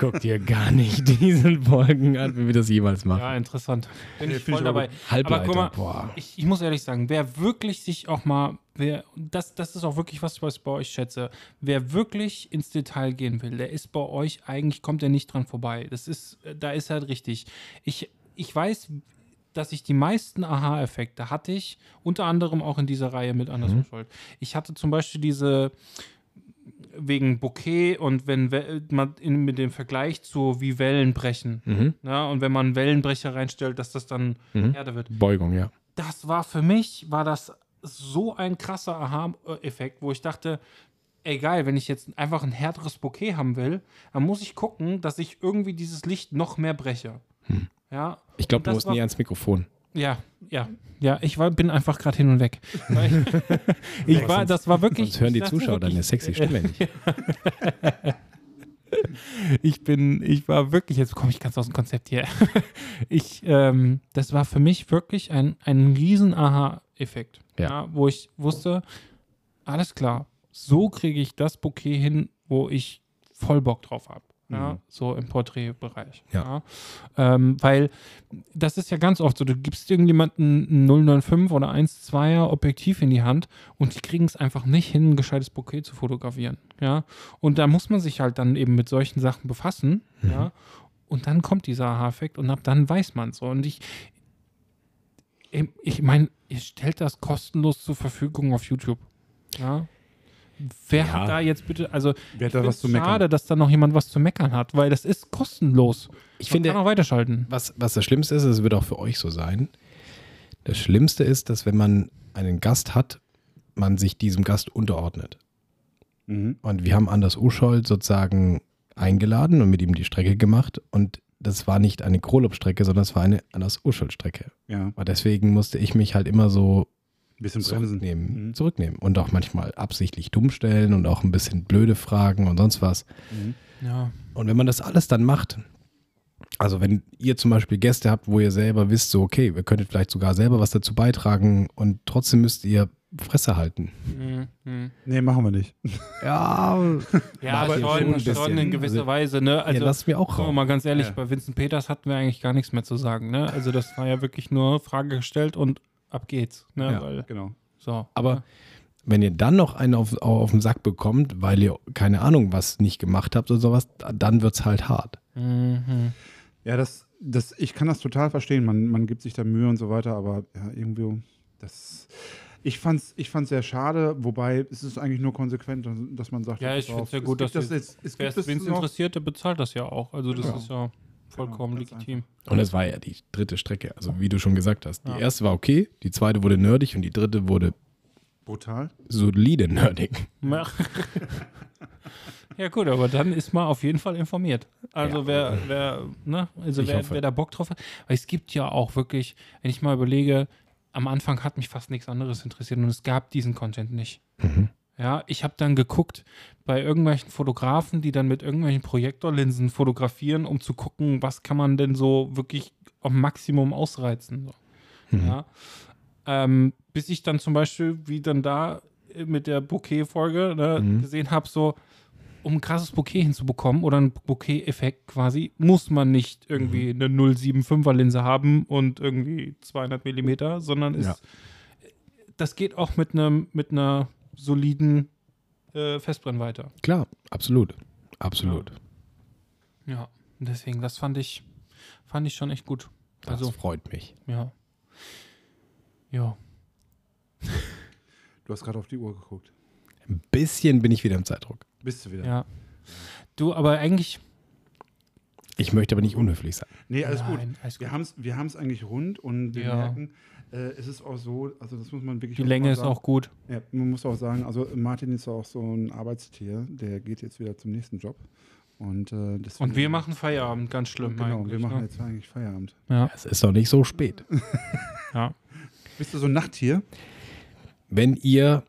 [SPEAKER 4] guck dir gar nicht diesen Folgen an, wie wir das jemals machen.
[SPEAKER 3] Ja, interessant. Bin
[SPEAKER 2] Nee,
[SPEAKER 3] ich voll
[SPEAKER 2] ich aber
[SPEAKER 3] dabei.
[SPEAKER 4] Halbleiter,
[SPEAKER 3] aber guck mal,
[SPEAKER 4] boah.
[SPEAKER 3] ich, ich muss ehrlich sagen, wer wirklich sich auch mal, wer, das, das ist auch wirklich was, was ich bei euch schätze, wer wirklich ins Detail gehen will, der ist bei euch, eigentlich kommt er nicht dran vorbei. Das ist, da ist halt richtig. Ich, ich weiß, dass ich die meisten Aha-Effekte hatte ich, unter anderem auch in dieser Reihe mit Anders
[SPEAKER 4] Mhm.
[SPEAKER 3] Schuld. Ich hatte zum Beispiel diese wegen Bouquet und wenn We- man in, mit dem Vergleich zu wie Wellen brechen.
[SPEAKER 4] Mhm.
[SPEAKER 3] Ja, und wenn man Wellenbrecher reinstellt, dass das dann
[SPEAKER 4] Mhm.
[SPEAKER 3] Erde wird.
[SPEAKER 4] Beugung, ja.
[SPEAKER 3] Das war für mich, war das so ein krasser Aha-Effekt, wo ich dachte, egal, wenn ich jetzt einfach ein härteres Bouquet haben will, dann muss ich gucken, dass ich irgendwie dieses Licht noch mehr breche.
[SPEAKER 4] Hm.
[SPEAKER 3] Ja,
[SPEAKER 4] Ich glaube, du musst
[SPEAKER 3] war-
[SPEAKER 4] nie ans Mikrofon.
[SPEAKER 3] Ja, ja, ja. Ich war, bin einfach gerade hin und weg. Ich, war, das war wirklich.
[SPEAKER 4] Sonst hören die Zuschauer deine sexy Stimme nicht.
[SPEAKER 3] Ich bin, ich war wirklich, jetzt komme ich ganz aus dem Konzept hier. Ich, ähm, das war für mich wirklich ein, ein riesen Aha-Effekt.
[SPEAKER 4] Ja.
[SPEAKER 3] wo ich wusste, alles klar, so kriege ich das Bouquet hin, wo ich voll Bock drauf habe. Ja,
[SPEAKER 2] Mhm.
[SPEAKER 3] so im Porträtbereich.
[SPEAKER 4] Ja.
[SPEAKER 3] Ähm, weil das ist ja ganz oft so, du gibst irgendjemanden ein 095 oder 1,2er Objektiv in die Hand und die kriegen es einfach nicht hin, ein gescheites Bouquet zu fotografieren. Ja. Und da muss man sich halt dann eben mit solchen Sachen befassen.
[SPEAKER 4] Mhm.
[SPEAKER 3] Ja. Und dann kommt dieser Aha-Effekt und ab dann weiß man so. Und ich, ich meine, ihr stellt das kostenlos zur Verfügung auf YouTube. Ja. Wer
[SPEAKER 4] Ja.
[SPEAKER 3] hat da jetzt bitte, also
[SPEAKER 2] Wer hat da was zu meckern?
[SPEAKER 3] schade, dass da noch jemand was zu meckern hat, weil das ist kostenlos.
[SPEAKER 4] Ich
[SPEAKER 3] Man
[SPEAKER 4] finde,
[SPEAKER 3] kann auch weiterschalten.
[SPEAKER 4] was, was das Schlimmste ist, es wird auch für euch so sein. Das Schlimmste ist, dass wenn man einen Gast hat, man sich diesem Gast unterordnet.
[SPEAKER 2] Mhm.
[SPEAKER 4] Und wir haben Anders Uschold sozusagen eingeladen und mit ihm die Strecke gemacht. Und das war nicht eine Krolop-Strecke, sondern es war eine Anders Uschold-Strecke.
[SPEAKER 2] Ja,
[SPEAKER 4] Und deswegen musste ich mich halt immer so
[SPEAKER 2] ein bisschen bremsen.
[SPEAKER 4] zurücknehmen,
[SPEAKER 2] Mhm.
[SPEAKER 4] zurücknehmen. Und auch manchmal absichtlich dumm stellen und auch ein bisschen blöde Fragen und sonst was.
[SPEAKER 2] Mhm.
[SPEAKER 3] Ja.
[SPEAKER 4] Und wenn man das alles dann macht, also wenn ihr zum Beispiel Gäste habt, wo ihr selber wisst, so okay, wir könntet vielleicht sogar selber was dazu beitragen und trotzdem müsst ihr Fresse halten.
[SPEAKER 3] Mhm. Mhm.
[SPEAKER 2] Nee, machen wir nicht.
[SPEAKER 4] Ja,
[SPEAKER 3] Ja,
[SPEAKER 4] Aber
[SPEAKER 3] schon,
[SPEAKER 4] schon ein
[SPEAKER 3] schon
[SPEAKER 4] bisschen.
[SPEAKER 3] in gewisser
[SPEAKER 4] Also,
[SPEAKER 3] Weise, ne?
[SPEAKER 4] ja,
[SPEAKER 3] Also,
[SPEAKER 4] lasst mir auch raus.
[SPEAKER 3] mal ganz ehrlich,
[SPEAKER 2] Ja.
[SPEAKER 3] bei Vincent Peters hatten wir eigentlich gar nichts mehr zu sagen, ne? Also das war ja wirklich nur Frage gestellt und ab geht's, ne?
[SPEAKER 4] Ja.
[SPEAKER 3] Weil,
[SPEAKER 2] Genau.
[SPEAKER 3] so.
[SPEAKER 4] Aber wenn ihr dann noch einen auf, auf den Sack bekommt, weil ihr keine Ahnung was nicht gemacht habt oder sowas, dann wird es halt hart.
[SPEAKER 3] Mhm.
[SPEAKER 2] Ja, das, das, ich kann das total verstehen. Man, man gibt sich da Mühe und so weiter, aber ja, irgendwie, das. Ich fand's, ich fand's sehr schade, wobei es ist eigentlich nur konsequent, dass man sagt,
[SPEAKER 3] Ja, ich ja
[SPEAKER 2] es
[SPEAKER 3] gut,
[SPEAKER 2] gibt
[SPEAKER 3] dass
[SPEAKER 2] das jetzt, es
[SPEAKER 3] Wer
[SPEAKER 2] gibt
[SPEAKER 3] es
[SPEAKER 2] es
[SPEAKER 3] wenigstens
[SPEAKER 2] noch,
[SPEAKER 3] interessiert, der bezahlt das ja auch. Also das
[SPEAKER 2] Ja.
[SPEAKER 3] ist ja vollkommen
[SPEAKER 2] Genau,
[SPEAKER 3] legitim.
[SPEAKER 4] Und es war ja die dritte Strecke, also wie du schon gesagt hast. Die
[SPEAKER 3] Ja.
[SPEAKER 4] erste war okay, die zweite wurde nerdig und die dritte wurde
[SPEAKER 2] brutal.
[SPEAKER 4] solide nerdig.
[SPEAKER 3] Ja. ja gut, aber dann ist man auf jeden Fall informiert. Also
[SPEAKER 4] Ja.
[SPEAKER 3] wer, wer, ne, also wer, wer da Bock drauf hat, weil es gibt ja auch wirklich, wenn ich mal überlege, am Anfang hat mich fast nichts anderes interessiert und es gab diesen Content nicht.
[SPEAKER 4] Mhm.
[SPEAKER 3] Ja, ich habe dann geguckt bei irgendwelchen Fotografen, die dann mit irgendwelchen Projektorlinsen fotografieren, um zu gucken, was kann man denn so wirklich am Maximum ausreizen. So.
[SPEAKER 4] Mhm.
[SPEAKER 3] Ja. Ähm, bis ich dann zum Beispiel, wie dann da äh, mit der Bouquet-Folge ne,
[SPEAKER 4] Mhm.
[SPEAKER 3] gesehen habe, so, um ein krasses Bouquet hinzubekommen oder einen Bouquet-Effekt quasi, muss man nicht irgendwie
[SPEAKER 4] Mhm.
[SPEAKER 3] eine 075er Linse haben und irgendwie 200 Millimeter, sondern ist,
[SPEAKER 4] Ja.
[SPEAKER 3] das geht auch mit einem mit einer soliden äh, Festbrennweite.
[SPEAKER 4] Klar, absolut. Absolut.
[SPEAKER 3] Ja, und deswegen, das fand ich, fand ich schon echt gut.
[SPEAKER 4] Das
[SPEAKER 3] Also,
[SPEAKER 4] freut mich.
[SPEAKER 3] ja. Ja.
[SPEAKER 2] Du hast gerade auf die Uhr geguckt.
[SPEAKER 4] Ein bisschen bin ich wieder im Zeitdruck.
[SPEAKER 2] Bist du wieder?
[SPEAKER 3] Ja. Du, aber eigentlich.
[SPEAKER 4] Ich möchte aber nicht unhöflich sein.
[SPEAKER 2] Nee, alles
[SPEAKER 3] Nein,
[SPEAKER 2] gut.
[SPEAKER 3] alles gut.
[SPEAKER 2] Wir haben es wir haben's eigentlich rund und wir
[SPEAKER 3] Ja.
[SPEAKER 2] merken, äh, es ist auch so, also das muss man wirklich
[SPEAKER 3] Die Länge ist auch gut.
[SPEAKER 2] Ja, man muss auch sagen, also Martin ist auch so ein Arbeitstier, der geht jetzt wieder zum nächsten Job. Und, äh, deswegen,
[SPEAKER 3] Und wir machen Feierabend, ganz schlimm.
[SPEAKER 2] Genau,
[SPEAKER 3] eigentlich,
[SPEAKER 2] wir machen
[SPEAKER 3] ne?
[SPEAKER 2] jetzt eigentlich Feierabend.
[SPEAKER 3] Ja,
[SPEAKER 4] Es ist doch nicht so spät.
[SPEAKER 3] ja.
[SPEAKER 2] Bist du so ein Nachttier?
[SPEAKER 4] Wenn ihr,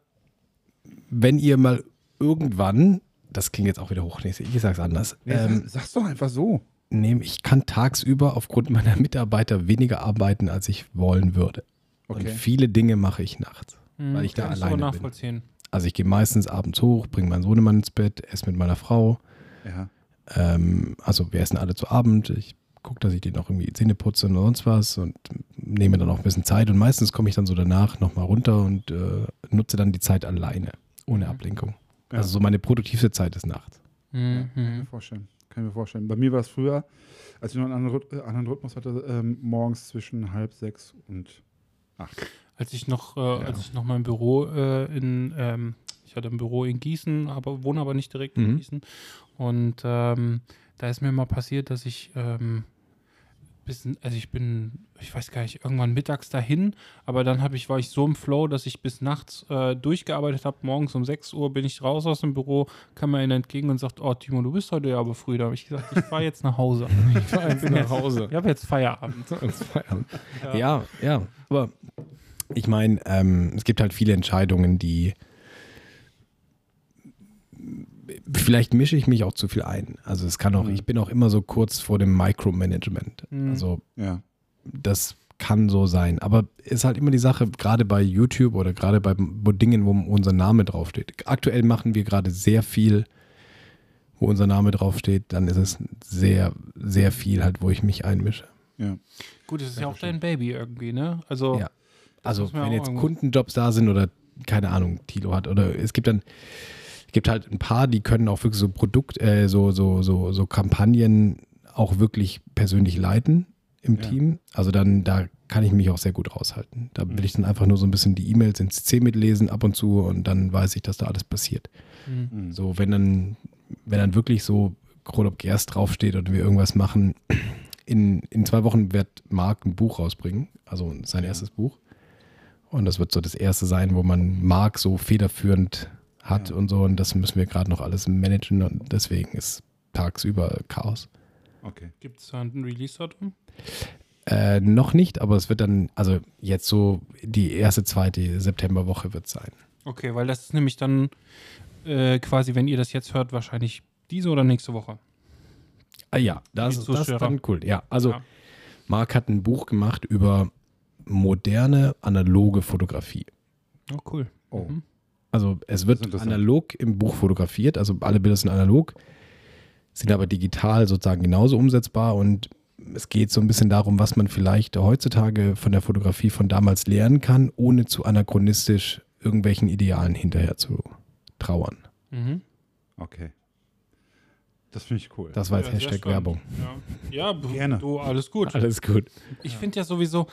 [SPEAKER 4] wenn ihr mal irgendwann, das klingt jetzt auch wieder hochnäsig, ich sag's anders,
[SPEAKER 2] Nee,
[SPEAKER 4] ähm,
[SPEAKER 2] sag- sag's doch einfach so.
[SPEAKER 4] nehm, ich kann tagsüber aufgrund meiner Mitarbeiter weniger arbeiten, als ich wollen würde. Und
[SPEAKER 2] Okay.
[SPEAKER 4] viele Dinge mache ich nachts.
[SPEAKER 3] Hm,
[SPEAKER 4] Weil ich da alleine bin.
[SPEAKER 3] nachvollziehen.
[SPEAKER 4] Also ich gehe meistens abends hoch, bringe meinen Sohnemann ins Bett, esse mit meiner Frau.
[SPEAKER 2] Ja.
[SPEAKER 4] Ähm, also wir essen alle zu Abend. Ich gucke, dass ich den auch irgendwie die Zähne putze und sonst was und nehme dann auch ein bisschen Zeit. Und meistens komme ich dann so danach nochmal runter und äh, nutze dann die Zeit alleine, ohne
[SPEAKER 3] Mhm.
[SPEAKER 4] Ablenkung.
[SPEAKER 2] Ja.
[SPEAKER 4] Also so meine produktivste Zeit ist nachts.
[SPEAKER 3] Mhm.
[SPEAKER 2] Kann ich mir vorstellen. Kann ich mir vorstellen. Bei mir war es früher, als ich noch einen anderen Rhythmus hatte, ähm, morgens zwischen halb sechs und acht.
[SPEAKER 3] Als ich noch, äh, als ich noch mein Büro äh, in, ähm, ich hatte ein Büro in Gießen, aber wohne aber nicht direkt in
[SPEAKER 4] Mhm.
[SPEAKER 3] Gießen. Und ähm, da ist mir mal passiert, dass ich ähm, bis, also ich bin, ich weiß gar nicht, irgendwann mittags dahin, aber dann ich, war ich so im Flow, dass ich bis nachts äh, durchgearbeitet habe. Morgens um 6 Uhr bin ich raus aus dem Büro, kam mir einer entgegen und sagt, oh Timo, du bist heute ja aber früh. Da habe ich gesagt, ich fahre jetzt nach Hause.
[SPEAKER 4] Ich fahr jetzt nach Hause.
[SPEAKER 3] Ich habe jetzt Feierabend.
[SPEAKER 4] Ja, ja. Aber ich meine, ähm, es gibt halt viele Entscheidungen, die vielleicht mische ich mich auch zu viel ein. Also es kann auch,
[SPEAKER 2] Mhm.
[SPEAKER 4] ich bin auch immer so kurz vor dem Micromanagement.
[SPEAKER 3] Mhm.
[SPEAKER 4] Also
[SPEAKER 2] Ja.
[SPEAKER 4] das kann so sein. Aber ist halt immer die Sache, gerade bei YouTube oder gerade bei Dingen, wo unser Name draufsteht. Aktuell machen wir gerade sehr viel, wo unser Name draufsteht. Dann ist es sehr, sehr viel halt, wo ich mich einmische.
[SPEAKER 2] Ja.
[SPEAKER 3] Gut, es ist ja auch dein Baby irgendwie, ne? Also,
[SPEAKER 4] Ja. Also wenn jetzt
[SPEAKER 3] irgendwo-
[SPEAKER 4] Kundenjobs da sind oder keine Ahnung, Tilo hat oder es gibt dann gibt halt ein paar, die können auch wirklich so Produkt, äh, so, so, so, so Kampagnen auch wirklich persönlich leiten im
[SPEAKER 2] Ja.
[SPEAKER 4] Team. Also dann, da kann ich mich auch sehr gut raushalten. Da will
[SPEAKER 2] Mhm.
[SPEAKER 4] ich dann einfach nur so ein bisschen die E-Mails ins CC mitlesen ab und zu und dann weiß ich, dass da alles passiert.
[SPEAKER 3] Mhm.
[SPEAKER 4] So, wenn dann, wenn dann wirklich so Kronop Gerst draufsteht oder wir irgendwas machen, in, in zwei Wochen wird Marc ein Buch rausbringen, also sein
[SPEAKER 2] Ja.
[SPEAKER 4] erstes Buch. Und das wird so das erste sein, wo man Marc so federführend hat
[SPEAKER 2] Ja.
[SPEAKER 4] und so. Und das müssen wir gerade noch alles managen und deswegen ist tagsüber Chaos.
[SPEAKER 2] Okay.
[SPEAKER 3] Gibt es da ein Release-Datum?
[SPEAKER 4] Äh, noch nicht, aber es wird dann, also jetzt so die erste, zweite Septemberwoche wird sein.
[SPEAKER 3] Okay, weil das ist nämlich dann äh, quasi, wenn ihr das jetzt hört, wahrscheinlich diese oder nächste Woche.
[SPEAKER 4] Ah ja, das, ist- das ist dann cool. Ja, also
[SPEAKER 3] Ja.
[SPEAKER 4] Marc hat ein Buch gemacht über moderne analoge Fotografie.
[SPEAKER 3] Oh, cool.
[SPEAKER 2] Oh.
[SPEAKER 3] Mhm.
[SPEAKER 4] Also es wird analog im Buch fotografiert, also alle Bilder sind analog, sind aber digital sozusagen genauso umsetzbar und es geht so ein bisschen darum, was man vielleicht heutzutage von der Fotografie von damals lernen kann, ohne zu anachronistisch irgendwelchen Idealen hinterher zu trauern.
[SPEAKER 3] Mhm.
[SPEAKER 2] Okay. Das finde ich cool.
[SPEAKER 4] Das war jetzt
[SPEAKER 3] Ja,
[SPEAKER 4] Hashtag. Werbung.
[SPEAKER 3] Ja, ja
[SPEAKER 2] Gerne.
[SPEAKER 3] du, alles gut.
[SPEAKER 4] Alles gut.
[SPEAKER 3] Ich finde ja sowieso,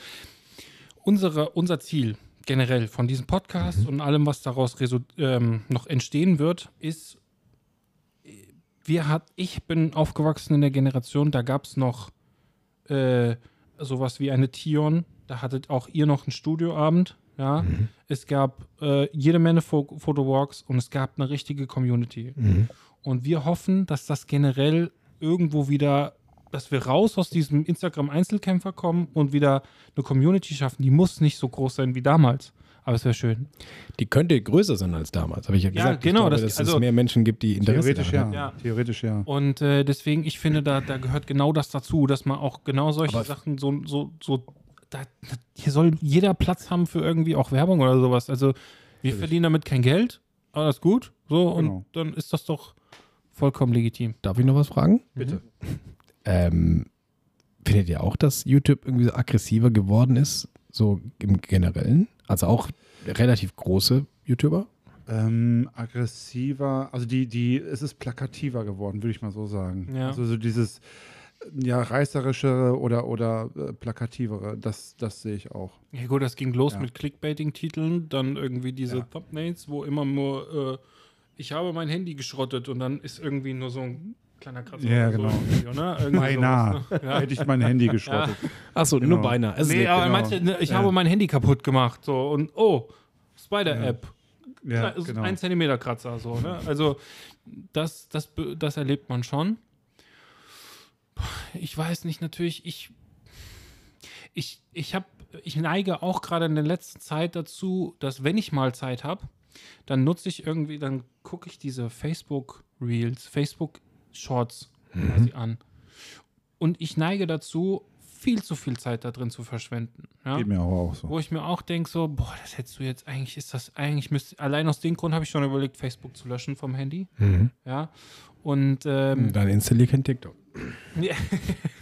[SPEAKER 3] unsere, unser Ziel generell von diesem Podcast und allem, was daraus ähm, noch entstehen wird, ist, wir hat, ich bin aufgewachsen in der Generation, da gab es noch äh, sowas wie eine Tion, da hattet auch ihr noch einen Studioabend, ja. Es gab äh, jede Menge Fo Fotowalks und es gab eine richtige Community.
[SPEAKER 4] Mhm.
[SPEAKER 3] Und wir hoffen, dass das generell irgendwo wieder, dass wir raus aus diesem Instagram-Einzelkämpfer kommen und wieder eine Community schaffen. Die muss nicht so groß sein wie damals. Aber es wäre schön.
[SPEAKER 4] Die könnte größer sein als damals, habe ich ja
[SPEAKER 3] Ja,
[SPEAKER 4] gesagt.
[SPEAKER 3] genau,
[SPEAKER 4] Ich glaube,
[SPEAKER 3] das-
[SPEAKER 4] dass
[SPEAKER 3] also-
[SPEAKER 4] es mehr Menschen gibt, die Interesse
[SPEAKER 2] Theoretisch
[SPEAKER 4] daran
[SPEAKER 2] ja.
[SPEAKER 4] haben.
[SPEAKER 3] Ja.
[SPEAKER 2] Theoretisch ja.
[SPEAKER 3] Und äh, deswegen, ich finde, da, da gehört genau das dazu, dass man auch genau solche
[SPEAKER 4] Aber-
[SPEAKER 3] Sachen so, so, so da, hier soll jeder Platz haben für irgendwie auch Werbung oder sowas. Also wir
[SPEAKER 2] Natürlich.
[SPEAKER 3] verdienen damit kein Geld, alles gut, so und
[SPEAKER 2] Genau.
[SPEAKER 3] dann ist das doch vollkommen legitim.
[SPEAKER 4] Darf ich noch was fragen?
[SPEAKER 2] Bitte.
[SPEAKER 4] Ähm, findet ihr auch, dass YouTube irgendwie so aggressiver geworden ist, so im Generellen? Also auch relativ große YouTuber?
[SPEAKER 2] Ähm, aggressiver, also die, die, es ist plakativer geworden, würde ich mal so sagen.
[SPEAKER 3] Ja.
[SPEAKER 2] Also so dieses ja, reißerischere oder, oder äh, plakativere, das, das sehe ich auch.
[SPEAKER 3] Ja gut, das ging los
[SPEAKER 2] Ja.
[SPEAKER 3] mit Clickbaiting-Titeln, dann irgendwie diese
[SPEAKER 2] Ja.
[SPEAKER 3] Thumbnails, wo immer nur, äh, ich habe mein Handy geschrottet und dann ist irgendwie nur so ein kleiner Kratzer.
[SPEAKER 2] Ja, genau.
[SPEAKER 3] So ne?
[SPEAKER 2] Beinahe.
[SPEAKER 3] sowas, ne? ja.
[SPEAKER 2] Hätte ich mein Handy geschrottet.
[SPEAKER 4] Achso,
[SPEAKER 2] Genau.
[SPEAKER 4] nur beinahe. Es
[SPEAKER 3] Nee, aber
[SPEAKER 2] genau.
[SPEAKER 3] manche, ne, ich
[SPEAKER 2] Ja.
[SPEAKER 3] habe mein Handy kaputt gemacht, so und oh, Spider-App.
[SPEAKER 2] Ja,
[SPEAKER 3] Ja, ist
[SPEAKER 2] genau.
[SPEAKER 3] ein Zentimeter Kratzer, so, ne? Also, das, das, das erlebt man schon. Ich weiß nicht, natürlich, ich, ich, ich habe, ich neige auch gerade in der letzten Zeit dazu, dass wenn ich mal Zeit habe, dann nutze ich irgendwie, dann gucke ich diese Facebook Reels, Facebook Shorts quasi an. Und ich neige dazu, viel zu viel Zeit da drin zu verschwenden. Ja?
[SPEAKER 2] Geht mir auch, so.
[SPEAKER 3] Wo ich mir auch denke, so, boah, das hättest du jetzt eigentlich, ist das eigentlich, müsste, allein aus dem Grund habe ich schon überlegt, Facebook zu löschen vom Handy.
[SPEAKER 4] Mhm.
[SPEAKER 3] Ja. Und ähm,
[SPEAKER 4] Dann installier kein TikTok.
[SPEAKER 3] ja.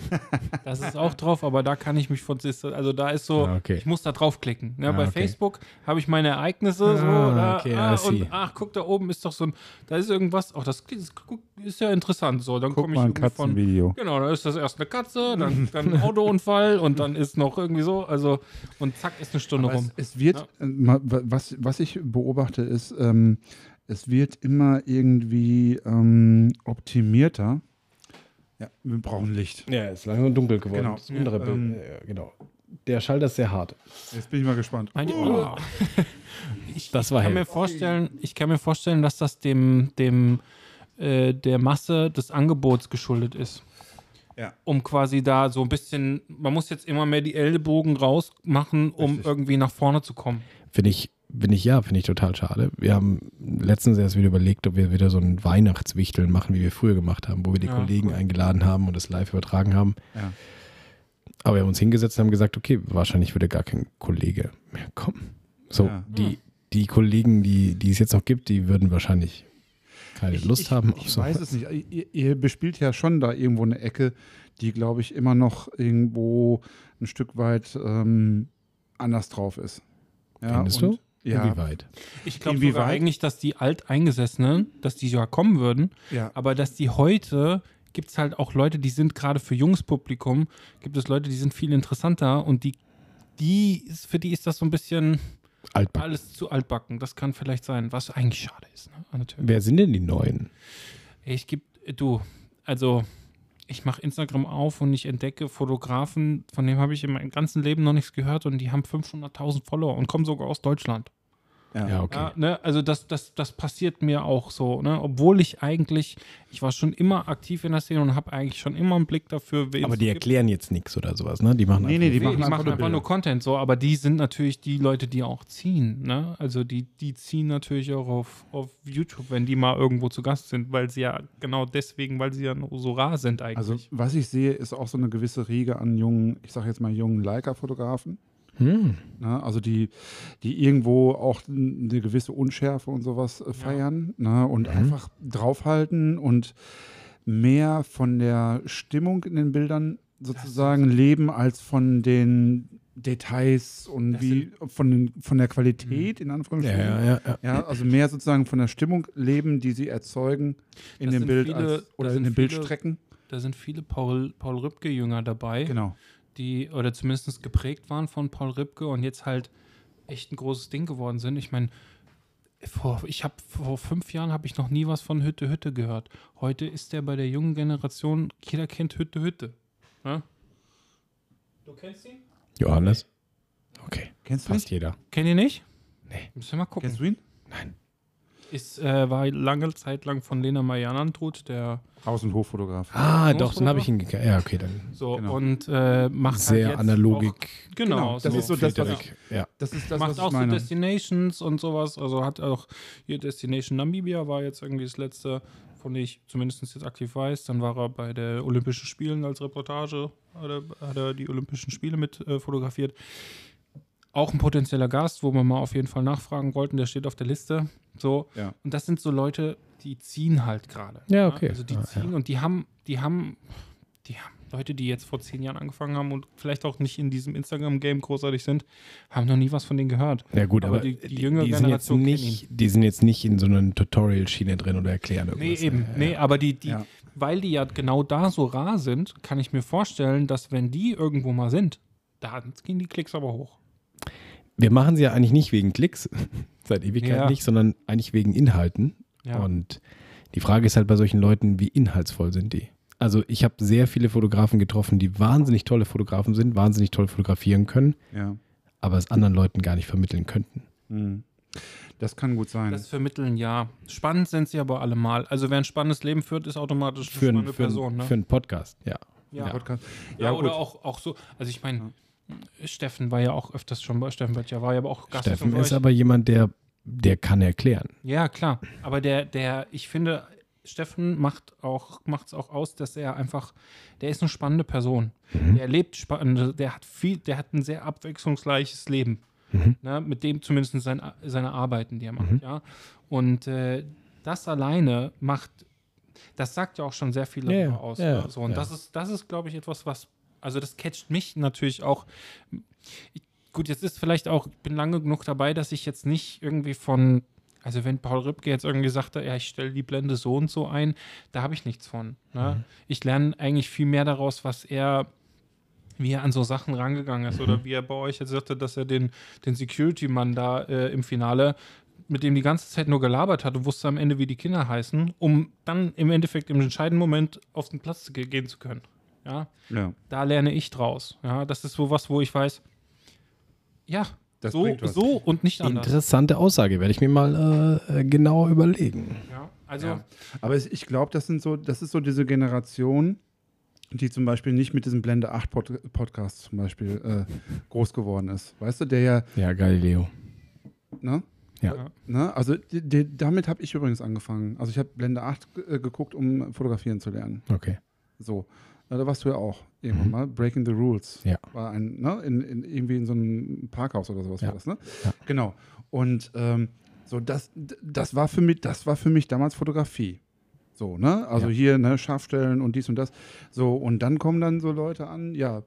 [SPEAKER 3] das ist auch drauf, aber da kann ich mich von, also da ist so,
[SPEAKER 4] Ah, okay.
[SPEAKER 3] ich muss da draufklicken. Ne?
[SPEAKER 4] Ah,
[SPEAKER 3] Bei
[SPEAKER 4] okay.
[SPEAKER 3] Facebook habe ich meine Ereignisse so,
[SPEAKER 4] Ah,
[SPEAKER 3] da,
[SPEAKER 4] okay,
[SPEAKER 3] ah, und ach, guck, da oben ist doch so ein, da ist irgendwas, ach, das ist, guck, ist ja interessant, so, dann komme ich
[SPEAKER 2] mal ein
[SPEAKER 3] irgendwie von,
[SPEAKER 2] Katzenvideo.
[SPEAKER 3] Genau, da ist das erst eine Katze, dann, dann ein Autounfall und dann ist noch irgendwie so, also und zack ist eine Stunde
[SPEAKER 2] Aber
[SPEAKER 3] rum.
[SPEAKER 2] es, es wird, äh, ma- wa- was, was ich beobachte, ist, ähm, es wird immer irgendwie ähm, optimierter. Ja, wir brauchen Licht.
[SPEAKER 4] Ja, ist langsam dunkel geworden.
[SPEAKER 2] Genau.
[SPEAKER 4] Das untere Bild.
[SPEAKER 2] Ähm,
[SPEAKER 4] ja, genau. Der Schalter ist sehr hart.
[SPEAKER 2] Jetzt bin ich mal gespannt. Oh.
[SPEAKER 3] ich,
[SPEAKER 4] Das war
[SPEAKER 3] ich kann
[SPEAKER 4] hell.
[SPEAKER 3] mir vorstellen, ich kann mir vorstellen, dass das dem, dem äh, der Masse des Angebots geschuldet ist.
[SPEAKER 2] Ja.
[SPEAKER 3] Um quasi da so ein bisschen, man muss jetzt immer mehr die Ellbogen rausmachen, um
[SPEAKER 2] Richtig.
[SPEAKER 3] irgendwie nach vorne zu kommen.
[SPEAKER 4] Finde ich, finde ich, ja, finde ich total schade. Wir haben letztens erst wieder überlegt, ob wir wieder so ein Weihnachtswichteln machen, wie wir früher gemacht haben, wo wir die
[SPEAKER 3] Ja,
[SPEAKER 4] Kollegen
[SPEAKER 3] cool.
[SPEAKER 4] eingeladen haben und das live übertragen haben.
[SPEAKER 2] Ja.
[SPEAKER 4] Aber wir haben uns hingesetzt und haben gesagt, okay, wahrscheinlich würde gar kein Kollege mehr kommen. So,
[SPEAKER 2] Ja.
[SPEAKER 4] die, die Kollegen, die, die es jetzt noch gibt, die würden wahrscheinlich keine
[SPEAKER 2] Ich-
[SPEAKER 4] Lust
[SPEAKER 2] ich,
[SPEAKER 4] haben.
[SPEAKER 2] Ich weiß es nicht. Ihr, ihr bespielt ja schon da irgendwo eine Ecke, die, glaube ich, immer noch irgendwo ein Stück weit ähm, anders drauf ist. Ja,
[SPEAKER 4] Findest du?
[SPEAKER 2] Ja,
[SPEAKER 4] Inwieweit?
[SPEAKER 3] Ich glaube eigentlich, dass die Alteingesessenen, dass die ja kommen würden,
[SPEAKER 2] ja.
[SPEAKER 3] aber dass die heute gibt es halt auch Leute, die sind gerade für junges Publikum, gibt es Leute, die sind viel interessanter und die, die ist, für die ist das so ein bisschen
[SPEAKER 4] Altbacken.
[SPEAKER 3] alles zu altbacken. Das kann vielleicht sein, was eigentlich schade ist. Ne? Natürlich.
[SPEAKER 4] Wer sind denn die Neuen?
[SPEAKER 3] Ich gebe, du, also ich mache Instagram auf und ich entdecke Fotografen, von denen habe ich in meinem ganzen Leben noch nichts gehört und die haben 500.000 Follower und kommen sogar aus Deutschland.
[SPEAKER 2] Ja.
[SPEAKER 4] Ja, okay.
[SPEAKER 3] Ja, ne? Also das, das, das passiert mir auch so, ne? Obwohl ich eigentlich, ich war schon immer aktiv in der Szene und habe eigentlich schon immer einen Blick dafür,
[SPEAKER 4] Aber die erklären jetzt nichts oder sowas, ne? Die machen
[SPEAKER 2] Nee,
[SPEAKER 4] einfach
[SPEAKER 2] nee,
[SPEAKER 4] nur
[SPEAKER 2] die
[SPEAKER 3] Nee,
[SPEAKER 2] machen
[SPEAKER 3] die
[SPEAKER 2] einfach
[SPEAKER 3] machen
[SPEAKER 2] nur
[SPEAKER 3] einfach nur Content so, aber die sind natürlich die Leute, die auch ziehen, ne? Also die, die ziehen natürlich auch auf, auf YouTube, wenn die mal irgendwo zu Gast sind, weil sie ja genau deswegen, weil sie ja nur so rar sind eigentlich.
[SPEAKER 2] Also, was ich sehe, ist auch so eine gewisse Riege an jungen, ich sage jetzt mal jungen Leica-Fotografen.
[SPEAKER 4] Hm.
[SPEAKER 2] Ne? Also die, die irgendwo auch eine gewisse Unschärfe und sowas äh, feiern ne? und einfach draufhalten und mehr von der Stimmung in den Bildern sozusagen leben als von den Details und
[SPEAKER 3] Das
[SPEAKER 2] wie von, von der Qualität in
[SPEAKER 4] Ja,
[SPEAKER 2] Anführungsstrichen.
[SPEAKER 4] ja, ja, ja.
[SPEAKER 2] Ja, also mehr sozusagen von der Stimmung leben, die sie erzeugen in
[SPEAKER 3] Das
[SPEAKER 2] dem Bild
[SPEAKER 3] viele-
[SPEAKER 2] als, oder in den
[SPEAKER 3] viele-
[SPEAKER 2] Bildstrecken.
[SPEAKER 3] da sind viele Paul, Paul Rübke-Jünger dabei.
[SPEAKER 2] Genau.
[SPEAKER 3] Die oder zumindest geprägt waren von Paul Ripke und jetzt halt echt ein großes Ding geworden sind. Ich meine, vor, ich habe vor fünf Jahren habe ich noch nie was von Hütte Hütte gehört. Heute ist der bei der jungen Generation, jeder kennt Hütte Hütte. Ja? Du kennst ihn?
[SPEAKER 4] Johannes? Okay,
[SPEAKER 2] Kennst du ihn?
[SPEAKER 4] fast jeder.
[SPEAKER 3] Kennt ihr nicht?
[SPEAKER 4] Nee.
[SPEAKER 3] Müssen wir mal gucken.
[SPEAKER 2] Kennst du ihn?
[SPEAKER 4] Nein.
[SPEAKER 3] Ist, äh, war lange Zeit lang von Lena Meyer-Landrut, der
[SPEAKER 2] Haus- und Hoffotograf.
[SPEAKER 4] Ah, doch, dann habe ich ihn gekriegt. Ja, okay, dann
[SPEAKER 3] so
[SPEAKER 2] Genau.
[SPEAKER 3] und äh, macht
[SPEAKER 4] sehr
[SPEAKER 3] halt jetzt
[SPEAKER 4] analogik.
[SPEAKER 3] Auch, genau,
[SPEAKER 2] Genau, das
[SPEAKER 3] so.
[SPEAKER 2] ist so das, was
[SPEAKER 4] Friedrich. Ja.
[SPEAKER 2] Das ist das,
[SPEAKER 3] macht
[SPEAKER 2] was
[SPEAKER 3] auch
[SPEAKER 2] ich
[SPEAKER 3] so
[SPEAKER 2] meine.
[SPEAKER 3] Destinations und sowas. Also hat auch hier Destination Namibia war jetzt irgendwie das letzte, von dem ich zumindest jetzt aktiv weiß. Dann war er bei der Olympischen Spielen als Reportage, hat er, hat er die Olympischen Spiele mit äh, fotografiert. Auch ein potenzieller Gast, wo wir mal auf jeden Fall nachfragen wollten, der steht auf der Liste. So.
[SPEAKER 2] Ja.
[SPEAKER 3] Und das sind so Leute, die ziehen halt gerade.
[SPEAKER 4] Ja, okay.
[SPEAKER 3] Also die
[SPEAKER 4] Ja,
[SPEAKER 3] ziehen und die haben, die haben, die haben Leute, die jetzt vor zehn Jahren angefangen haben und vielleicht auch nicht in diesem Instagram-Game großartig sind, haben noch nie was von denen gehört.
[SPEAKER 4] Ja gut,
[SPEAKER 3] Aber
[SPEAKER 4] aber,
[SPEAKER 3] die- die jüngere
[SPEAKER 4] sind jetzt
[SPEAKER 3] Generation
[SPEAKER 4] nicht, die sind jetzt nicht in so einer Tutorial-Schiene drin oder erklären
[SPEAKER 3] Nee,
[SPEAKER 4] irgendwas.
[SPEAKER 3] eben.
[SPEAKER 4] Ja,
[SPEAKER 3] Nee,
[SPEAKER 4] ja.
[SPEAKER 3] aber die, die,
[SPEAKER 2] Ja.
[SPEAKER 3] weil die ja genau da so rar sind, kann ich mir vorstellen, dass wenn die irgendwo mal sind, da gehen die Klicks aber hoch.
[SPEAKER 4] Wir machen sie ja eigentlich nicht wegen Klicks, seit Ewigkeit
[SPEAKER 3] Ja.
[SPEAKER 4] nicht, sondern eigentlich wegen Inhalten.
[SPEAKER 3] Ja.
[SPEAKER 4] Und die Frage ist halt bei solchen Leuten, wie inhaltsvoll sind die? Also ich habe sehr viele Fotografen getroffen, die wahnsinnig tolle Fotografen sind, wahnsinnig toll fotografieren können,
[SPEAKER 2] Ja.
[SPEAKER 4] aber es anderen Leuten gar nicht vermitteln könnten.
[SPEAKER 2] Mhm. Das kann gut sein.
[SPEAKER 3] Das vermitteln ja. Spannend sind sie aber allemal. Also wer ein spannendes Leben führt, ist automatisch eine
[SPEAKER 4] Für,
[SPEAKER 3] spannende
[SPEAKER 4] einen- für,
[SPEAKER 3] Person.
[SPEAKER 4] einen-
[SPEAKER 3] Ne?
[SPEAKER 4] für einen Podcast, ja.
[SPEAKER 3] ja.
[SPEAKER 2] Podcast.
[SPEAKER 3] Ja,
[SPEAKER 2] Ja,
[SPEAKER 3] oder auch, auch so. Also ich meine, Steffen war ja auch öfters schon bei Steffen Böttcher, war ja aber auch Gast
[SPEAKER 4] Steffen ist aber jemand, der, der kann erklären.
[SPEAKER 3] Ja, klar. Aber der, der, ich finde, Steffen macht auch, macht's auch aus, dass er einfach, der ist eine spannende Person. Der lebt spannende, der hat viel, der hat ein sehr abwechslungsreiches Leben. Ne, mit dem zumindest sein, seine Arbeiten, die er macht, ja. Und äh, das alleine macht, das sagt ja auch schon sehr viel
[SPEAKER 4] ja,
[SPEAKER 3] aus.
[SPEAKER 4] ja,
[SPEAKER 3] ne? so, und
[SPEAKER 4] ja.
[SPEAKER 3] das ist, das ist, glaube ich, etwas, was, also das catcht mich natürlich auch. Ich, gut, jetzt ist vielleicht auch, ich bin lange genug dabei, dass ich jetzt nicht irgendwie von, also wenn Paul Rübke jetzt irgendwie sagte, ja, ich stelle die Blende so und so ein, da habe ich nichts von. Ne? Ich lerne eigentlich viel mehr daraus, was er, wie er an so Sachen rangegangen ist oder wie er bei euch jetzt sagte, dass er den, den Security-Mann da äh, im Finale mit dem die ganze Zeit nur gelabert hat und wusste am Ende, wie die Kinder heißen, um dann im Endeffekt im entscheidenden Moment auf den Platz gehen zu können. Ja,
[SPEAKER 2] Ja,
[SPEAKER 3] da lerne ich draus. Ja, das ist so was, wo ich weiß, ja,
[SPEAKER 2] das
[SPEAKER 3] so, so und nicht anders.
[SPEAKER 4] Interessante Aussage, werde ich mir mal äh, genauer überlegen.
[SPEAKER 3] Ja, also,
[SPEAKER 2] Ja. Aber ich glaube, das sind so, das ist so diese Generation, die zum Beispiel nicht mit diesem Blende 8 Pod Podcast zum Beispiel äh, groß geworden ist. Weißt du, der ja,
[SPEAKER 4] Ja, Galileo.
[SPEAKER 2] ne?
[SPEAKER 4] Ja.
[SPEAKER 2] Ne? Also die, die, damit habe ich übrigens angefangen. Also ich habe Blende 8 ge- äh, geguckt, um fotografieren zu lernen.
[SPEAKER 4] Okay.
[SPEAKER 2] So. Na, da warst du ja auch irgendwann
[SPEAKER 4] Mhm.
[SPEAKER 2] mal. Breaking the Rules.
[SPEAKER 4] Ja.
[SPEAKER 2] War ein, ne? In, in, irgendwie in so einem Parkhaus oder sowas
[SPEAKER 4] Ja.
[SPEAKER 2] war das, ne?
[SPEAKER 4] Ja.
[SPEAKER 2] Genau. Und ähm, so, das, das war für mich, das war für mich damals Fotografie. So, ne? Also
[SPEAKER 4] Ja.
[SPEAKER 2] hier, ne, Scharfstellen und dies und das. So, und dann kommen dann so Leute an, ja,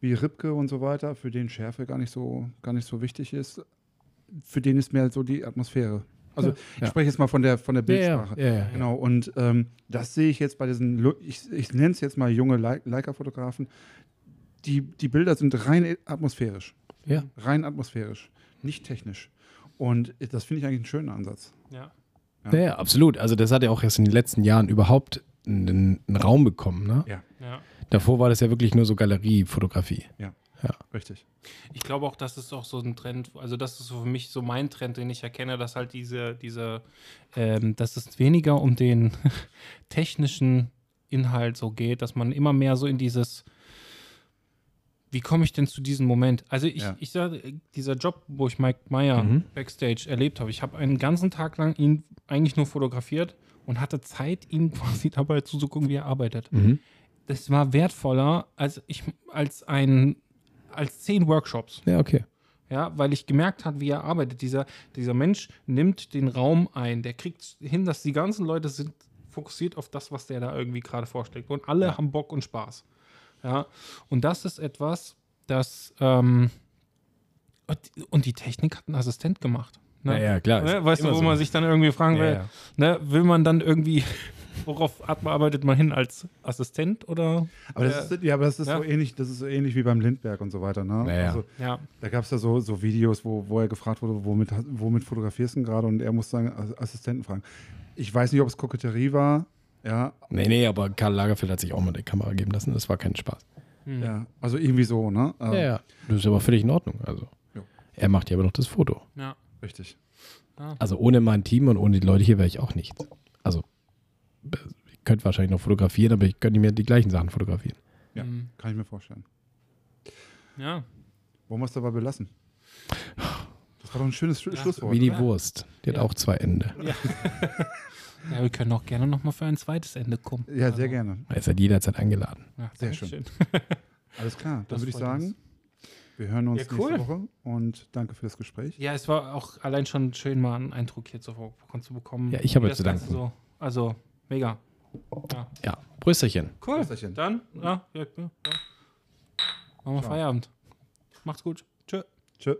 [SPEAKER 2] wie Ripke und so weiter, für den Schärfe gar nicht so, gar nicht so wichtig ist. Für den ist mehr so die Atmosphäre. Also
[SPEAKER 4] Ja.
[SPEAKER 2] ich
[SPEAKER 4] Ja.
[SPEAKER 2] spreche jetzt mal von der von der
[SPEAKER 4] Ja, ja,
[SPEAKER 2] Bildsprache.
[SPEAKER 4] ja, ja.
[SPEAKER 2] Genau, und ähm, das sehe ich jetzt bei diesen, ich, ich nenne es jetzt mal junge Lei- Leica-Fotografen, die, die Bilder sind rein atmosphärisch.
[SPEAKER 4] Ja.
[SPEAKER 2] Rein atmosphärisch, nicht technisch. Und das finde ich eigentlich einen schönen Ansatz.
[SPEAKER 3] ja.
[SPEAKER 2] Ja.
[SPEAKER 4] Ja, ja, absolut. Also das hat ja auch erst in den letzten Jahren überhaupt einen, einen Raum bekommen. Ne?
[SPEAKER 2] Ja.
[SPEAKER 3] ja.
[SPEAKER 4] Davor war das ja wirklich nur so Galeriefotografie.
[SPEAKER 2] Richtig.
[SPEAKER 3] Ich glaube auch, das ist auch so ein Trend, also das ist so für mich so mein Trend, den ich erkenne, dass halt diese, diese, ähm, dass es weniger um den technischen Inhalt so geht, dass man immer mehr so in dieses, wie komme ich denn zu diesem Moment? Also ich,
[SPEAKER 2] Ja.
[SPEAKER 3] ich sage, dieser Job, wo ich Mike Meyer
[SPEAKER 4] Mhm.
[SPEAKER 3] Backstage erlebt habe, ich habe einen ganzen Tag lang ihn eigentlich nur fotografiert und hatte Zeit, ihm quasi dabei zuzugucken, wie er arbeitet
[SPEAKER 4] Mhm.
[SPEAKER 3] das war wertvoller als ich als ein als zehn Workshops.
[SPEAKER 4] Ja, okay.
[SPEAKER 3] Ja, weil ich gemerkt habe, wie er arbeitet. Dieser, dieser Mensch nimmt den Raum ein. Der kriegt hin, dass die ganzen Leute sind fokussiert auf das, was der da irgendwie gerade vorschlägt. Und alle haben Bock und Spaß. Ja, und das ist etwas, das ähm, und, die Technik hat einen Assistent gemacht. Ne?
[SPEAKER 4] Ja, ja, klar.
[SPEAKER 3] Ne? Weißt du, wo
[SPEAKER 4] so.
[SPEAKER 3] man sich dann irgendwie fragen
[SPEAKER 4] Ja,
[SPEAKER 3] will,
[SPEAKER 4] ja.
[SPEAKER 3] Ne? will man dann irgendwie, worauf arbeitet man hin als Assistent oder?
[SPEAKER 2] Aber das
[SPEAKER 3] Ja.
[SPEAKER 2] ist, ja, aber das ist
[SPEAKER 3] Ja.
[SPEAKER 2] so ähnlich, das ist so ähnlich wie beim Lindberg und so weiter. Ne?
[SPEAKER 4] Ja, ja.
[SPEAKER 2] Also,
[SPEAKER 3] Ja,
[SPEAKER 2] da gab es ja so, so Videos, wo, wo er gefragt wurde, womit, womit fotografierst du denn gerade? Und er muss seinen Ass- Assistenten fragen. Ich weiß nicht, ob es Koketterie war. Ja,
[SPEAKER 4] Nee, nee, aber Karl Lagerfeld hat sich auch mal die Kamera geben lassen. Das war kein Spaß.
[SPEAKER 3] Hm.
[SPEAKER 2] ja, also irgendwie so, ne? Ähm,
[SPEAKER 4] Ja, ja. Das ist aber völlig in Ordnung. Also.
[SPEAKER 2] Jo.
[SPEAKER 4] Er macht ja aber noch das Foto.
[SPEAKER 3] ja.
[SPEAKER 2] Richtig.
[SPEAKER 4] Also ohne mein Team und ohne die Leute hier wäre ich auch nichts. Ich könnte wahrscheinlich noch fotografieren, aber ich könnte mehr die gleichen Sachen fotografieren.
[SPEAKER 2] Ja.
[SPEAKER 3] Hm.
[SPEAKER 2] Kann ich mir vorstellen.
[SPEAKER 3] ja.
[SPEAKER 2] Wollen wir es dabei belassen? Das war doch ein schönes Schlu-
[SPEAKER 3] Ja.
[SPEAKER 2] Schlusswort.
[SPEAKER 4] Wie die
[SPEAKER 3] Ja.
[SPEAKER 4] Wurst. Die hat
[SPEAKER 3] Ja.
[SPEAKER 4] auch zwei Ende.
[SPEAKER 3] Ja, wir können auch gerne nochmal für ein zweites Ende kommen.
[SPEAKER 2] Ja,
[SPEAKER 3] Also,
[SPEAKER 2] sehr gerne.
[SPEAKER 4] Er ist halt jederzeit eingeladen.
[SPEAKER 3] Ja,
[SPEAKER 2] Sehr
[SPEAKER 3] Dankeschön.
[SPEAKER 2] Alles klar. Dann
[SPEAKER 3] Das
[SPEAKER 2] würde ich sagen,
[SPEAKER 3] uns.
[SPEAKER 2] wir hören uns
[SPEAKER 3] Ja, cool.
[SPEAKER 2] nächste Woche und danke für das Gespräch.
[SPEAKER 3] Ja, es war auch allein schon schön, mal einen Eindruck hier zu, zu bekommen.
[SPEAKER 4] Ja, ich habe
[SPEAKER 3] wie
[SPEAKER 4] zu danken.
[SPEAKER 3] So, also, mega. Ja.
[SPEAKER 4] Ja, Prösterchen.
[SPEAKER 3] Cool.
[SPEAKER 2] Prösterchen.
[SPEAKER 3] Dann, ja, ja, ja. Machen wir
[SPEAKER 2] Ciao.
[SPEAKER 3] Feierabend. Macht's gut. Tschö.
[SPEAKER 2] Tschö.